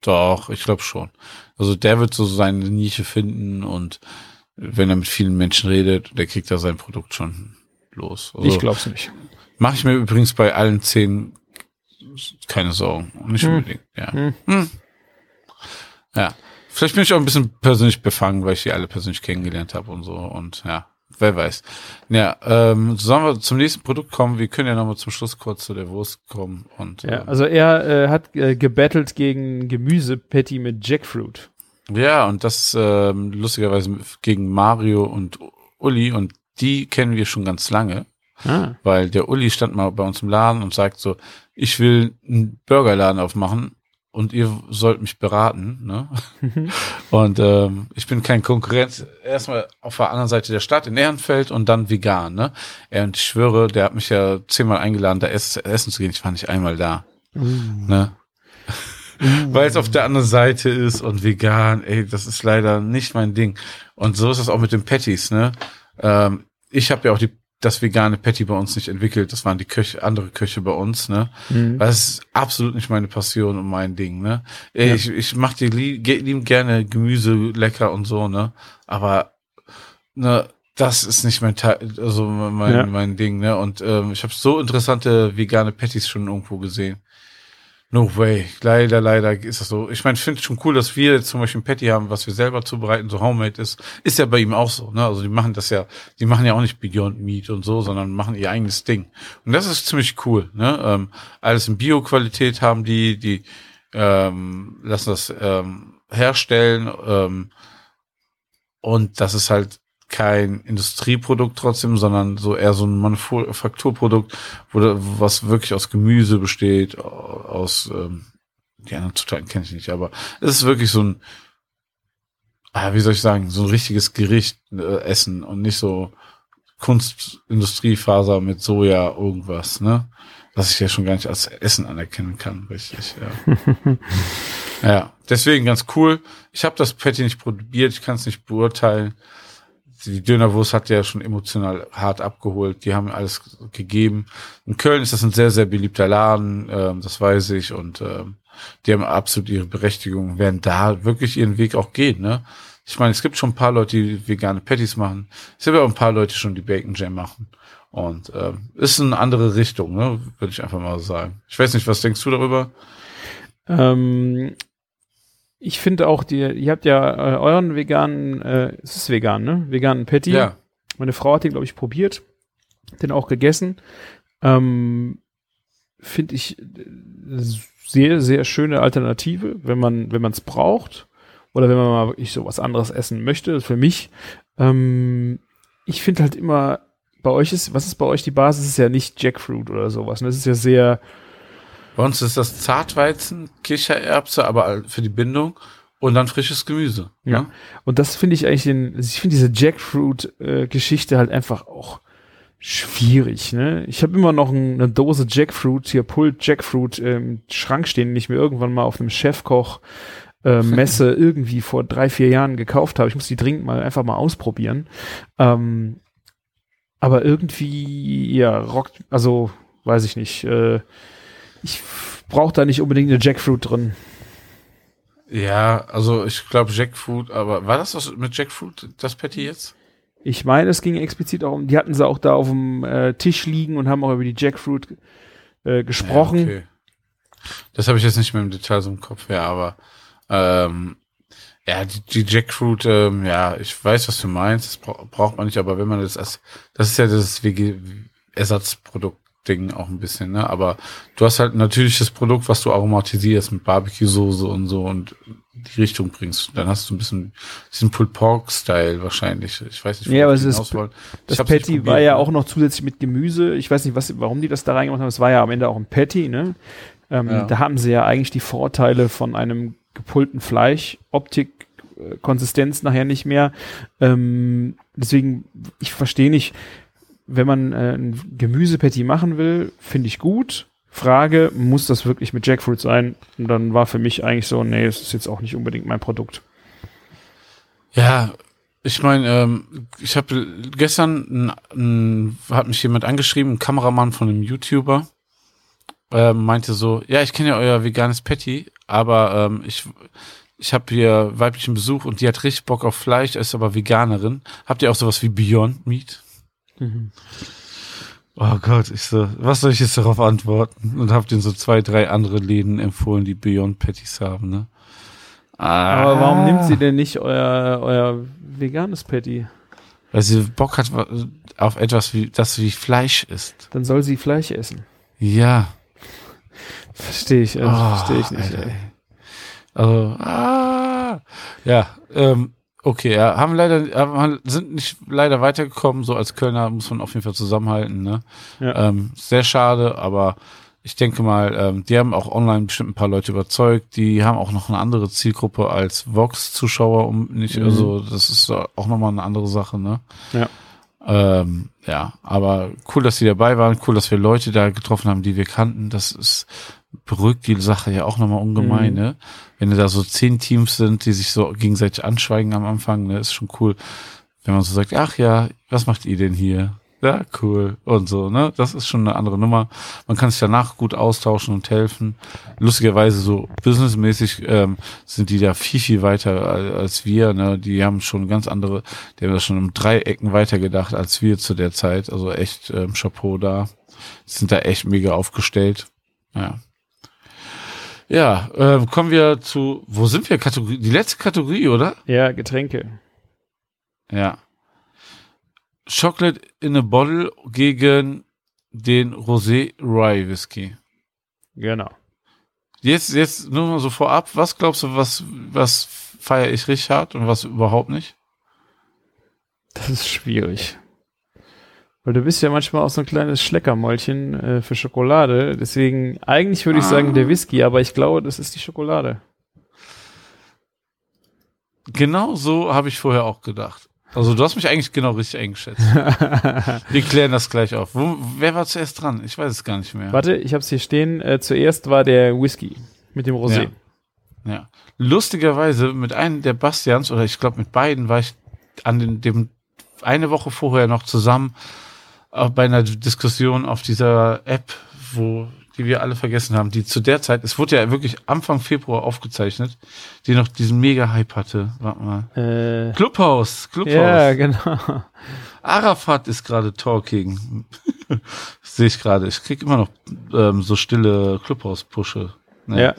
Doch, ich glaube schon. Also der wird so seine Nische finden und wenn er mit vielen Menschen redet, der kriegt da sein Produkt schon los. Also, ich glaub's nicht. Mache ich mir übrigens bei allen zehn keine Sorgen. Nicht Hm. unbedingt, ja. Hm. Hm. Ja. Vielleicht bin ich auch ein bisschen persönlich befangen, weil ich die alle persönlich kennengelernt habe und so. Und ja, wer weiß. Ja, ähm, sollen wir zum nächsten Produkt kommen? Wir können ja nochmal zum Schluss kurz zu der Wurst kommen. Und Ja, ähm, also er äh, hat äh, gebettelt gegen Gemüsepatty mit Jackfruit. Ja, und das ähm, lustigerweise gegen Mario und Uli und die kennen wir schon ganz lange, Ah. weil der Uli stand mal bei uns im Laden und sagt so, ich will einen Burgerladen aufmachen und ihr sollt mich beraten, ne? Und ähm, ich bin kein Konkurrent. Erstmal auf der anderen Seite der Stadt in Ehrenfeld und dann vegan, ne? Und ich schwöre, der hat mich ja zehnmal eingeladen, da ess essen zu gehen. Ich war nicht einmal da, ne? Weil es auf der anderen Seite ist und vegan, ey, das ist leider nicht mein Ding. Und so ist es auch mit den Patties, ne? Ähm, ich habe ja auch die, das vegane Patty bei uns nicht entwickelt. Das waren die Köche, andere Köche bei uns, ne? Mhm. Das ist absolut nicht meine Passion und mein Ding, ne? Ey, Ja. Ich, ich mach dir lieb, lieb gerne Gemüse lecker und so, ne? Aber ne, das ist nicht mein Teil, also mein, Ja. mein Ding, ne? Und ähm, ich habe so interessante vegane Patties schon irgendwo gesehen. No way. Leider, leider ist das so. Ich meine, ich finde schon cool, dass wir jetzt zum Beispiel ein Patty haben, was wir selber zubereiten, so homemade ist. Ist ja bei ihm auch so, ne? Also die machen das ja, die machen ja auch nicht Beyond Meat und so, sondern machen ihr eigenes Ding. Und das ist ziemlich cool, ne? Ähm, alles in Bio-Qualität haben die, die ähm, lassen das ähm, herstellen ähm, und das ist halt kein Industrieprodukt trotzdem, sondern so eher so ein Manufakturprodukt, wo was wirklich aus Gemüse besteht, aus ähm, die anderen Zutaten kenne ich nicht, aber es ist wirklich so ein, ah, wie soll ich sagen, so ein richtiges Gericht äh, essen und nicht so Kunstindustriefaser mit Soja irgendwas, ne? Was ich ja schon gar nicht als Essen anerkennen kann, richtig, ja. ja, deswegen ganz cool. Ich habe das Patty nicht probiert, ich kann es nicht beurteilen. Die Dönerwurst hat ja schon emotional hart abgeholt. Die haben alles gegeben. In Köln ist das ein sehr, sehr beliebter Laden, ähm, das weiß ich. Und ähm, die haben absolut ihre Berechtigung, werden da wirklich ihren Weg auch gehen. Ne? Ich meine, es gibt schon ein paar Leute, die vegane Patties machen. Es gibt auch ein paar Leute schon, die Bacon Jam machen. Und ähm, ist eine andere Richtung, ne? würde ich einfach mal sagen. Ich weiß nicht, was denkst du darüber? Ähm, ich finde auch, die, ihr habt ja äh, euren veganen, äh, es ist vegan, ne? Veganen Patty. Ja. Meine Frau hat den, glaube ich, probiert, den auch gegessen. Ähm, finde ich äh, sehr, sehr schöne Alternative, wenn man, wenn man es braucht. Oder wenn man mal wirklich so was anderes essen möchte, für mich. Ähm, ich finde halt immer, bei euch ist, was ist bei euch die Basis? Es ist ja nicht Jackfruit oder sowas. Ne? Das ist ja sehr, Bei uns ist das Zartweizen, Kichererbse, aber für die Bindung und dann frisches Gemüse. Ja. Ne? Und das finde ich eigentlich den, ich finde diese Jackfruit-Geschichte halt einfach auch schwierig, ne? Ich habe immer noch ein, eine Dose Jackfruit, hier Pulled Jackfruit im Schrank stehen, den ich mir irgendwann mal auf einem Chefkoch äh, Messe irgendwie vor drei, vier Jahren gekauft habe. Ich muss die dringend mal einfach mal ausprobieren. Ähm, aber irgendwie, ja, rockt, also weiß ich nicht. Äh, ich brauche da nicht unbedingt eine Jackfruit drin. Ja, also ich glaube Jackfruit, aber war das was mit Jackfruit, das Patty jetzt? Ich meine, es ging explizit auch um, die hatten sie auch da auf dem äh, Tisch liegen und haben auch über die Jackfruit äh, gesprochen. Ja, okay. Das habe ich jetzt nicht mehr im Detail so im Kopf, ja, aber ähm, ja, die, die Jackfruit, ähm, ja, ich weiß, was du meinst, das bra braucht man nicht, aber wenn man das als, das ist ja das WG Ersatzprodukt Ding auch ein bisschen, ne? Aber du hast halt ein natürliches Produkt, was du aromatisierst mit Barbecue-Soße und so und die Richtung bringst. Dann hast du ein bisschen diesen Pulled Pork-Style wahrscheinlich. Ich weiß nicht, Ja, aber es ist-. Das Patty war ja ne? auch noch zusätzlich mit Gemüse. Ich weiß nicht, was, warum die das da reingemacht haben. Es war ja am Ende auch ein Patty, ne? Ähm, Ja. Da haben sie ja eigentlich die Vorteile von einem gepullten Fleisch, Optik, äh, Konsistenz nachher nicht mehr. Ähm, deswegen, ich verstehe nicht, wenn man äh, ein Gemüsepatty machen will, finde ich gut. Frage, muss das wirklich mit Jackfruit sein? Und dann war für mich eigentlich so, nee, es ist jetzt auch nicht unbedingt mein Produkt. Ja, ich meine, ähm, ich habe gestern n, n, hat mich jemand angeschrieben, ein Kameramann von einem YouTuber, ähm, meinte so, ja, ich kenne ja euer veganes Patty, aber ähm, ich ich habe hier weiblichen Besuch und die hat richtig Bock auf Fleisch, ist aber Veganerin. Habt ihr auch sowas wie Beyond Meat? Oh Gott, ich so, was soll ich jetzt darauf antworten? Und hab den so zwei, drei andere Läden empfohlen, die Beyond Patties haben, ne? Ah, Aber warum nimmt sie denn nicht euer, euer veganes Patty? Weil sie Bock hat auf etwas, wie, das wie Fleisch ist. Dann soll sie Fleisch essen. Ja. Verstehe ich, äh, Oh, verstehe ich nicht. Alter, ey. Also, ah, ja, ähm, okay, ja, haben leider, haben, sind nicht leider weitergekommen, so als Kölner muss man auf jeden Fall zusammenhalten, ne? Ja. Ähm, sehr schade, aber ich denke mal, ähm, die haben auch online bestimmt ein paar Leute überzeugt, die haben auch noch eine andere Zielgruppe als Vox-Zuschauer, um nicht, Mhm. also das ist auch nochmal eine andere Sache, ne? Ja. Ähm, ja, aber cool, dass sie dabei waren, cool, dass wir Leute da getroffen haben, die wir kannten. Das ist beruhigt die Sache ja auch nochmal ungemein, Mhm. ne? Wenn da so zehn Teams sind, die sich so gegenseitig anschweigen am Anfang, ne, ist schon cool. Wenn man so sagt, ach ja, was macht ihr denn hier? Ja, cool. Und so, ne? Das ist schon eine andere Nummer. Man kann sich danach gut austauschen und helfen. Lustigerweise so businessmäßig ähm, sind die da viel, viel weiter al- als wir. Ne? Die haben schon ganz andere, die haben das schon um drei Ecken weiter gedacht als wir zu der Zeit. Also echt ähm, Chapeau da. Sind da echt mega aufgestellt. Ja. Ja, ähm, kommen wir zu, wo sind wir? Kategorie, die letzte Kategorie, oder? Ja, Getränke. Ja. Chocolate in a Bottle gegen den Rosé Rye Whisky. Genau. Jetzt, jetzt nur mal so vorab, was glaubst du, was, was feiere ich richtig hart und was überhaupt nicht? Das ist schwierig. Weil du bist ja manchmal auch so ein kleines Schleckermäulchen äh, für Schokolade. Deswegen, eigentlich würde ich Ah. sagen der Whisky, aber ich glaube, das ist die Schokolade. Genau so habe ich vorher auch gedacht. Also du hast mich eigentlich genau richtig eingeschätzt. Wir klären das gleich auf. Wo, wer war zuerst dran? Ich weiß es gar nicht mehr. Warte, ich habe es hier stehen. Äh, zuerst war der Whisky mit dem Rosé. Ja. Ja. Lustigerweise mit einem der Bastians, oder ich glaube mit beiden, war ich an den, dem eine Woche vorher noch zusammen äh, bei einer Diskussion auf dieser App, wo die wir alle vergessen haben, die zu der Zeit, es wurde ja wirklich Anfang Februar aufgezeichnet, die noch diesen Mega-Hype hatte. Warte mal. Äh, Clubhouse, Clubhouse. ja, genau. Arafat ist gerade talking. Sehe ich gerade. Ich krieg immer noch ähm, so stille Clubhouse-Pusche. Ne? Ja.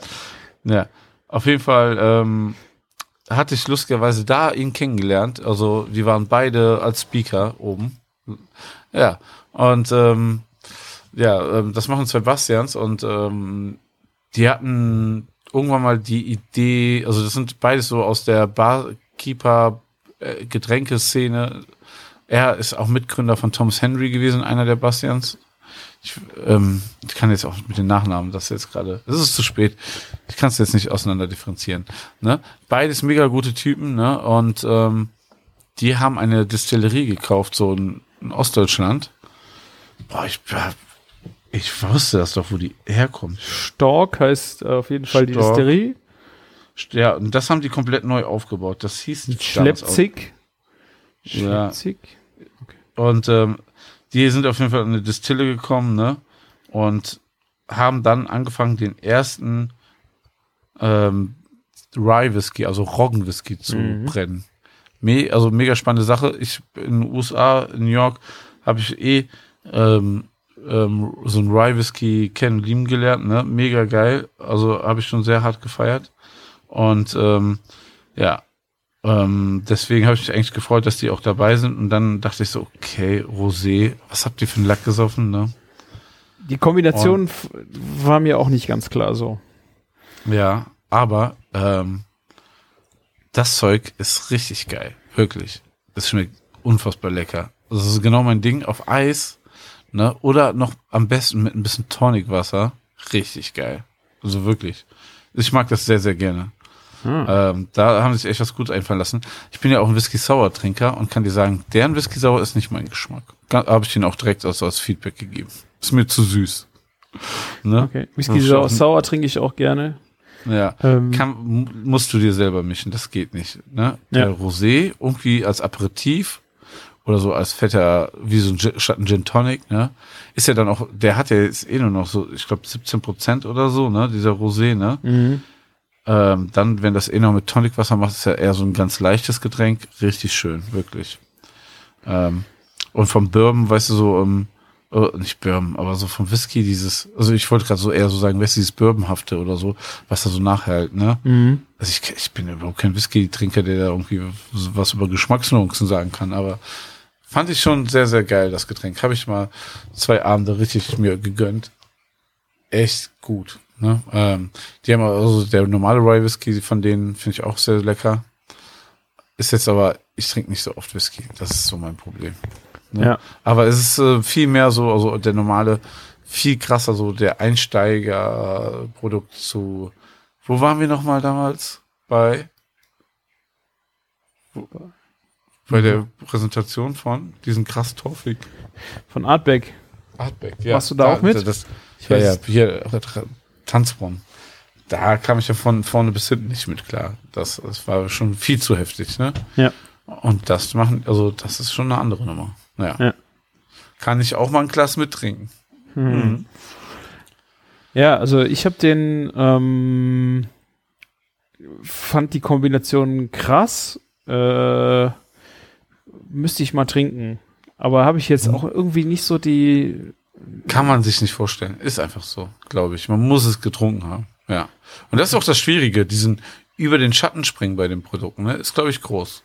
Ja, auf jeden Fall ähm, hatte ich lustigerweise da ihn kennengelernt. Also die waren beide als Speaker oben. Ja, und ähm, ja, ähm, das machen zwei Bastians und ähm, die hatten irgendwann mal die Idee, also das sind beides so aus der Barkeeper äh, Getränkeszene. Er ist auch Mitgründer von Thomas Henry gewesen, einer der Bastians. Ich, ähm, ich kann jetzt auch mit den Nachnamen, das jetzt gerade, es ist zu spät. Ich kann es jetzt nicht auseinander differenzieren. Ne? Beides mega gute Typen, ne? Und ähm, die haben eine Distillerie gekauft, so in, in Ostdeutschland. Boah, ich, ich wusste das doch, wo die herkommt. Stork heißt auf jeden Fall die Stork. Distillerie. Ja, und das haben die komplett neu aufgebaut. Das hieß Schleppzig. Ja. Schleppzig. Und ähm, die sind auf jeden Fall in eine Distille gekommen, ne? Und haben dann angefangen, den ersten ähm, Rye Whisky, also Roggen Whisky zu Mhm. brennen. Me also mega spannende Sache. Ich in den USA, in New York, habe ich eh ähm, ähm, so ein Rye Whisky kennen und lieben gelernt, ne? Mega geil. Also habe ich schon sehr hart gefeiert. Und ähm, ja, ähm, deswegen habe ich mich eigentlich gefreut, dass die auch dabei sind. Und dann dachte ich so, okay, Rosé, was habt ihr für einen Lack gesoffen, ne? Die Kombination f- war mir auch nicht ganz klar so. Ja, aber ähm, das Zeug ist richtig geil. Wirklich. Es schmeckt unfassbar lecker. Das ist genau mein Ding. Auf Eis, ne? Oder noch am besten mit ein bisschen Tonicwasser. Richtig geil. Also wirklich. Ich mag das sehr, sehr gerne. Ähm, da haben sie sich echt was gut einfallen lassen. Ich bin ja auch ein Whisky-Sauer-Trinker und kann dir sagen, deren Whisky-Sauer ist nicht mein Geschmack. Habe ich ihnen auch direkt als, als Feedback gegeben. Ist mir zu süß. Ne? Okay. Whisky sauer trinke ich auch gerne. Ja. Ähm, Kann, mu- musst du dir selber mischen, das geht nicht. Ne? Der Ja. Rosé irgendwie als Aperitif oder so als fetter, wie so ein Gin, statt ein Gin Tonic, ne? Ist ja dann auch, der hat ja jetzt eh nur noch so, ich glaube 17 Prozent oder so, ne? Dieser Rosé, ne? mhm. Ähm, dann, wenn das eh noch mit Tonicwasser macht, ist ja eher so ein ganz leichtes Getränk. Richtig schön, wirklich. Ähm, und vom Bourbon, weißt du, so, ähm, äh, nicht Bourbon, aber so vom Whisky dieses, also ich wollte gerade so eher so sagen, weißt du, dieses Bourbonhafte oder so, was da so nachhält, ne? Mhm. Also ich, ich bin überhaupt kein Whisky-Trinker, der da irgendwie was über Geschmacksnuancen sagen kann, aber fand ich schon sehr, sehr geil, das Getränk. Habe ich mal zwei Abende richtig mir gegönnt. Echt gut. Ne? Ähm, die haben also der normale Rye Whisky von denen finde ich auch sehr lecker. Ist jetzt aber, ich trinke nicht so oft Whisky. Das ist so mein Problem. Ne? Ja. Aber es ist äh, viel mehr so, also der normale, viel krasser, so der Einsteiger-Produkt zu. Wo waren wir nochmal damals? Bei. Wo, bei der Präsentation von diesen krass Torfig. Von Artback. Artback, ja. Warst du da auch mit? Das, Ich ja, ja, hier, Tanzbrunnen. Da kam ich ja von vorne bis hinten nicht mit klar. Das, das war schon viel zu heftig, ne? Ja. Und das machen, also das ist schon eine andere Nummer. Ja. Ja. Kann ich auch mal ein Glas mittrinken. Mhm. Ja, also ich habe den, ähm, fand die Kombination krass. Äh, müsste ich mal trinken. Aber habe ich jetzt Mhm. auch irgendwie nicht so die. Kann man sich nicht vorstellen. Ist einfach so, glaube ich. Man muss es getrunken haben. Ja. Und das ist auch das Schwierige, diesen über den Schatten springen bei den Produkten, ne? Ist, glaube ich, groß.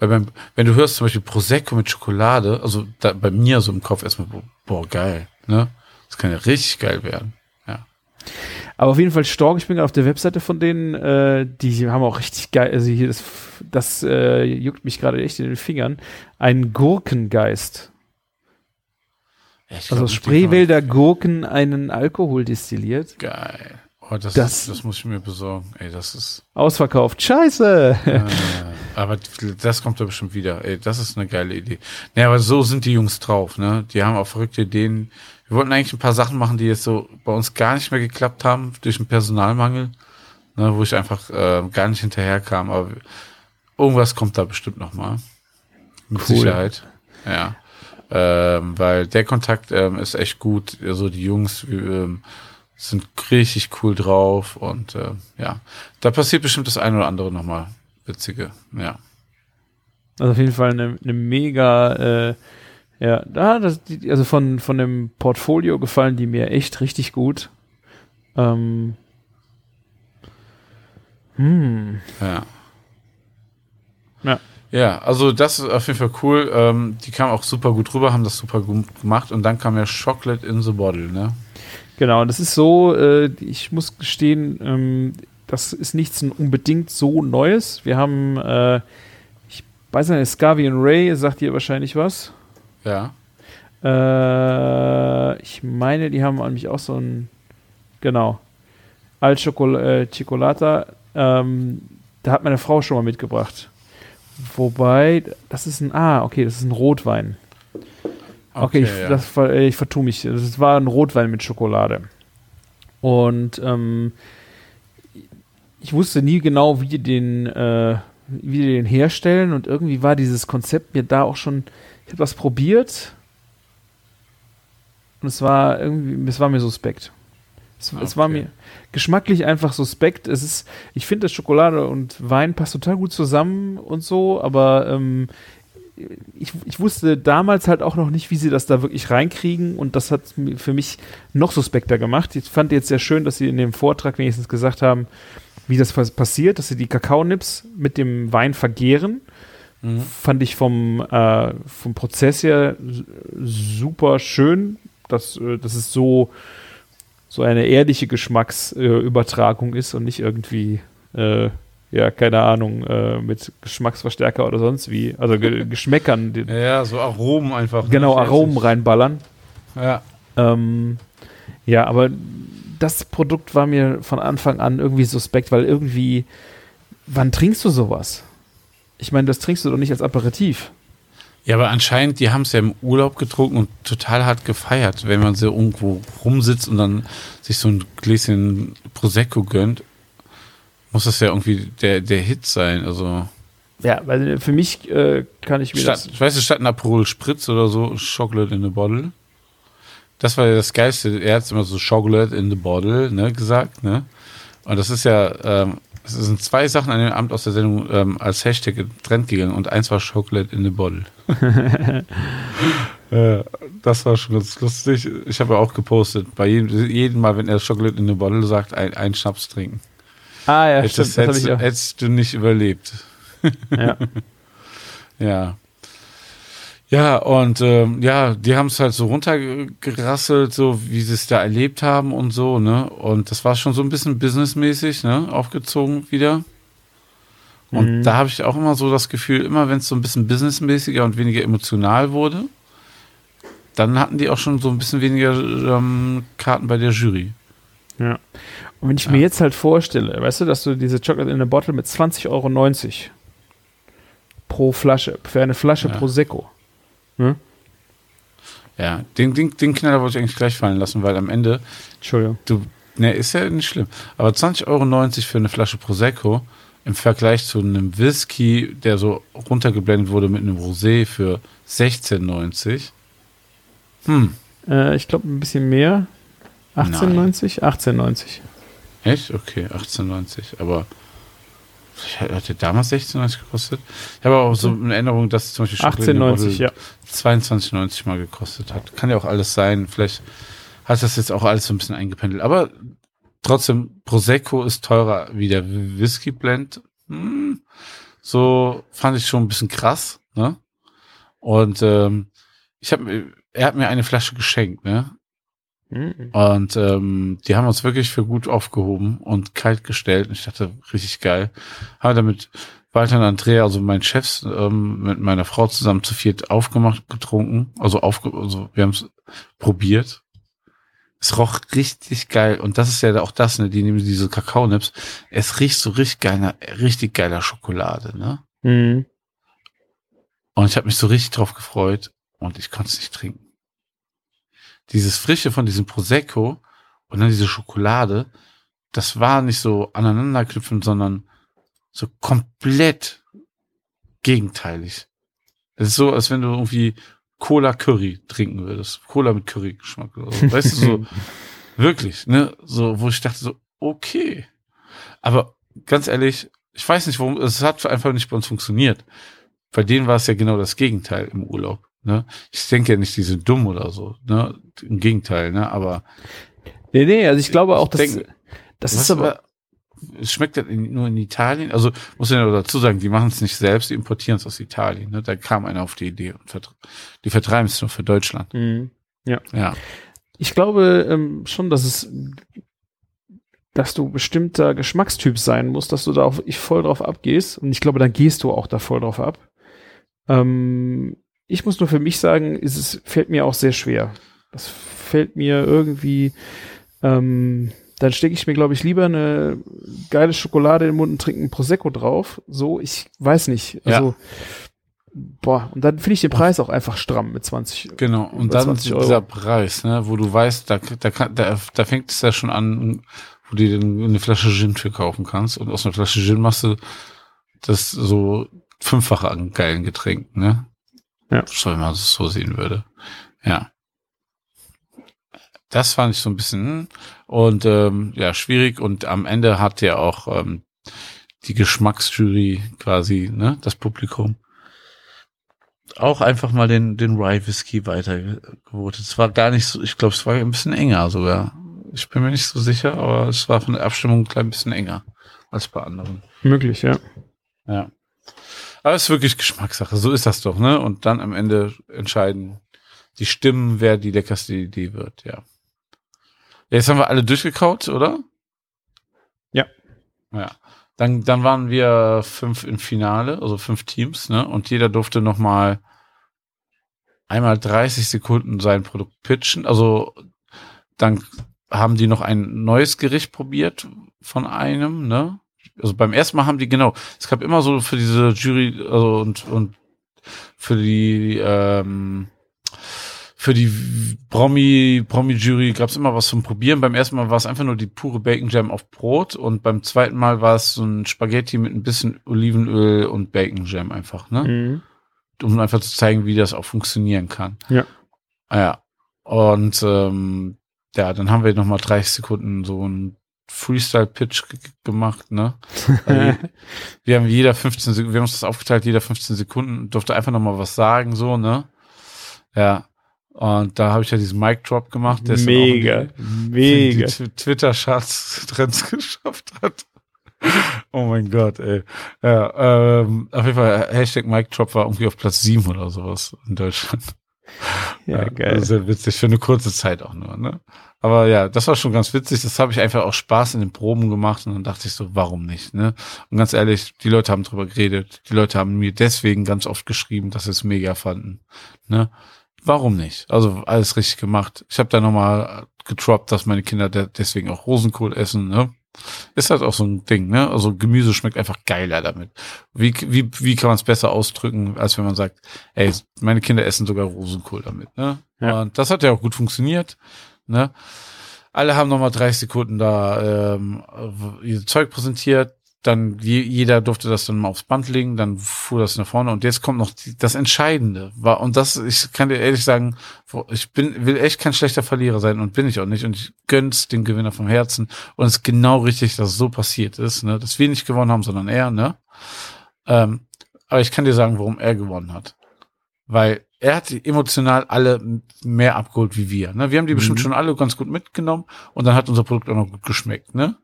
Weil beim, wenn du hörst zum Beispiel Prosecco mit Schokolade, also da, bei mir so im Kopf erstmal, boah, geil, ne? Das kann ja richtig geil werden. Ja. Aber auf jeden Fall Stork, ich bin gerade auf der Webseite von denen, äh, die haben auch richtig geil, also hier das, das äh, juckt mich gerade echt in den Fingern. Ein Gurkengeist. Ja, Also Spreewälder Gurken einen Alkohol destilliert. Geil. Oh, das, Das- das muss ich mir besorgen. Ey, das ist. Ausverkauft. Scheiße! Äh, aber das kommt da bestimmt wieder. Ey, das ist eine geile Idee. Naja, aber so sind die Jungs drauf, ne? Die haben auch verrückte Ideen. Wir wollten eigentlich ein paar Sachen machen, die jetzt so bei uns gar nicht mehr geklappt haben, durch den Personalmangel, ne, wo ich einfach äh, gar nicht hinterherkam. Aber irgendwas kommt da bestimmt noch mal. Mit Cool. Sicherheit. Ja. Ähm, weil der Kontakt ähm, ist echt gut. Also die Jungs ähm, sind richtig cool drauf und äh, ja, da passiert bestimmt das eine oder andere nochmal witzige. Ja. Also auf jeden Fall eine, eine mega, äh, ja, da, das, also von, von dem Portfolio gefallen die mir echt richtig gut. Ähm, hm, Ja. Ja. Ja, also das ist auf jeden Fall cool. Ähm, die kamen auch super gut rüber, haben das super gut gemacht und dann kam ja Chocolate in the Bottle, ne? Genau, das ist so, äh, ich muss gestehen, ähm, das ist nichts unbedingt so Neues. Wir haben, äh, ich weiß nicht, Scavi und Ray, sagt ihr wahrscheinlich was. Ja. Äh, ich meine, die haben nämlich auch so ein, genau, Al Chocol äh. Ähm, da hat meine Frau schon mal mitgebracht. Wobei, das ist ein, ah, okay, das ist ein Rotwein. Okay, ich, ja. das, äh, ich vertue mich. Das war ein Rotwein mit Schokolade. Und ähm, ich wusste nie genau, wie die den, äh, wie die den herstellen. Und irgendwie war dieses Konzept mir da auch schon. Ich habe das probiert. Und es war irgendwie, es war mir suspekt. Es, es war Okay. mir geschmacklich einfach suspekt. Es ist, ich finde, dass Schokolade und Wein passt total gut zusammen und so, aber ähm, ich, ich wusste damals halt auch noch nicht, wie sie das da wirklich reinkriegen und das hat für mich noch suspekter gemacht. Ich fand jetzt sehr schön, dass sie in dem Vortrag wenigstens gesagt haben, wie das pas- passiert, dass sie die Kakaonips mit dem Wein vergehren. Mhm. Fand ich vom, äh, vom Prozess her super schön dass, äh, dass es so, so eine ehrliche Geschmacksübertragung ist und nicht irgendwie, äh, ja, keine Ahnung, äh, mit Geschmacksverstärker oder sonst wie, also Ge Geschmäckern, die, Ja, ja, so Aromen einfach. ne? genau, weiß Aromen reinballern. Ja. Ähm, ja, aber das Produkt war mir von Anfang an irgendwie suspekt, weil irgendwie, wann trinkst du sowas? Ich meine, das trinkst du doch nicht als Aperitif. Ja, aber anscheinend, die haben es ja im Urlaub getrunken und total hart gefeiert, wenn man so irgendwo rumsitzt und dann sich so ein Gläschen Prosecco gönnt, muss das ja irgendwie der, der Hit sein. Also Ja, weil für mich äh, kann ich mir statt, das. ich weiß nicht, statt ein Aperol Spritz oder so, Chocolate in a Bottle. Das war ja das Geilste. Er hat immer so Chocolate in the Bottle, ne, gesagt, ne? Und das ist ja, ähm, es sind zwei Sachen an dem Abend aus der Sendung ähm, als Hashtag getrennt gegangen und eins war Chocolate in the Bottle. äh, das war schon ganz lustig. Ich habe ja auch gepostet, bei jedem, jedem Mal, wenn er Chocolate in the Bottle sagt, ein, ein Schnaps trinken. Ah ja, Hättest, stimmt, das hättest, auch. hättest du nicht überlebt. Ja. Ja. Ja, und ähm, ja, die haben es halt so runtergerasselt, so wie sie es da erlebt haben und so, ne? Und das war schon so ein bisschen businessmäßig, ne? Aufgezogen wieder. Und Mhm. da habe ich auch immer so das Gefühl, immer wenn es so ein bisschen businessmäßiger und weniger emotional wurde, dann hatten die auch schon so ein bisschen weniger ähm, Karten bei der Jury. Ja. Und wenn ich mir jetzt halt vorstelle, weißt du, dass du diese Chocolate in a Bottle mit 20,90 Euro pro Flasche, für eine Flasche Ja. Prosecco. Ja, den, den, den Knaller wollte ich eigentlich gleich fallen lassen, weil am Ende Entschuldigung. Du, ne, ist ja nicht schlimm. Aber 20,90 Euro für eine Flasche Prosecco im Vergleich zu einem Whisky, der so runtergeblendet wurde mit einem Rosé für 16,90. Hm, Äh, ich glaube ein bisschen mehr. 18,90? 18,90. echt? Okay, 18,90. Aber hat der damals 16,90 gekostet? Ich habe auch so in Erinnerung, dass zum Beispiel the 18,90, Bottle ja. 22,90 mal gekostet hat. Kann ja auch alles sein. Vielleicht hat das jetzt auch alles so ein bisschen eingependelt. Aber trotzdem, Prosecco ist teurer wie der Whisky Blend. Hm, so fand ich schon ein bisschen krass. Ne? Und ähm, ich habe, er hat mir eine Flasche geschenkt. Ne? Mhm. Und ähm, die haben uns wirklich für gut aufgehoben und kalt gestellt. Und ich dachte, richtig geil. Habe damit Walter und Andrea, also meinen Chefs, ähm, mit meiner Frau zusammen zu viert aufgemacht, getrunken. Also, aufge also wir haben es probiert. Es roch richtig geil. Und das ist ja auch das, ne? Die nehmen diese Kakaonips. Es riecht so richtig geiler, richtig geiler Schokolade, ne? Mhm. Und ich habe mich so richtig drauf gefreut und ich konnte es nicht trinken. Dieses Frische von diesem Prosecco und dann diese Schokolade, das war nicht so aneinanderknüpfend, sondern so komplett gegenteilig. Es ist so, als wenn du irgendwie Cola Curry trinken würdest. Cola mit Curry-Geschmack oder so. Weißt du, so wirklich, ne? So, wo ich dachte so, okay. Aber ganz ehrlich, ich weiß nicht, warum, es hat einfach nicht bei uns funktioniert. Bei denen war es ja genau das Gegenteil im Urlaub. Ne? Ich denke ja nicht, die sind dumm oder so. Ne? Im Gegenteil, ne? Aber Nee, nee, also ich glaube auch, dass denke- das ist aber, es schmeckt ja in, nur in Italien. Also muss ich ja dazu sagen, die machen es nicht selbst, die importieren es aus Italien. Ne? Da kam einer auf die Idee und vertre die vertreiben es nur für Deutschland. Mhm. Ja. ich glaube ähm, schon, dass es, dass du bestimmter Geschmackstyp sein musst, dass du da auch voll drauf abgehst. Und ich glaube, dann gehst du auch da voll drauf ab. Ähm, ich muss nur für mich sagen, ist es fällt mir auch sehr schwer. Das fällt mir irgendwie. Ähm, dann stecke ich mir, glaube ich, lieber eine geile Schokolade in den Mund und trinke einen Prosecco drauf. So, ich weiß nicht. Also, boah, und dann finde ich den Preis auch einfach stramm mit 20. Genau, und dann 20 Euro. dieser Preis, ne, wo du weißt, da, da, kann- da, da fängt es ja schon an, wo du dir eine Flasche Gin für kaufen kannst. Und aus einer Flasche Gin machst du das so fünffache an geilen Getränken, ne? Ja. So, wenn man es so sehen würde. Ja. Das fand ich so ein bisschen und ähm, ja schwierig und am Ende hat ja auch ähm, die Geschmacksjury quasi ne das Publikum auch einfach mal den den Rye Whisky weitergevotet. Es war gar nicht so, ich glaube, es war ein bisschen enger sogar. Ich bin mir nicht so sicher, aber es war von der Abstimmung ein klein bisschen enger als bei anderen. Möglich, ja. Ja. Aber es ist wirklich Geschmackssache. So ist das doch, ne? Und dann am Ende entscheiden die stimmen, wer die leckerste Idee wird, ja. Jetzt haben wir alle durchgekaut, oder? Ja. Ja. Dann, dann waren wir fünf im Finale, also fünf Teams, ne? Und jeder durfte noch mal einmal 30 Sekunden sein Produkt pitchen. Also dann haben die noch ein neues Gericht probiert von einem, ne? Also beim ersten Mal haben die genau, es gab immer so für diese Jury, also und, und für die ähm, für die Promi, Promi-Jury gab es immer was zum Probieren. Beim ersten Mal war es einfach nur die pure Bacon Jam auf Brot und beim zweiten Mal war es so ein Spaghetti mit ein bisschen Olivenöl und Bacon Jam einfach, ne? Mhm. Um einfach zu zeigen, wie das auch funktionieren kann. Ja. Ah, Ja. Und ähm, ja, dann haben wir nochmal 30 Sekunden so ein Freestyle-Pitch gemacht, ne? Also, wir haben jeder 15 Sekunden, wir haben uns das aufgeteilt, jeder 15 Sekunden durfte einfach nochmal was sagen, so, ne? Ja. Und da habe ich ja diesen Mic Drop gemacht, der Mega, die, mega. Twitter-Charts-Trends geschafft hat. Oh mein Gott, ey. Ja, ähm, auf jeden Fall, Hashtag Mic Drop war irgendwie auf Platz 7 oder sowas in Deutschland. Ja, geil. Sehr witzig, für eine kurze Zeit auch nur, ne? Aber ja, das war schon ganz witzig. Das habe ich einfach auch Spaß in den Proben gemacht und dann dachte ich so, warum nicht, ne? Und ganz ehrlich, die Leute haben drüber geredet. Die Leute haben mir deswegen ganz oft geschrieben, dass sie es mega fanden, ne? Warum nicht? Also alles richtig gemacht. Ich habe da nochmal getroppt, dass meine Kinder de deswegen auch Rosenkohl essen, ne? Ist halt auch so ein Ding, ne? Also Gemüse schmeckt einfach geiler damit. Wie, wie, wie kann man es besser ausdrücken, als wenn man sagt, ey, meine Kinder essen sogar Rosenkohl damit, ne? Ja. Und das hat ja auch gut funktioniert, ne? Alle haben nochmal 30 Sekunden da ähm, ihr Zeug präsentiert, dann je, jeder durfte das dann mal aufs Band legen, dann fuhr das nach vorne und jetzt kommt noch die, das Entscheidende. War, und das, ich kann dir ehrlich sagen, ich bin, will echt kein schlechter Verlierer sein und bin ich auch nicht und ich gönn's dem Gewinner vom Herzen und es ist genau richtig, dass es so passiert ist, ne? dass wir nicht gewonnen haben, sondern er, ne? Ähm, aber ich kann dir sagen, warum er gewonnen hat. Weil er hat die emotional alle mehr abgeholt wie wir. Ne? Wir haben die bestimmt Mhm. schon alle ganz gut mitgenommen und dann hat unser Produkt auch noch gut geschmeckt. Ne?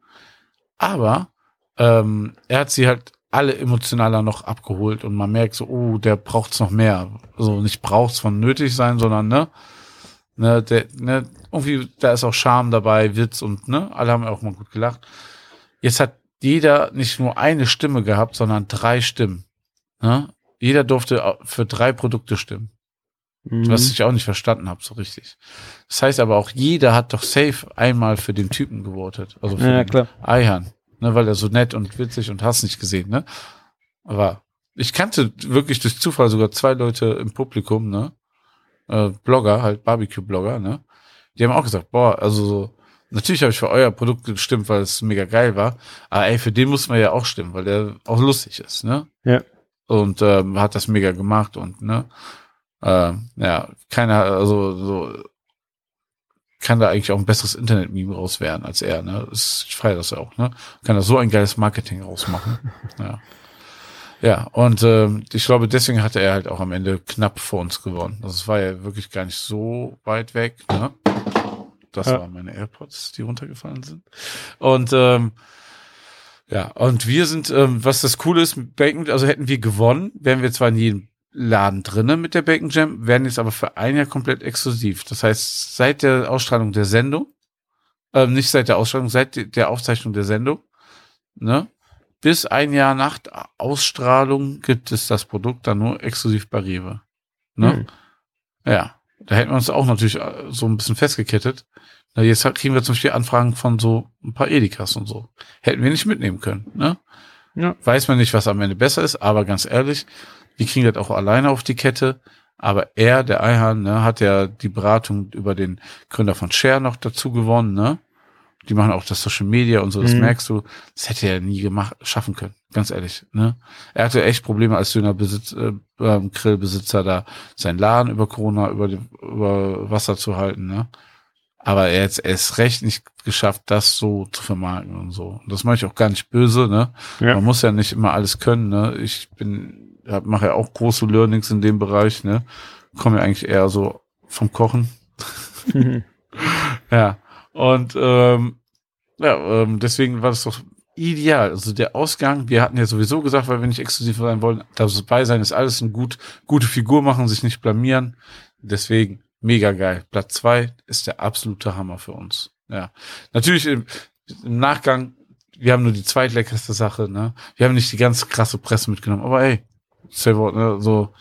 Aber ähm, er hat sie halt alle emotionaler noch abgeholt und man merkt so, oh, der braucht's noch mehr. Also nicht braucht's von nötig sein, sondern ne, ne, der, ne, irgendwie, da ist auch Charme dabei, Witz und ne, alle haben auch mal gut gelacht. Jetzt hat jeder nicht nur eine Stimme gehabt, sondern drei Stimmen. Ne? Jeder durfte für drei Produkte stimmen Mhm. was ich auch nicht verstanden habe so richtig. Das heißt aber auch, jeder hat doch safe einmal für den Typen gewotet. Also für Ja, den klar. Eihan. Ne, weil er so nett und witzig und hast nicht gesehen, ne? Aber ich kannte wirklich durch Zufall sogar zwei Leute im Publikum, ne? Äh, Blogger, halt Barbecue-Blogger, ne? Die haben auch gesagt, boah, also so, natürlich habe ich für euer Produkt gestimmt, weil es mega geil war. Aber ey, für den muss man ja auch stimmen, weil der auch lustig ist, ne? Ja. Und ähm, hat das mega gemacht und ne? Ähm, ja, keiner, also so kann da eigentlich auch ein besseres Internet-Meme raus werden als er, ne? Das- Ich feiere das ja auch, ne? Kann da so ein geiles Marketing rausmachen. ja. Ja, und ähm, ich glaube, deswegen hatte er halt auch am Ende knapp vor uns gewonnen. Also es war ja wirklich gar nicht so weit weg, ne? Das Ja. waren meine AirPods, die runtergefallen sind. Und ähm, ja, und wir sind, ähm, was das Coole ist, mit Bacon, also hätten wir gewonnen, wären wir zwar in jedem Laden drinnen mit der Bacon Jam, werden jetzt aber für ein Jahr komplett exklusiv. Das heißt, seit der Ausstrahlung der Sendung, ähm, nicht seit der Ausstrahlung, seit de- der Aufzeichnung der Sendung, ne, bis ein Jahr nach Ausstrahlung gibt es das Produkt dann nur exklusiv bei Rewe. Ne? Hm. Ja, da hätten wir uns auch natürlich äh, so ein bisschen festgekettet. Na, jetzt kriegen wir zum Beispiel Anfragen von so ein paar Edikas und so. Hätten wir nicht mitnehmen können. Ne? Ja. Weiß man nicht, was am Ende besser ist, aber ganz ehrlich, wir kriegen das auch alleine auf die Kette. Aber er, der Eihahn, ne, hat ja die Beratung über den Gründer von Share noch dazu gewonnen. Ne? Die machen auch das Social Media und so, das Mhm. merkst du. Das hätte er nie gemacht, schaffen können, ganz ehrlich. Ne? Er hatte echt Probleme als Dönerbesitz, äh, Grillbesitzer da, seinen Laden über Corona über, die, über Wasser zu halten. Ne? Aber er hat es recht nicht geschafft, das so zu vermarkten und so. Und das mache ich auch gar nicht böse. Ne? Ja. Man muss ja nicht immer alles können. Ne? Ich bin, mache ja auch große Learnings in dem Bereich. Ne? Komme ja eigentlich eher so vom Kochen. Mhm. Ja. Und ähm, ja, ähm, deswegen war das doch ideal. Also der Ausgang, wir hatten ja sowieso gesagt, weil wir nicht exklusiv sein wollen, dabei sein ist alles ein gut, gute Figur machen, sich nicht blamieren. Deswegen mega geil. Platz zwei ist der absolute Hammer für uns. Ja. Natürlich im, im Nachgang, wir haben nur die zweitleckerste Sache, ne? Wir haben nicht die ganz krasse Presse mitgenommen, aber ey, Silver, ne, so,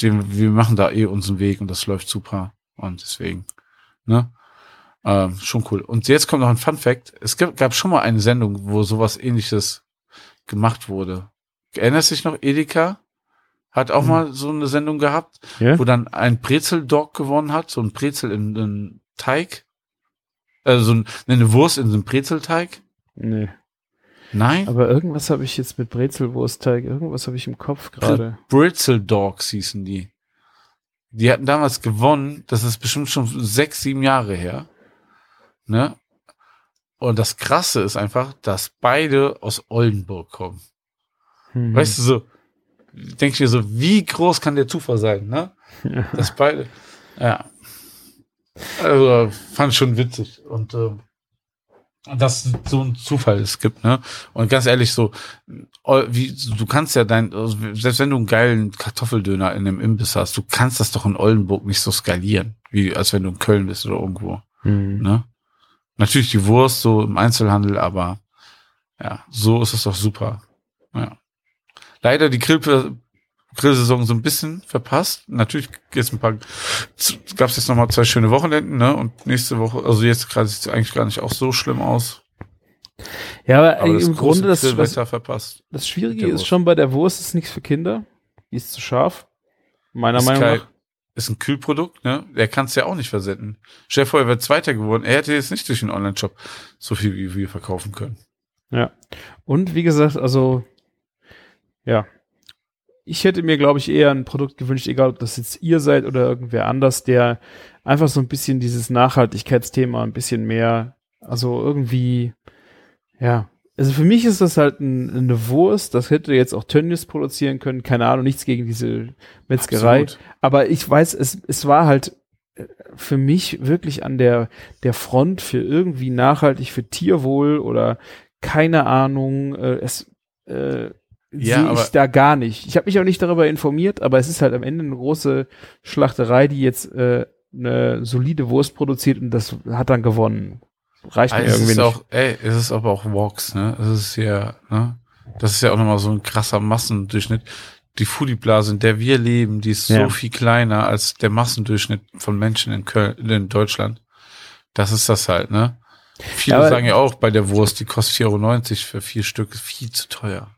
den, wir machen da eh unseren Weg und das läuft super. Und deswegen, ne? Ähm, schon cool. Und jetzt kommt noch ein Fun Fact. Es gab, gab schon mal eine Sendung, wo sowas ähnliches gemacht wurde. Erinnerst du dich noch, Edeka? Hat auch Hm. mal so eine Sendung gehabt, Ja? wo dann ein Brezel-Dog gewonnen hat, so ein Brezel in einem Teig. Also so ein, eine Wurst in so einem Brezelteig. Nee. Nein? Aber irgendwas habe ich jetzt mit Brezelwurstteig, irgendwas habe ich im Kopf gerade. Britzel Dogs hießen die. Die hatten damals gewonnen, das ist bestimmt schon sechs, sieben Jahre her. Ne? Und das Krasse ist einfach, dass beide aus Oldenburg kommen. Mhm. Weißt du so, denk ich mir so, wie groß kann der Zufall sein, ne? Ja. Dass beide, ja. Also, fand schon witzig. Und ähm, dass es so ein Zufall es gibt, ne? Und ganz ehrlich, so, oh, wie, du kannst ja dein, also selbst wenn du einen geilen Kartoffeldöner in einem Imbiss hast, du kannst das doch in Oldenburg nicht so skalieren, wie als wenn du in Köln bist oder irgendwo, Mhm. ne? Natürlich die Wurst so im Einzelhandel, aber ja, so ist es doch super. Ja. Leider die Grill, Grillsaison so ein bisschen verpasst. Natürlich jetzt ein paar, gab es jetzt noch mal zwei schöne Wochenenden, ne? Und nächste Woche, also jetzt gerade sieht es eigentlich gar nicht auch so schlimm aus. Ja, aber, Aber im Grunde das, was, verpasst. das Schwierige ist schon bei der Wurst ist nichts für Kinder. Die ist zu scharf. Meiner Ist Meinung geil. nach. Ist ein Kühlprodukt, ne? Der kann es ja auch nicht versenden. Stell dir vor, er wäre Zweiter geworden. Er hätte jetzt nicht durch den Online-Shop so viel wie wir verkaufen können. Ja. Und wie gesagt, also, ja. Ich hätte mir, glaube ich, eher ein Produkt gewünscht, egal ob das jetzt ihr seid oder irgendwer anders, der einfach so ein bisschen dieses Nachhaltigkeitsthema ein bisschen mehr, also irgendwie, ja. Also für mich ist das halt ein, eine Wurst, das hätte jetzt auch Tönnies produzieren können, keine Ahnung, nichts gegen diese Metzgerei. Absolut. Aber ich weiß, es, es war halt äh, für mich wirklich an der, der Front für irgendwie nachhaltig für Tierwohl oder keine Ahnung, äh, es äh, Ja, sehe ich da gar nicht. Ich habe mich auch nicht darüber informiert, aber es ist halt am Ende eine große Schlachterei, die jetzt äh, eine solide Wurst produziert und das hat dann gewonnen. Reicht mir Ah, es irgendwie ist nicht. auch, ey, es ist aber auch Vox, ne? Es ist ja, ne? Das ist ja auch nochmal so ein krasser Massendurchschnitt. Die Foodie-Blase, in der wir leben, die ist Ja. so viel kleiner als der Massendurchschnitt von Menschen in Köln, in Deutschland. Das ist das halt, ne? Viele Aber- sagen ja auch bei der Wurst, die kostet 4,90 Euro für vier Stück, ist viel zu teuer?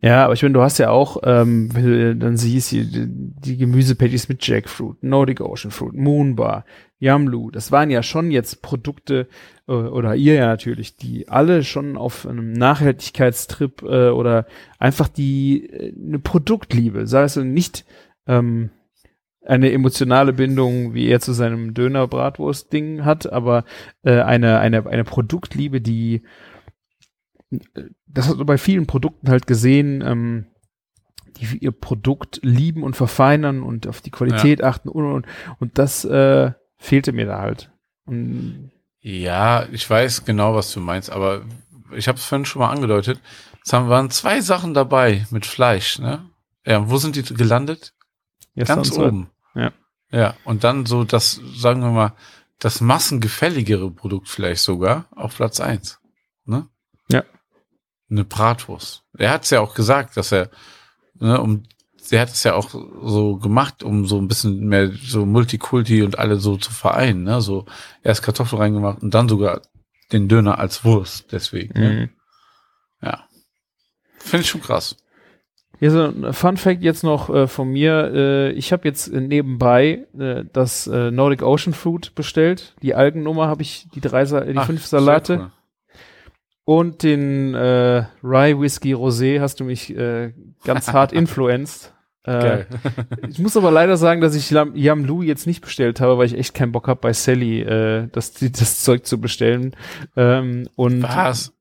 Ja, aber ich meine, du hast ja auch, ähm, wenn du dann siehst, die, die Gemüsepatties mit Jackfruit, Nordic Ocean Fruit, Moonbar, Yamlu, das waren ja schon jetzt Produkte, äh, oder ihr ja natürlich, die alle schon auf einem Nachhaltigkeitstrip äh, oder einfach die äh, eine Produktliebe, sei es nicht ähm, eine emotionale Bindung, wie er zu seinem Döner-Bratwurst-Ding hat, aber äh, eine, eine, eine Produktliebe, die das hast du bei vielen Produkten halt gesehen, ähm, die ihr Produkt lieben und verfeinern und auf die Qualität achten und, und, und das äh, fehlte mir da halt. Und, Ja, ich weiß genau, was du meinst, aber ich habe es vorhin schon mal angedeutet. Es haben, waren zwei Sachen dabei mit Fleisch, ne? Ja, wo sind die gelandet? ja, Ganz halt- oben. Ja. Ja, und dann so das, sagen wir mal, das massengefälligere Produkt vielleicht sogar auf Platz eins, Ne? Eine Bratwurst. Er hat es ja auch gesagt, dass er, ne, um, er hat es ja auch so gemacht, um so ein bisschen mehr so Multikulti und alle so zu vereinen, ne? So erst Kartoffeln reingemacht und dann sogar den Döner als Wurst, deswegen. Ne? Mhm. Ja. Finde ich schon krass. Hier so ein Fun Fact jetzt noch äh, von mir. Äh, ich habe jetzt nebenbei äh, das äh, Nordic Ocean Fruit bestellt. Die Algennummer habe ich, die drei, Sa die Ach, fünf Salate. Und den äh, Rye Whiskey Rosé hast du mich äh, ganz hart influenced. Äh, ich muss aber leider sagen, dass ich Yam Lu jetzt nicht bestellt habe, weil ich echt keinen Bock habe, bei Sally äh, das, das Zeug zu bestellen. Ähm, und Was?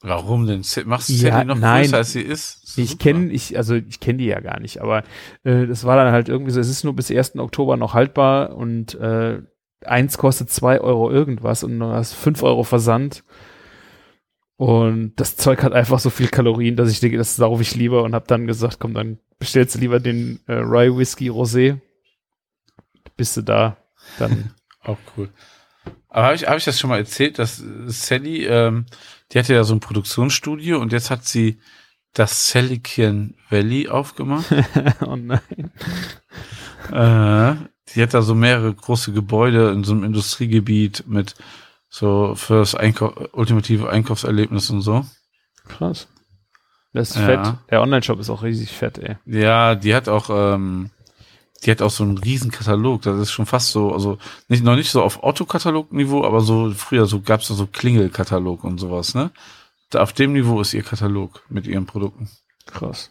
Warum denn? Machst du Ja, Sally noch nein. größer als sie ist? Ist ich kenne, ich, also ich kenne die ja gar nicht, aber äh, das war dann halt irgendwie so, es ist nur bis 1. Oktober noch haltbar und äh, eins kostet zwei Euro irgendwas und du hast fünf Euro Versand. Und das Zeug hat einfach so viel Kalorien, dass ich denke, das saufe ich lieber und habe dann gesagt, komm, dann bestellst du lieber den äh, Rye Whiskey Rosé. bist du da. Dann Auch cool. Aber habe ich, hab ich das schon mal erzählt, dass äh, Sally, ähm, die hatte ja so ein Produktionsstudio und jetzt hat sie das Silicon Valley aufgemacht. oh nein. äh, die hat da so mehrere große Gebäude in so einem Industriegebiet mit so fürs Einkau ultimative Einkaufserlebnis und so. Krass. Das ist Ja. fett. Der Online-Shop ist auch riesig fett, ey. Ja, die hat auch, ähm, die hat auch so einen riesen Katalog. Das ist schon fast so, also nicht noch nicht so auf Autokatalog-Niveau, aber so früher so gab's da so Klingelkatalog und sowas, ne? Da, auf dem Niveau ist ihr Katalog mit ihren Produkten. Krass.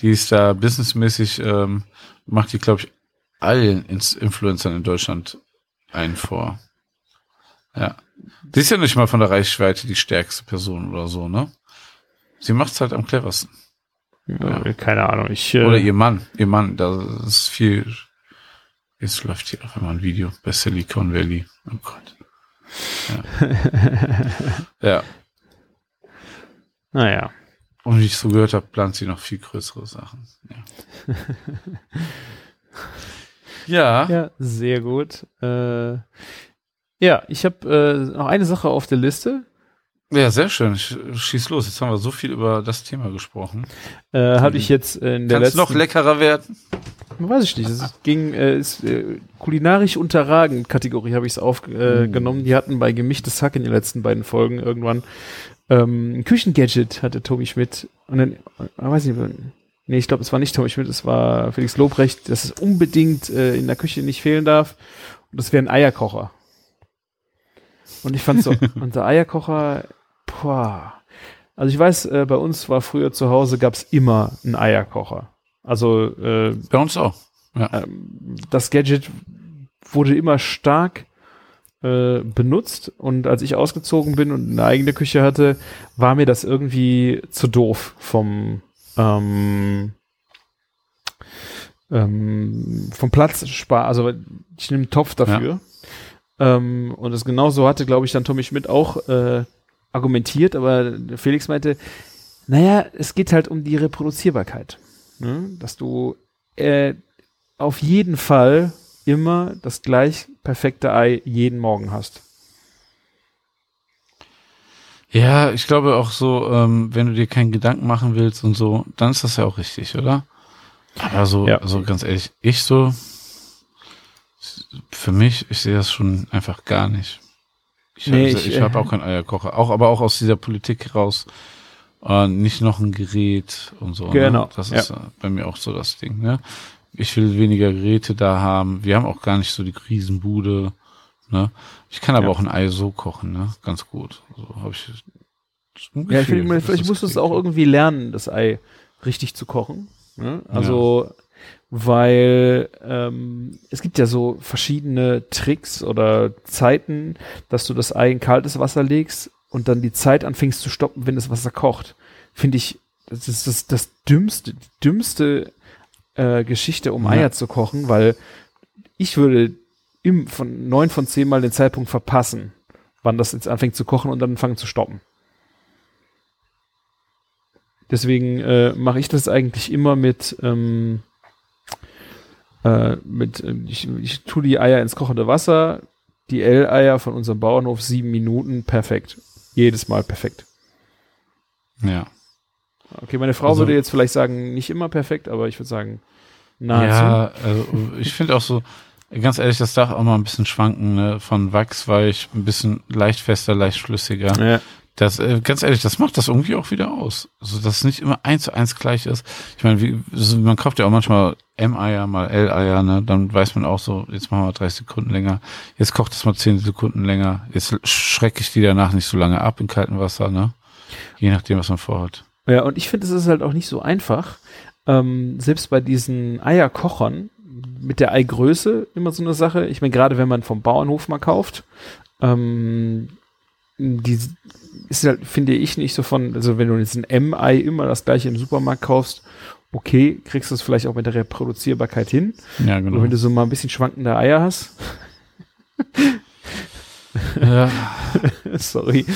Die ist da businessmäßig, ähm, macht die, glaube ich, allen Influencern in Deutschland einen vor. Ja. Die ist ja nicht mal von der Reichweite die stärkste Person oder so, ne? Sie macht's halt am cleversten. Äh, Keine Ahnung. Ich, äh, Oder ihr Mann. Ihr Mann, da ist viel. Jetzt läuft hier auf einmal ein Video bei Silicon Valley. Oh Gott. Ja. ja. naja. Und wie ich so gehört habe, plant sie noch viel größere Sachen. Ja. ja. Ja, sehr gut. Äh, ja, ich habe äh, noch eine Sache auf der Liste. Ja, sehr schön. Sch- Schieß los. Jetzt haben wir so viel über das Thema gesprochen. Äh, Habe ich jetzt äh, in der Kann es letzten... noch leckerer werden? Weiß ich nicht. Es ging äh, ist, äh, kulinarisch unterragend Kategorie habe ich es aufgenommen. Äh, genommen. Die hatten bei gemischtes Hack in den letzten beiden Folgen irgendwann ähm, ein Küchengadget hatte Tobi Schmidt und dann äh, weiß nicht, nee, ich glaube, es war nicht Tobi Schmidt, es war Felix Lobrecht, dass es unbedingt äh, in der Küche nicht fehlen darf und das wäre ein Eierkocher. Und ich fand so, und der Eierkocher, boah. Also ich weiß, äh, bei uns war früher zu Hause gab's immer einen Eierkocher. Also äh, Bei uns auch. ähm, das Gadget wurde immer stark äh, benutzt und als ich ausgezogen bin und eine eigene Küche hatte, war mir das irgendwie zu doof vom ähm, ähm, vom Platz spar, also ich nehme einen Topf dafür. Ähm, und das genauso hatte, glaube ich, dann Tommy Schmidt auch äh, argumentiert, aber Felix meinte, naja, es geht halt um die Reproduzierbarkeit. Ne? Dass du äh, auf jeden Fall immer das gleich perfekte Ei jeden Morgen hast. Ja, ich glaube auch so, ähm, wenn du dir keinen Gedanken machen willst und so, dann ist das ja auch richtig, oder? Aber so, Ja. also ganz ehrlich, ich so, für mich, ich sehe das schon einfach gar nicht. Ich, Nee, hab- ich, ich habe äh, auch keinen Eierkocher, auch, aber auch aus dieser Politik raus, äh, nicht noch ein Gerät und so. Genau, Ne? Das ja. ist äh, bei mir auch so das Ding. Ne? Ich will weniger Geräte da haben. Wir haben auch gar nicht so die Riesenbude. Ne? Ich kann aber Ja. auch ein Ei so kochen, ne? Ganz gut. So habe ich. Ja, ich finde, vielleicht musst du es auch irgendwie lernen, das Ei richtig zu kochen. Ne? Also, weil ähm, es gibt ja so verschiedene Tricks oder Zeiten, dass du das Ei in kaltes Wasser legst und dann die Zeit anfängst zu stoppen, wenn das Wasser kocht. Finde ich, das ist das, das dümmste, dümmste äh, Geschichte, um Ja. Eier zu kochen, weil ich würde im, von neun von zehn Mal den Zeitpunkt verpassen, wann das jetzt anfängt zu kochen und dann anfangen zu stoppen. Deswegen äh, mache ich das eigentlich immer mit, ähm, äh, mit äh, ich, ich tue die Eier ins kochende Wasser, die L-Eier von unserem Bauernhof sieben Minuten, perfekt. Jedes Mal perfekt. Ja. Okay, meine Frau Also- würde jetzt vielleicht sagen, nicht immer perfekt, aber ich würde sagen, nahezu. Ja, also ich finde auch so, ganz ehrlich, das darf auch mal ein bisschen schwanken, ne? Von wachsweich, ein bisschen leicht fester, leicht flüssiger. Ja. Das, äh, ganz ehrlich, das macht das irgendwie auch wieder aus. Also, dass es nicht immer eins zu eins gleich ist. Ich meine, wie, man kauft ja auch manchmal M-Eier, mal L-Eier, ne? Dann weiß man auch so, jetzt machen wir 30 Sekunden länger. Jetzt kocht es mal 10 Sekunden länger. Jetzt schrecke ich die danach nicht so lange ab in kaltem Wasser, ne? Je nachdem, was man vorhat. Ja, und ich finde, es ist halt auch nicht so einfach. Ähm, selbst bei diesen Eierkochern mit der Eigröße immer so eine Sache. Ich meine, gerade wenn man vom Bauernhof mal kauft, ähm, die ist halt, finde ich, nicht so von, also wenn du jetzt ein M-Ei immer das gleiche im Supermarkt kaufst, okay, kriegst du es vielleicht auch mit der Reproduzierbarkeit hin. Ja, Aber genau. wenn du so mal ein bisschen schwankende Eier hast, Ja, Sorry.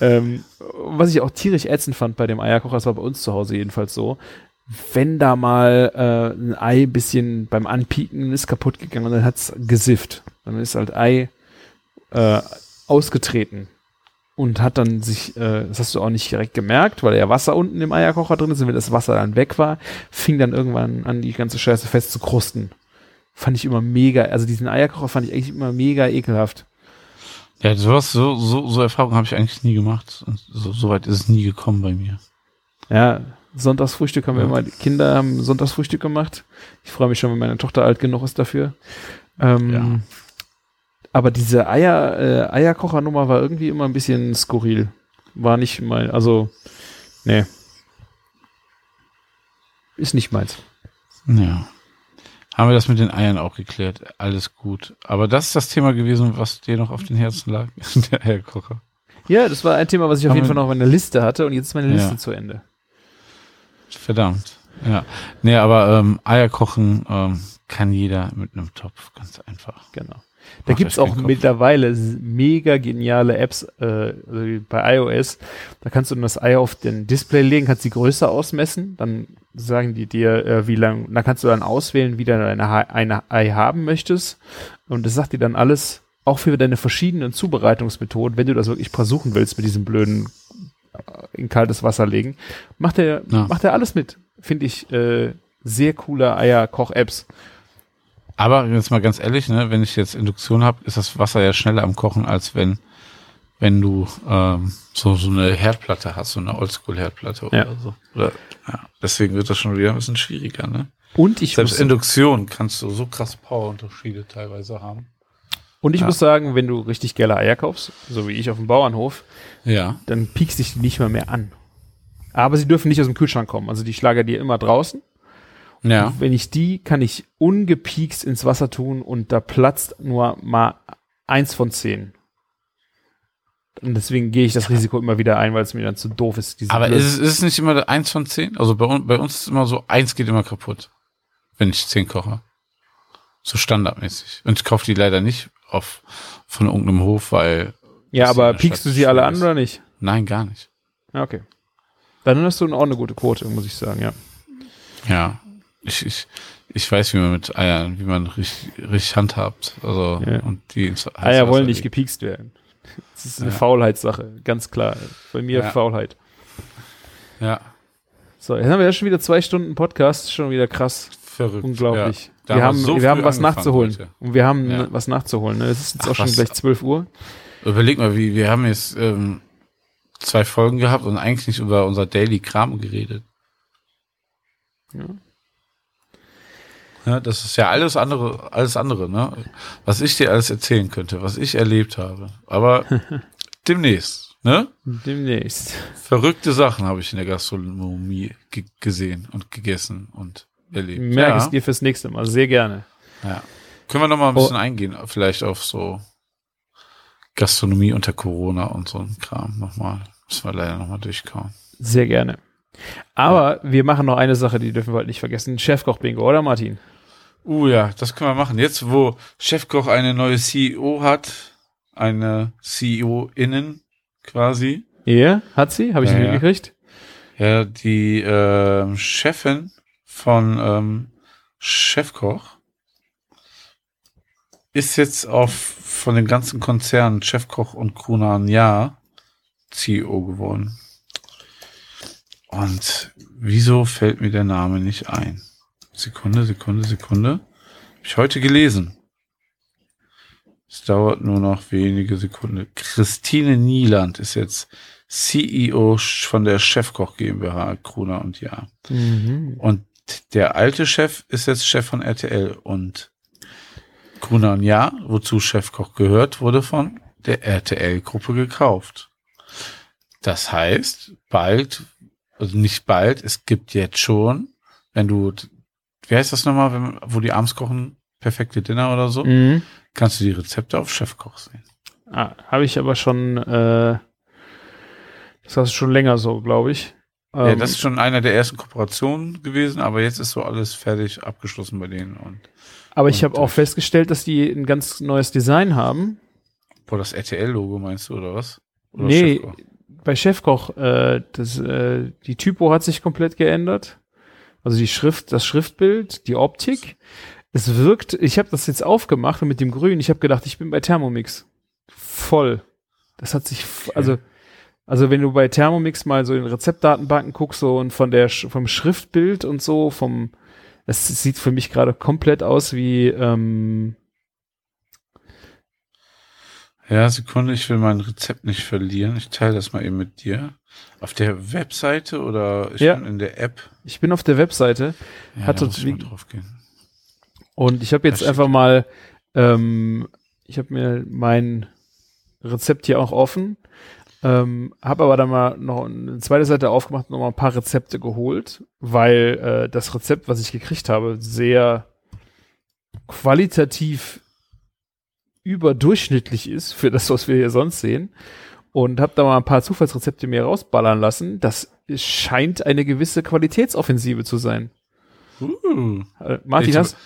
Ähm, was ich auch tierisch ätzend fand bei dem Eierkocher, das war bei uns zu Hause jedenfalls so. wenn da mal äh, ein Ei ein bisschen beim Anpieken ist kaputt gegangen und dann hat's gesifft. Dann ist halt Ei äh, ausgetreten und hat dann sich, äh, das hast du auch nicht direkt gemerkt, weil ja Wasser unten im Eierkocher drin ist und wenn das Wasser dann weg war, fing dann irgendwann an, die ganze Scheiße fest zu krusten. Fand ich immer mega, also diesen Eierkocher fand ich eigentlich immer mega ekelhaft. Ja, sowas, so, so, so Erfahrungen habe ich eigentlich nie gemacht. Und so, so weit ist es nie gekommen bei mir. Ja, Sonntagsfrühstück haben wir immer, die Kinder haben Sonntagsfrühstück gemacht. Ich freue mich schon, wenn meine Tochter alt genug ist dafür. Ähm, Ja. Aber diese Eier, äh, Eierkochernummer war irgendwie immer ein bisschen skurril. War nicht mein, also, nee. Ist nicht meins. Ja. Haben wir das mit den Eiern auch geklärt? Alles gut. Aber das ist das Thema gewesen, was dir noch auf den Herzen lag. Der Eierkocher. Ja, das war ein Thema, was ich auf jeden Fall noch auf meiner Liste hatte und jetzt ist meine Ja. Liste zu Ende. Verdammt. Ja. Nee, aber ähm, Eier kochen ähm, kann jeder mit einem Topf. Ganz einfach. Genau. Da gibt's euch auch mittlerweile mega geniale Apps äh, also bei iOS. Da kannst du das Ei auf den Display legen, kannst die Größe ausmessen, dann sagen die dir, äh, wie lang, dann kannst du dann auswählen, wie du deine Ha- eine Ei haben möchtest. Und das sagt dir dann alles, auch für deine verschiedenen Zubereitungsmethoden, wenn du das wirklich versuchen willst mit diesem blöden äh, in kaltes Wasser legen, macht er, Ja. macht er alles mit. Finde ich äh, sehr coole Eierkoch-Apps. Aber jetzt mal ganz ehrlich, ne, wenn ich jetzt Induktion habe, ist das Wasser ja schneller am Kochen, als wenn, wenn du ähm, so, so eine Herdplatte hast, so eine Oldschool-Herdplatte Ja. oder so. Oder, ja. Deswegen wird das schon wieder ein bisschen schwieriger, ne? Und ich Selbst muss- Induktion kannst du so krass Powerunterschiede teilweise haben. Und ich Ja. muss sagen, wenn du richtig geile Eier kaufst, so wie ich auf dem Bauernhof, Ja. dann piekst dich die nicht mal mehr an. Aber sie dürfen nicht aus dem Kühlschrank kommen. Also die schlage dir immer draußen. Ja. Wenn ich die, kann ich ungepiekst ins Wasser tun und da platzt nur mal eins von zehn. Und deswegen gehe ich das Risiko immer wieder ein, weil es mir dann zu doof ist. diese Aber ist es, ist es nicht immer eins von zehn? Also bei, uns- bei uns ist immer so, eins geht immer kaputt, wenn ich zehn koche. So standardmäßig. Und ich kaufe die leider nicht auf von irgendeinem Hof, weil ja, aber piekst du sie alle an ist. oder nicht? nein, gar nicht. Ja, okay. Dann hast du auch eine gute Quote, muss ich sagen, ja. Ja. Ich, ich, ich weiß, wie man mit Eiern, wie man richtig, richtig handhabt. Also, Ja. und die ins Eier wollen nicht legen. gepiekst werden. Das ist eine Ja. Faulheitssache, ganz klar. Bei mir Ja. Faulheit. Ja, So, jetzt haben wir ja schon wieder zwei Stunden Podcast, schon wieder krass, verrückt. unglaublich. Ja. Wir haben so wir haben was nachzuholen. heute. Und wir haben Ja. was nachzuholen. Ne? Es ist jetzt Ach, auch schon was- gleich 12 Uhr. Überleg mal, wie, wir haben jetzt ähm, zwei Folgen gehabt und eigentlich nicht über unser Daily Kram geredet. Ja. Ja, das ist ja alles andere, alles andere, ne? Was ich dir alles erzählen könnte, was ich erlebt habe. Aber demnächst, ne? Demnächst. Verrückte Sachen habe ich in der Gastronomie ge gesehen und gegessen und erlebt. Merke ja, es dir fürs nächste Mal. Sehr gerne. ja. Können wir noch mal ein Oh. bisschen eingehen, vielleicht auf so Gastronomie unter Corona und so ein Kram nochmal. Müssen wir leider nochmal durchkauen. Sehr gerne. Aber wir machen noch eine Sache, die dürfen wir halt nicht vergessen. Chefkoch-Bingo, oder Martin? Uh ja, das können wir machen. Jetzt, wo Chefkoch eine neue CEO hat, eine CEO-Innen quasi, Ja, hat sie? Habe ich Ja, nicht ja. die ähm, Chefin von ähm, Chefkoch ist jetzt auf von dem ganzen Konzern Chefkoch und Krunan Ja CEO geworden. Und wieso fällt mir der Name nicht ein? Sekunde, Sekunde, Sekunde. Hab ich heute gelesen. Es dauert nur noch wenige Sekunden. Christine Nieland ist jetzt CEO von der Chefkoch GmbH, Kruna und Ja. Mhm. Und der alte Chef ist jetzt Chef von RTL und Gruner und Ja, wozu Chefkoch gehört, wurde von der RTL-Gruppe gekauft. Das heißt, bald, also nicht bald, es gibt jetzt schon, wenn du, wie heißt das nochmal, wenn, wo die abends kochen, perfekte Dinner oder so, Mhm. kannst du die Rezepte auf Chefkoch sehen. Ah, Habe ich aber schon, äh, das hast du schon länger so, glaube ich. ja, Ähm, das ist schon einer der ersten Kooperationen gewesen, aber jetzt ist so alles fertig abgeschlossen bei denen und aber ich habe auch durch. festgestellt, dass die ein ganz neues Design haben. Boah, das RTL-Logo meinst du, oder was? Oder Nee, Chefkoch? Bei Chefkoch, äh, das, äh, die Typo hat sich komplett geändert. Also die Schrift, das Schriftbild, die Optik. Es wirkt, ich habe das jetzt aufgemacht und mit dem Grün, ich habe gedacht, ich bin bei Thermomix. Voll. Das hat sich, also, also wenn du bei Thermomix mal so in Rezeptdatenbanken guckst so und von der, vom Schriftbild und so, vom, es sieht für mich gerade komplett aus wie, ähm, Ja, Sekunde, ich will mein Rezept nicht verlieren. Ich teile das mal eben mit dir. Auf der Webseite oder ich Ja. bin in der App? ich bin auf der Webseite Ja, Hat da uns muss ich drauf gehen. Und ich habe jetzt einfach mal, ähm, ich habe mir mein Rezept hier auch offen, ähm, habe aber dann mal noch eine zweite Seite aufgemacht und noch mal ein paar Rezepte geholt, weil äh, das Rezept, was ich gekriegt habe, sehr qualitativ überdurchschnittlich ist für das, was wir hier sonst sehen. Und habe da mal ein paar Zufallsrezepte mir rausballern lassen. Das scheint eine gewisse Qualitätsoffensive zu sein. Uh, Äh, Martin, Ich- hast,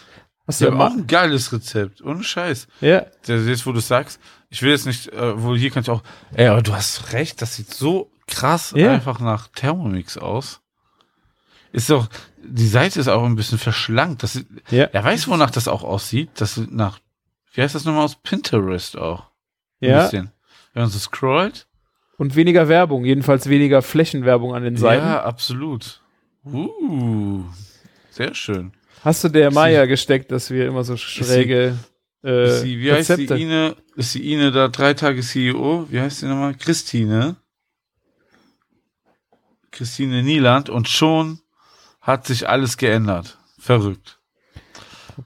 hast du ja auch ein geiles Rezept. Ohne Scheiß. Ja, jetzt, wo du sagst, ich will jetzt nicht, äh, wohl hier kann ich auch, ey, aber du hast recht, das sieht so krass Ja. einfach nach Thermomix aus. Ist doch, die Seite ist auch ein bisschen verschlankt. Das, ja, er weiß, wonach das auch aussieht. Das sieht nach, wie heißt das nochmal aus Pinterest auch? Ein ja. bisschen. Wenn man so scrollt. Und weniger Werbung, jedenfalls weniger Flächenwerbung an den Seiten. Ja, absolut. Uh, sehr schön. Hast du der Sie- Maya gesteckt, dass wir immer so schräge äh, sie, wie heißt Rezepte? die Ine? Ist die Ine da drei Tage CEO? Wie heißt die nochmal? Christine. Christine Nieland und schon hat sich alles geändert. Verrückt.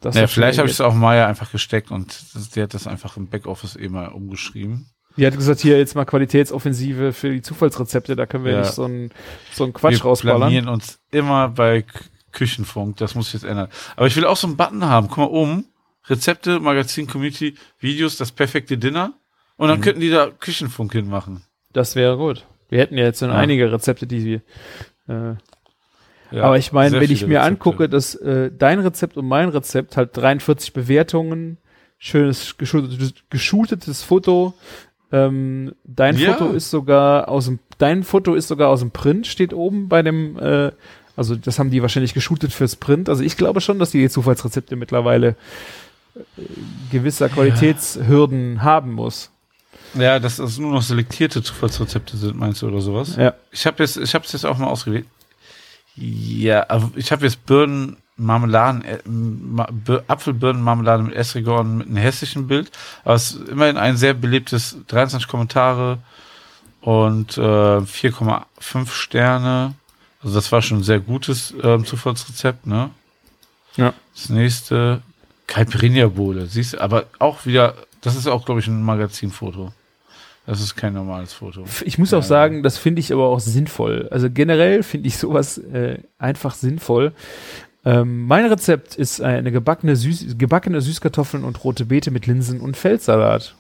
Das ja, hat vielleicht habe ich es auch Maya einfach gesteckt und das, die hat das einfach im Backoffice eh mal umgeschrieben. Die hat gesagt, hier jetzt mal Qualitätsoffensive für die Zufallsrezepte, da können wir Ja. nicht so einen so einen Quatsch Wir rausballern. blamieren uns immer bei Küchenfunk. Das muss ich jetzt ändern. Aber ich will auch so einen Button haben. Guck mal oben. Rezepte, Magazin, Community, Videos, das perfekte Dinner. Und dann Mhm. könnten die da Küchenfunk hinmachen. Das wäre gut. Wir hätten ja jetzt schon Ja. einige Rezepte, die wir. Äh, Ja, aber ich meine, wenn ich mir Rezepte. angucke, dass äh, dein Rezept und mein Rezept halt 43 Bewertungen, schönes geschultetes, Foto. Ähm, dein Ja. Foto ist sogar aus dem, dein Foto ist sogar aus dem Print, steht oben bei dem, äh, also das haben die wahrscheinlich geshootet fürs Print. Also ich glaube schon, dass die Zufallsrezepte mittlerweile äh, gewisser Qualitätshürden haben muss. Ja, dass das nur noch selektierte Zufallsrezepte sind, meinst du, oder sowas? Ja. Ich habe jetzt, ich habe es jetzt auch mal ausgewählt. Ja, aber ich habe jetzt Birnen, Marmeladen, äh, Ma Bir- Apfelbirnenmarmelade mit Estrigon mit einem hässlichen Bild. Aber es ist immerhin ein sehr belebtes 23 Kommentare und äh, 4,5 Sterne. Also das war schon ein sehr gutes ähm, Zufallsrezept, ne? Ja. Das nächste Caipirinha-Bowle, siehst du, aber auch wieder, das ist auch, glaube ich, ein Magazinfoto. Das ist kein normales Foto. Ich muss auch sagen, das finde ich aber auch sinnvoll. Also generell finde ich sowas äh, einfach sinnvoll. Ähm, mein Rezept ist eine gebackene, Süß gebackene Süßkartoffeln und rote Beete mit Linsen und Feldsalat.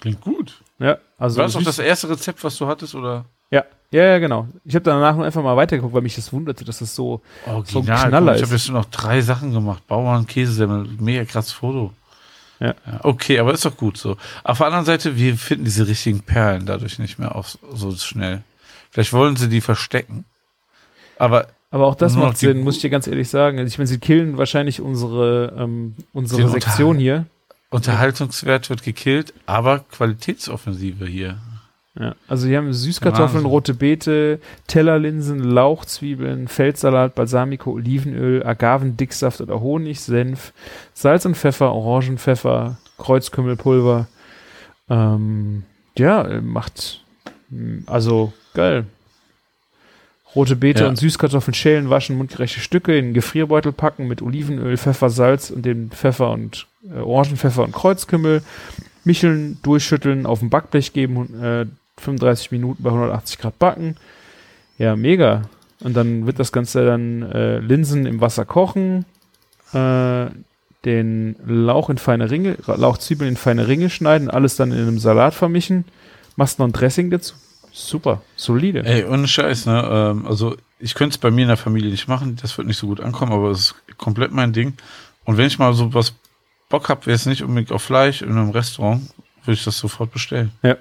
Klingt gut. Ja, also War das auch das erste Rezept, was du hattest, oder? ja, ja, ja, genau. Ich habe danach nur einfach mal weitergeguckt, weil mich das wunderte, dass das so So ein Original. Knaller Guck, ich ist. habe jetzt nur noch drei Sachen gemacht. Bauern, Käsesemmel, mega krasses Foto. Ja. Okay, aber ist doch gut so. Auf der anderen Seite, wir finden diese richtigen Perlen dadurch nicht mehr auf so schnell. Vielleicht wollen sie die verstecken. Aber Aber auch das macht Sinn, muss ich dir ganz ehrlich sagen. Also ich meine, sie killen wahrscheinlich unsere, ähm, unsere Sektion hier. Unterhaltungswert wird gekillt, aber Qualitätsoffensive hier. Ja, also hier haben Süßkartoffeln, Wahnsinn. rote Beete, Tellerlinsen, Lauchzwiebeln, Feldsalat, Balsamico, Olivenöl, Agavendicksaft oder Honig, Senf, Salz und Pfeffer, Orangenpfeffer, Kreuzkümmelpulver. Ähm, ja, macht also geil. Rote Beete Ja. und Süßkartoffeln schälen, waschen, mundgerechte Stücke in einen Gefrierbeutel packen mit Olivenöl, Pfeffer, Salz und den Pfeffer und äh, Orangenpfeffer und Kreuzkümmel. Micheln, durchschütteln, auf dem Backblech geben, äh, 35 Minuten bei 180 Grad backen. Ja, mega. Und dann wird das Ganze dann äh, Linsen im Wasser kochen, äh, den Lauch in feine Ringe, Lauchzwiebeln in feine Ringe schneiden, alles dann in einem Salat vermischen, machst noch ein Dressing dazu. Super, solide. Ey, ohne Scheiß, ne? Ähm, also ich könnte es bei mir in der Familie nicht machen, das wird nicht so gut ankommen, aber es ist komplett mein Ding. Und wenn ich mal so was Bock hab, wäre es nicht unbedingt auf Fleisch in einem Restaurant, würde ich das sofort bestellen. Ja.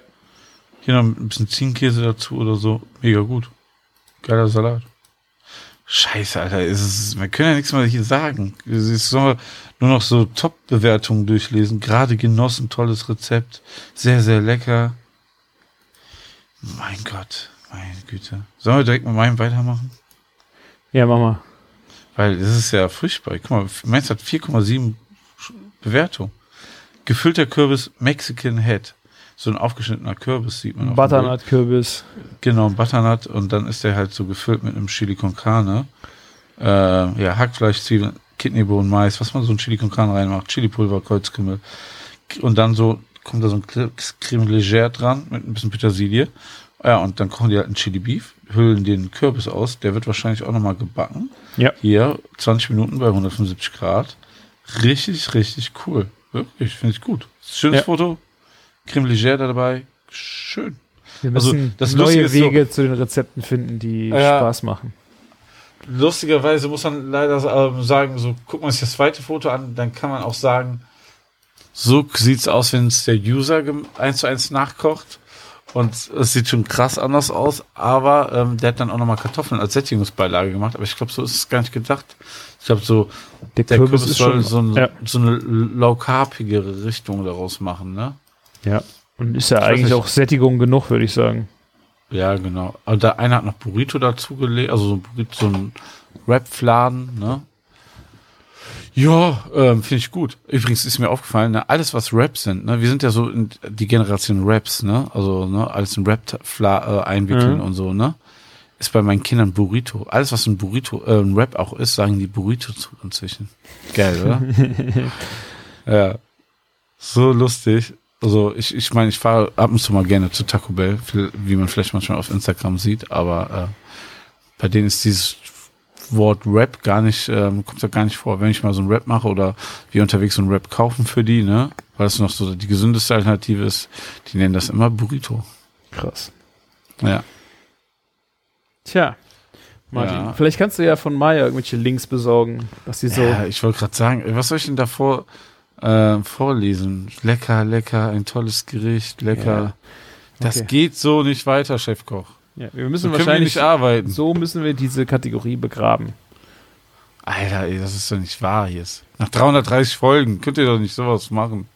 Hier noch ein bisschen Ziegenkäse dazu oder so. Mega gut. Geiler Salat. Scheiße, Alter, ist es, wir können ja nichts mehr hier sagen. Es ist so, nur noch so Top-Bewertungen durchlesen. Gerade genossen, tolles Rezept. Sehr, sehr lecker. Mein Gott, meine Güte. Sollen wir direkt mit meinem weitermachen? Ja, mach mal. Weil das ist ja furchtbar. Guck mal, meins hat 4,7 Bewertung. Gefüllter Kürbis Mexican Head. So ein aufgeschnittener Kürbis sieht man. Butternut-Kürbis. Genau, Butternut und dann ist der halt so gefüllt mit einem Chili con Carne. Äh, ja, Hackfleisch, Zwiebeln, Kidneybohnen, Mais, was man so ein Chili con Carne reinmacht, Chilipulver, Kreuzkümmel. Und dann so kommt da so ein Creme Leger dran mit ein bisschen Petersilie. Ja, und dann kochen die halt einen Chili Beef, hüllen den Kürbis aus, der wird wahrscheinlich auch nochmal gebacken. Ja. Hier 20 Minuten bei 175 Grad. Richtig, richtig cool. Wirklich, finde ich gut. Schönes Ja. Foto. Creme Leger da dabei. Schön. Wir Also, müssen das Lustige neue ist so- Wege zu den Rezepten finden, die Ja. Spaß machen. Lustigerweise muss man leider ähm, sagen, so guckt man sich das zweite Foto an, dann kann man auch sagen, so sieht's aus, wenn es der User eins zu eins nachkocht. Und es sieht schon krass anders aus, aber ähm, der hat dann auch nochmal Kartoffeln als Sättigungsbeilage gemacht. Aber ich glaube, so ist es gar nicht gedacht. Ich glaube, so Der, der Kürbis, Kürbis soll schon. so, ein, ja. so eine low-carbigere Richtung daraus machen, ne? Ja. Und ist ja weiß eigentlich auch Sättigung genug, würde ich sagen. Ja, genau. Aber der eine hat noch Burrito dazugelegt, also so ein Burrito, so ein Rap-Fladen, ne? Ja, ähm, finde ich gut. Übrigens ist mir aufgefallen, ne, alles was Raps sind, ne, wir sind ja so in die Generation Raps, ne, also ne, alles in Rap äh, einwickeln Mhm. und so, ne, ist bei meinen Kindern Burrito. Alles was ein Burrito, äh, ein Rap auch ist, sagen die Burrito zu inzwischen. Geil, oder? ja, so lustig. Also ich, ich meine, ich fahre ab und zu mal gerne zu Taco Bell, wie man vielleicht manchmal auf Instagram sieht, aber äh, bei denen ist dieses Wort Rap gar nicht, ähm, kommt da gar nicht vor. Wenn ich mal so einen Rap mache oder wir unterwegs so einen Rap kaufen für die, ne, weil es noch so die gesündeste Alternative ist, die nennen das immer Burrito. Krass. Ja. Tja. Martin, Ja. vielleicht kannst du ja von Maya irgendwelche Links besorgen, dass sie so. ja ich wollte gerade sagen, was soll ich denn davor äh, vorlesen? Lecker, lecker, ein tolles Gericht, lecker. Ja. Das Okay. geht so nicht weiter, Chefkoch. Ja, wir So müssen wir wahrscheinlich. nicht arbeiten. So müssen wir diese Kategorie begraben. Alter, ey, das ist doch nicht wahr jetzt. Nach 330 Folgen könnt ihr doch nicht sowas machen.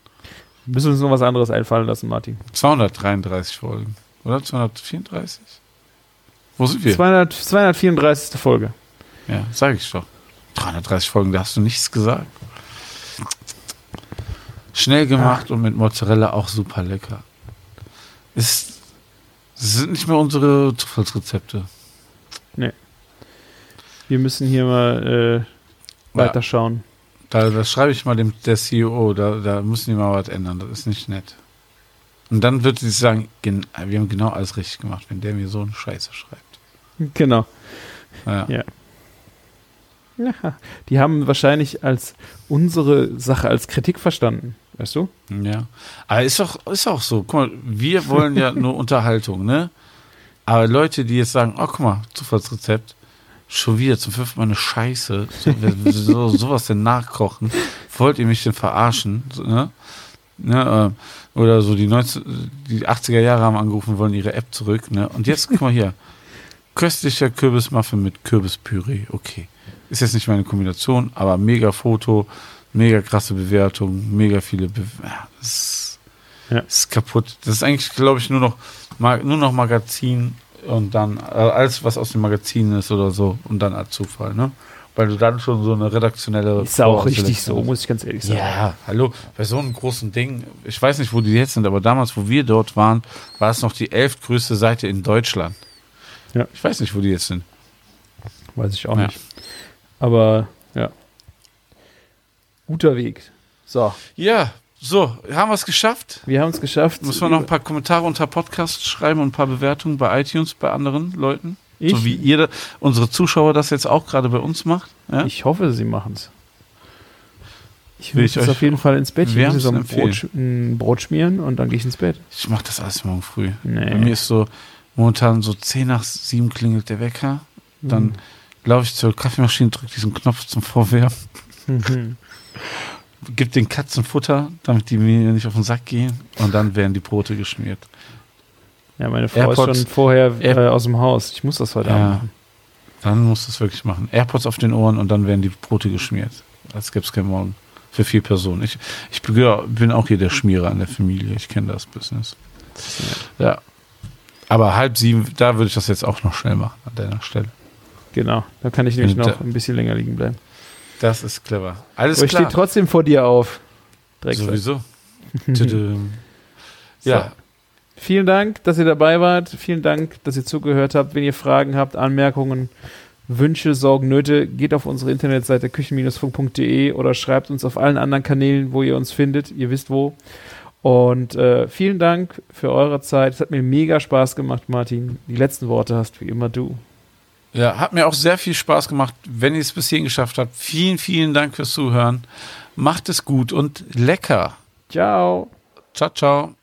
Wir müssen uns noch was anderes einfallen lassen, Martin. 233 Folgen. Oder 234? Wo sind wir? 200, 234. Folge. Ja, sag ich doch. 330 Folgen, da hast du nichts gesagt. Schnell gemacht und mit Mozzarella auch super lecker. Ist, das sind nicht mehr unsere Zufallsrezepte. Wir müssen hier mal äh, weiterschauen. Da, das schreibe ich mal dem der CEO, da, da müssen die mal was ändern. Das ist nicht nett. Und dann wird sie sagen, gen, wir haben genau alles richtig gemacht, wenn der mir so eine Scheiße schreibt. Genau. Ja. Ja. Ja, die haben wahrscheinlich als unsere Sache als Kritik verstanden. Weißt du? Ja. Aber ist doch, ist auch so. Guck mal, wir wollen ja nur Unterhaltung, ne? Aber Leute, die jetzt sagen, oh, guck mal, Zufallsrezept, schon wieder zum fünften Mal eine Scheiße, so, so, sowas denn nachkochen, wollt ihr mich denn verarschen, so, ne? ne äh, oder so die, 19, die 80er Jahre haben angerufen, wollen ihre App zurück, ne? Und jetzt, guck mal hier, köstlicher Kürbismuffin mit Kürbispüree, okay. Ist jetzt nicht meine Kombination, aber mega Foto, mega krasse Bewertung, mega viele Be ja, das ist, Ja. ist kaputt. Das ist eigentlich, glaube ich, nur noch, nur noch Magazin und dann äh, alles, was aus dem Magazin ist oder so und dann als Zufall, ne? Weil du dann schon so eine redaktionelle Ist auch richtig so, muss ich ganz ehrlich sagen. Ja, hallo, bei so einem großen Ding, ich weiß nicht, wo die jetzt sind, aber damals, wo wir dort waren, war es noch die elftgrößte Seite in Deutschland. Ja. Ich weiß nicht, wo die jetzt sind. Weiß ich auch Ja. nicht. Aber. Guter Weg. So, Ja, so, haben wir es geschafft? wir haben es geschafft. Müssen wir noch ein paar Kommentare unter Podcast schreiben und ein paar Bewertungen bei iTunes bei anderen Leuten? ich, So wie ihr, unsere Zuschauer das jetzt auch gerade bei uns macht. Ja? ich hoffe, sie machen es. Ich Will euch auf jeden Fall ins Bett. Ich muss noch ein. Brot, ein Brot schmieren und dann gehe ich ins Bett. Ich mache das alles morgen früh. Nee. Bei mir ist so momentan so 10 nach 7 klingelt der Wecker. Dann laufe ich zur Kaffeemaschine, drücke diesen Knopf zum Vorwärmen, Mhm. Gib den Katzen Futter, damit die mir nicht auf den Sack gehen. Und dann werden die Brote geschmiert. Ja, meine Frau AirPods- ist schon vorher äh, aus dem Haus. Ich muss das heute Ja. Abend machen. Dann musst du es wirklich machen. AirPods auf den Ohren und dann werden die Brote geschmiert. Als gäbe es kein Morgen. Für vier Personen. Ich, ich bin auch hier der Schmierer in der Familie. Ich kenne das Business. Ja. Aber halb sieben, da würde ich das jetzt auch noch schnell machen an deiner Stelle. Genau. Da kann ich nämlich noch ein bisschen länger liegen bleiben. Das ist clever. Alles Aber ich klar. stehe trotzdem vor dir auf. Drecksack. Sowieso. ja. So. Vielen Dank, dass ihr dabei wart. Vielen Dank, dass ihr zugehört habt. Wenn ihr Fragen habt, Anmerkungen, Wünsche, Sorgen, Nöte, geht auf unsere Internetseite küchen-funk.de oder schreibt uns auf allen anderen Kanälen, wo ihr uns findet. Ihr wisst wo. Und äh, vielen Dank für eure Zeit. Es hat mir mega Spaß gemacht, Martin. Die letzten Worte hast wie immer du. Ja, hat mir auch sehr viel Spaß gemacht, wenn ihr es bis hierhin geschafft habt. Vielen, vielen Dank fürs Zuhören. Macht es gut und lecker. Ciao. Ciao, ciao.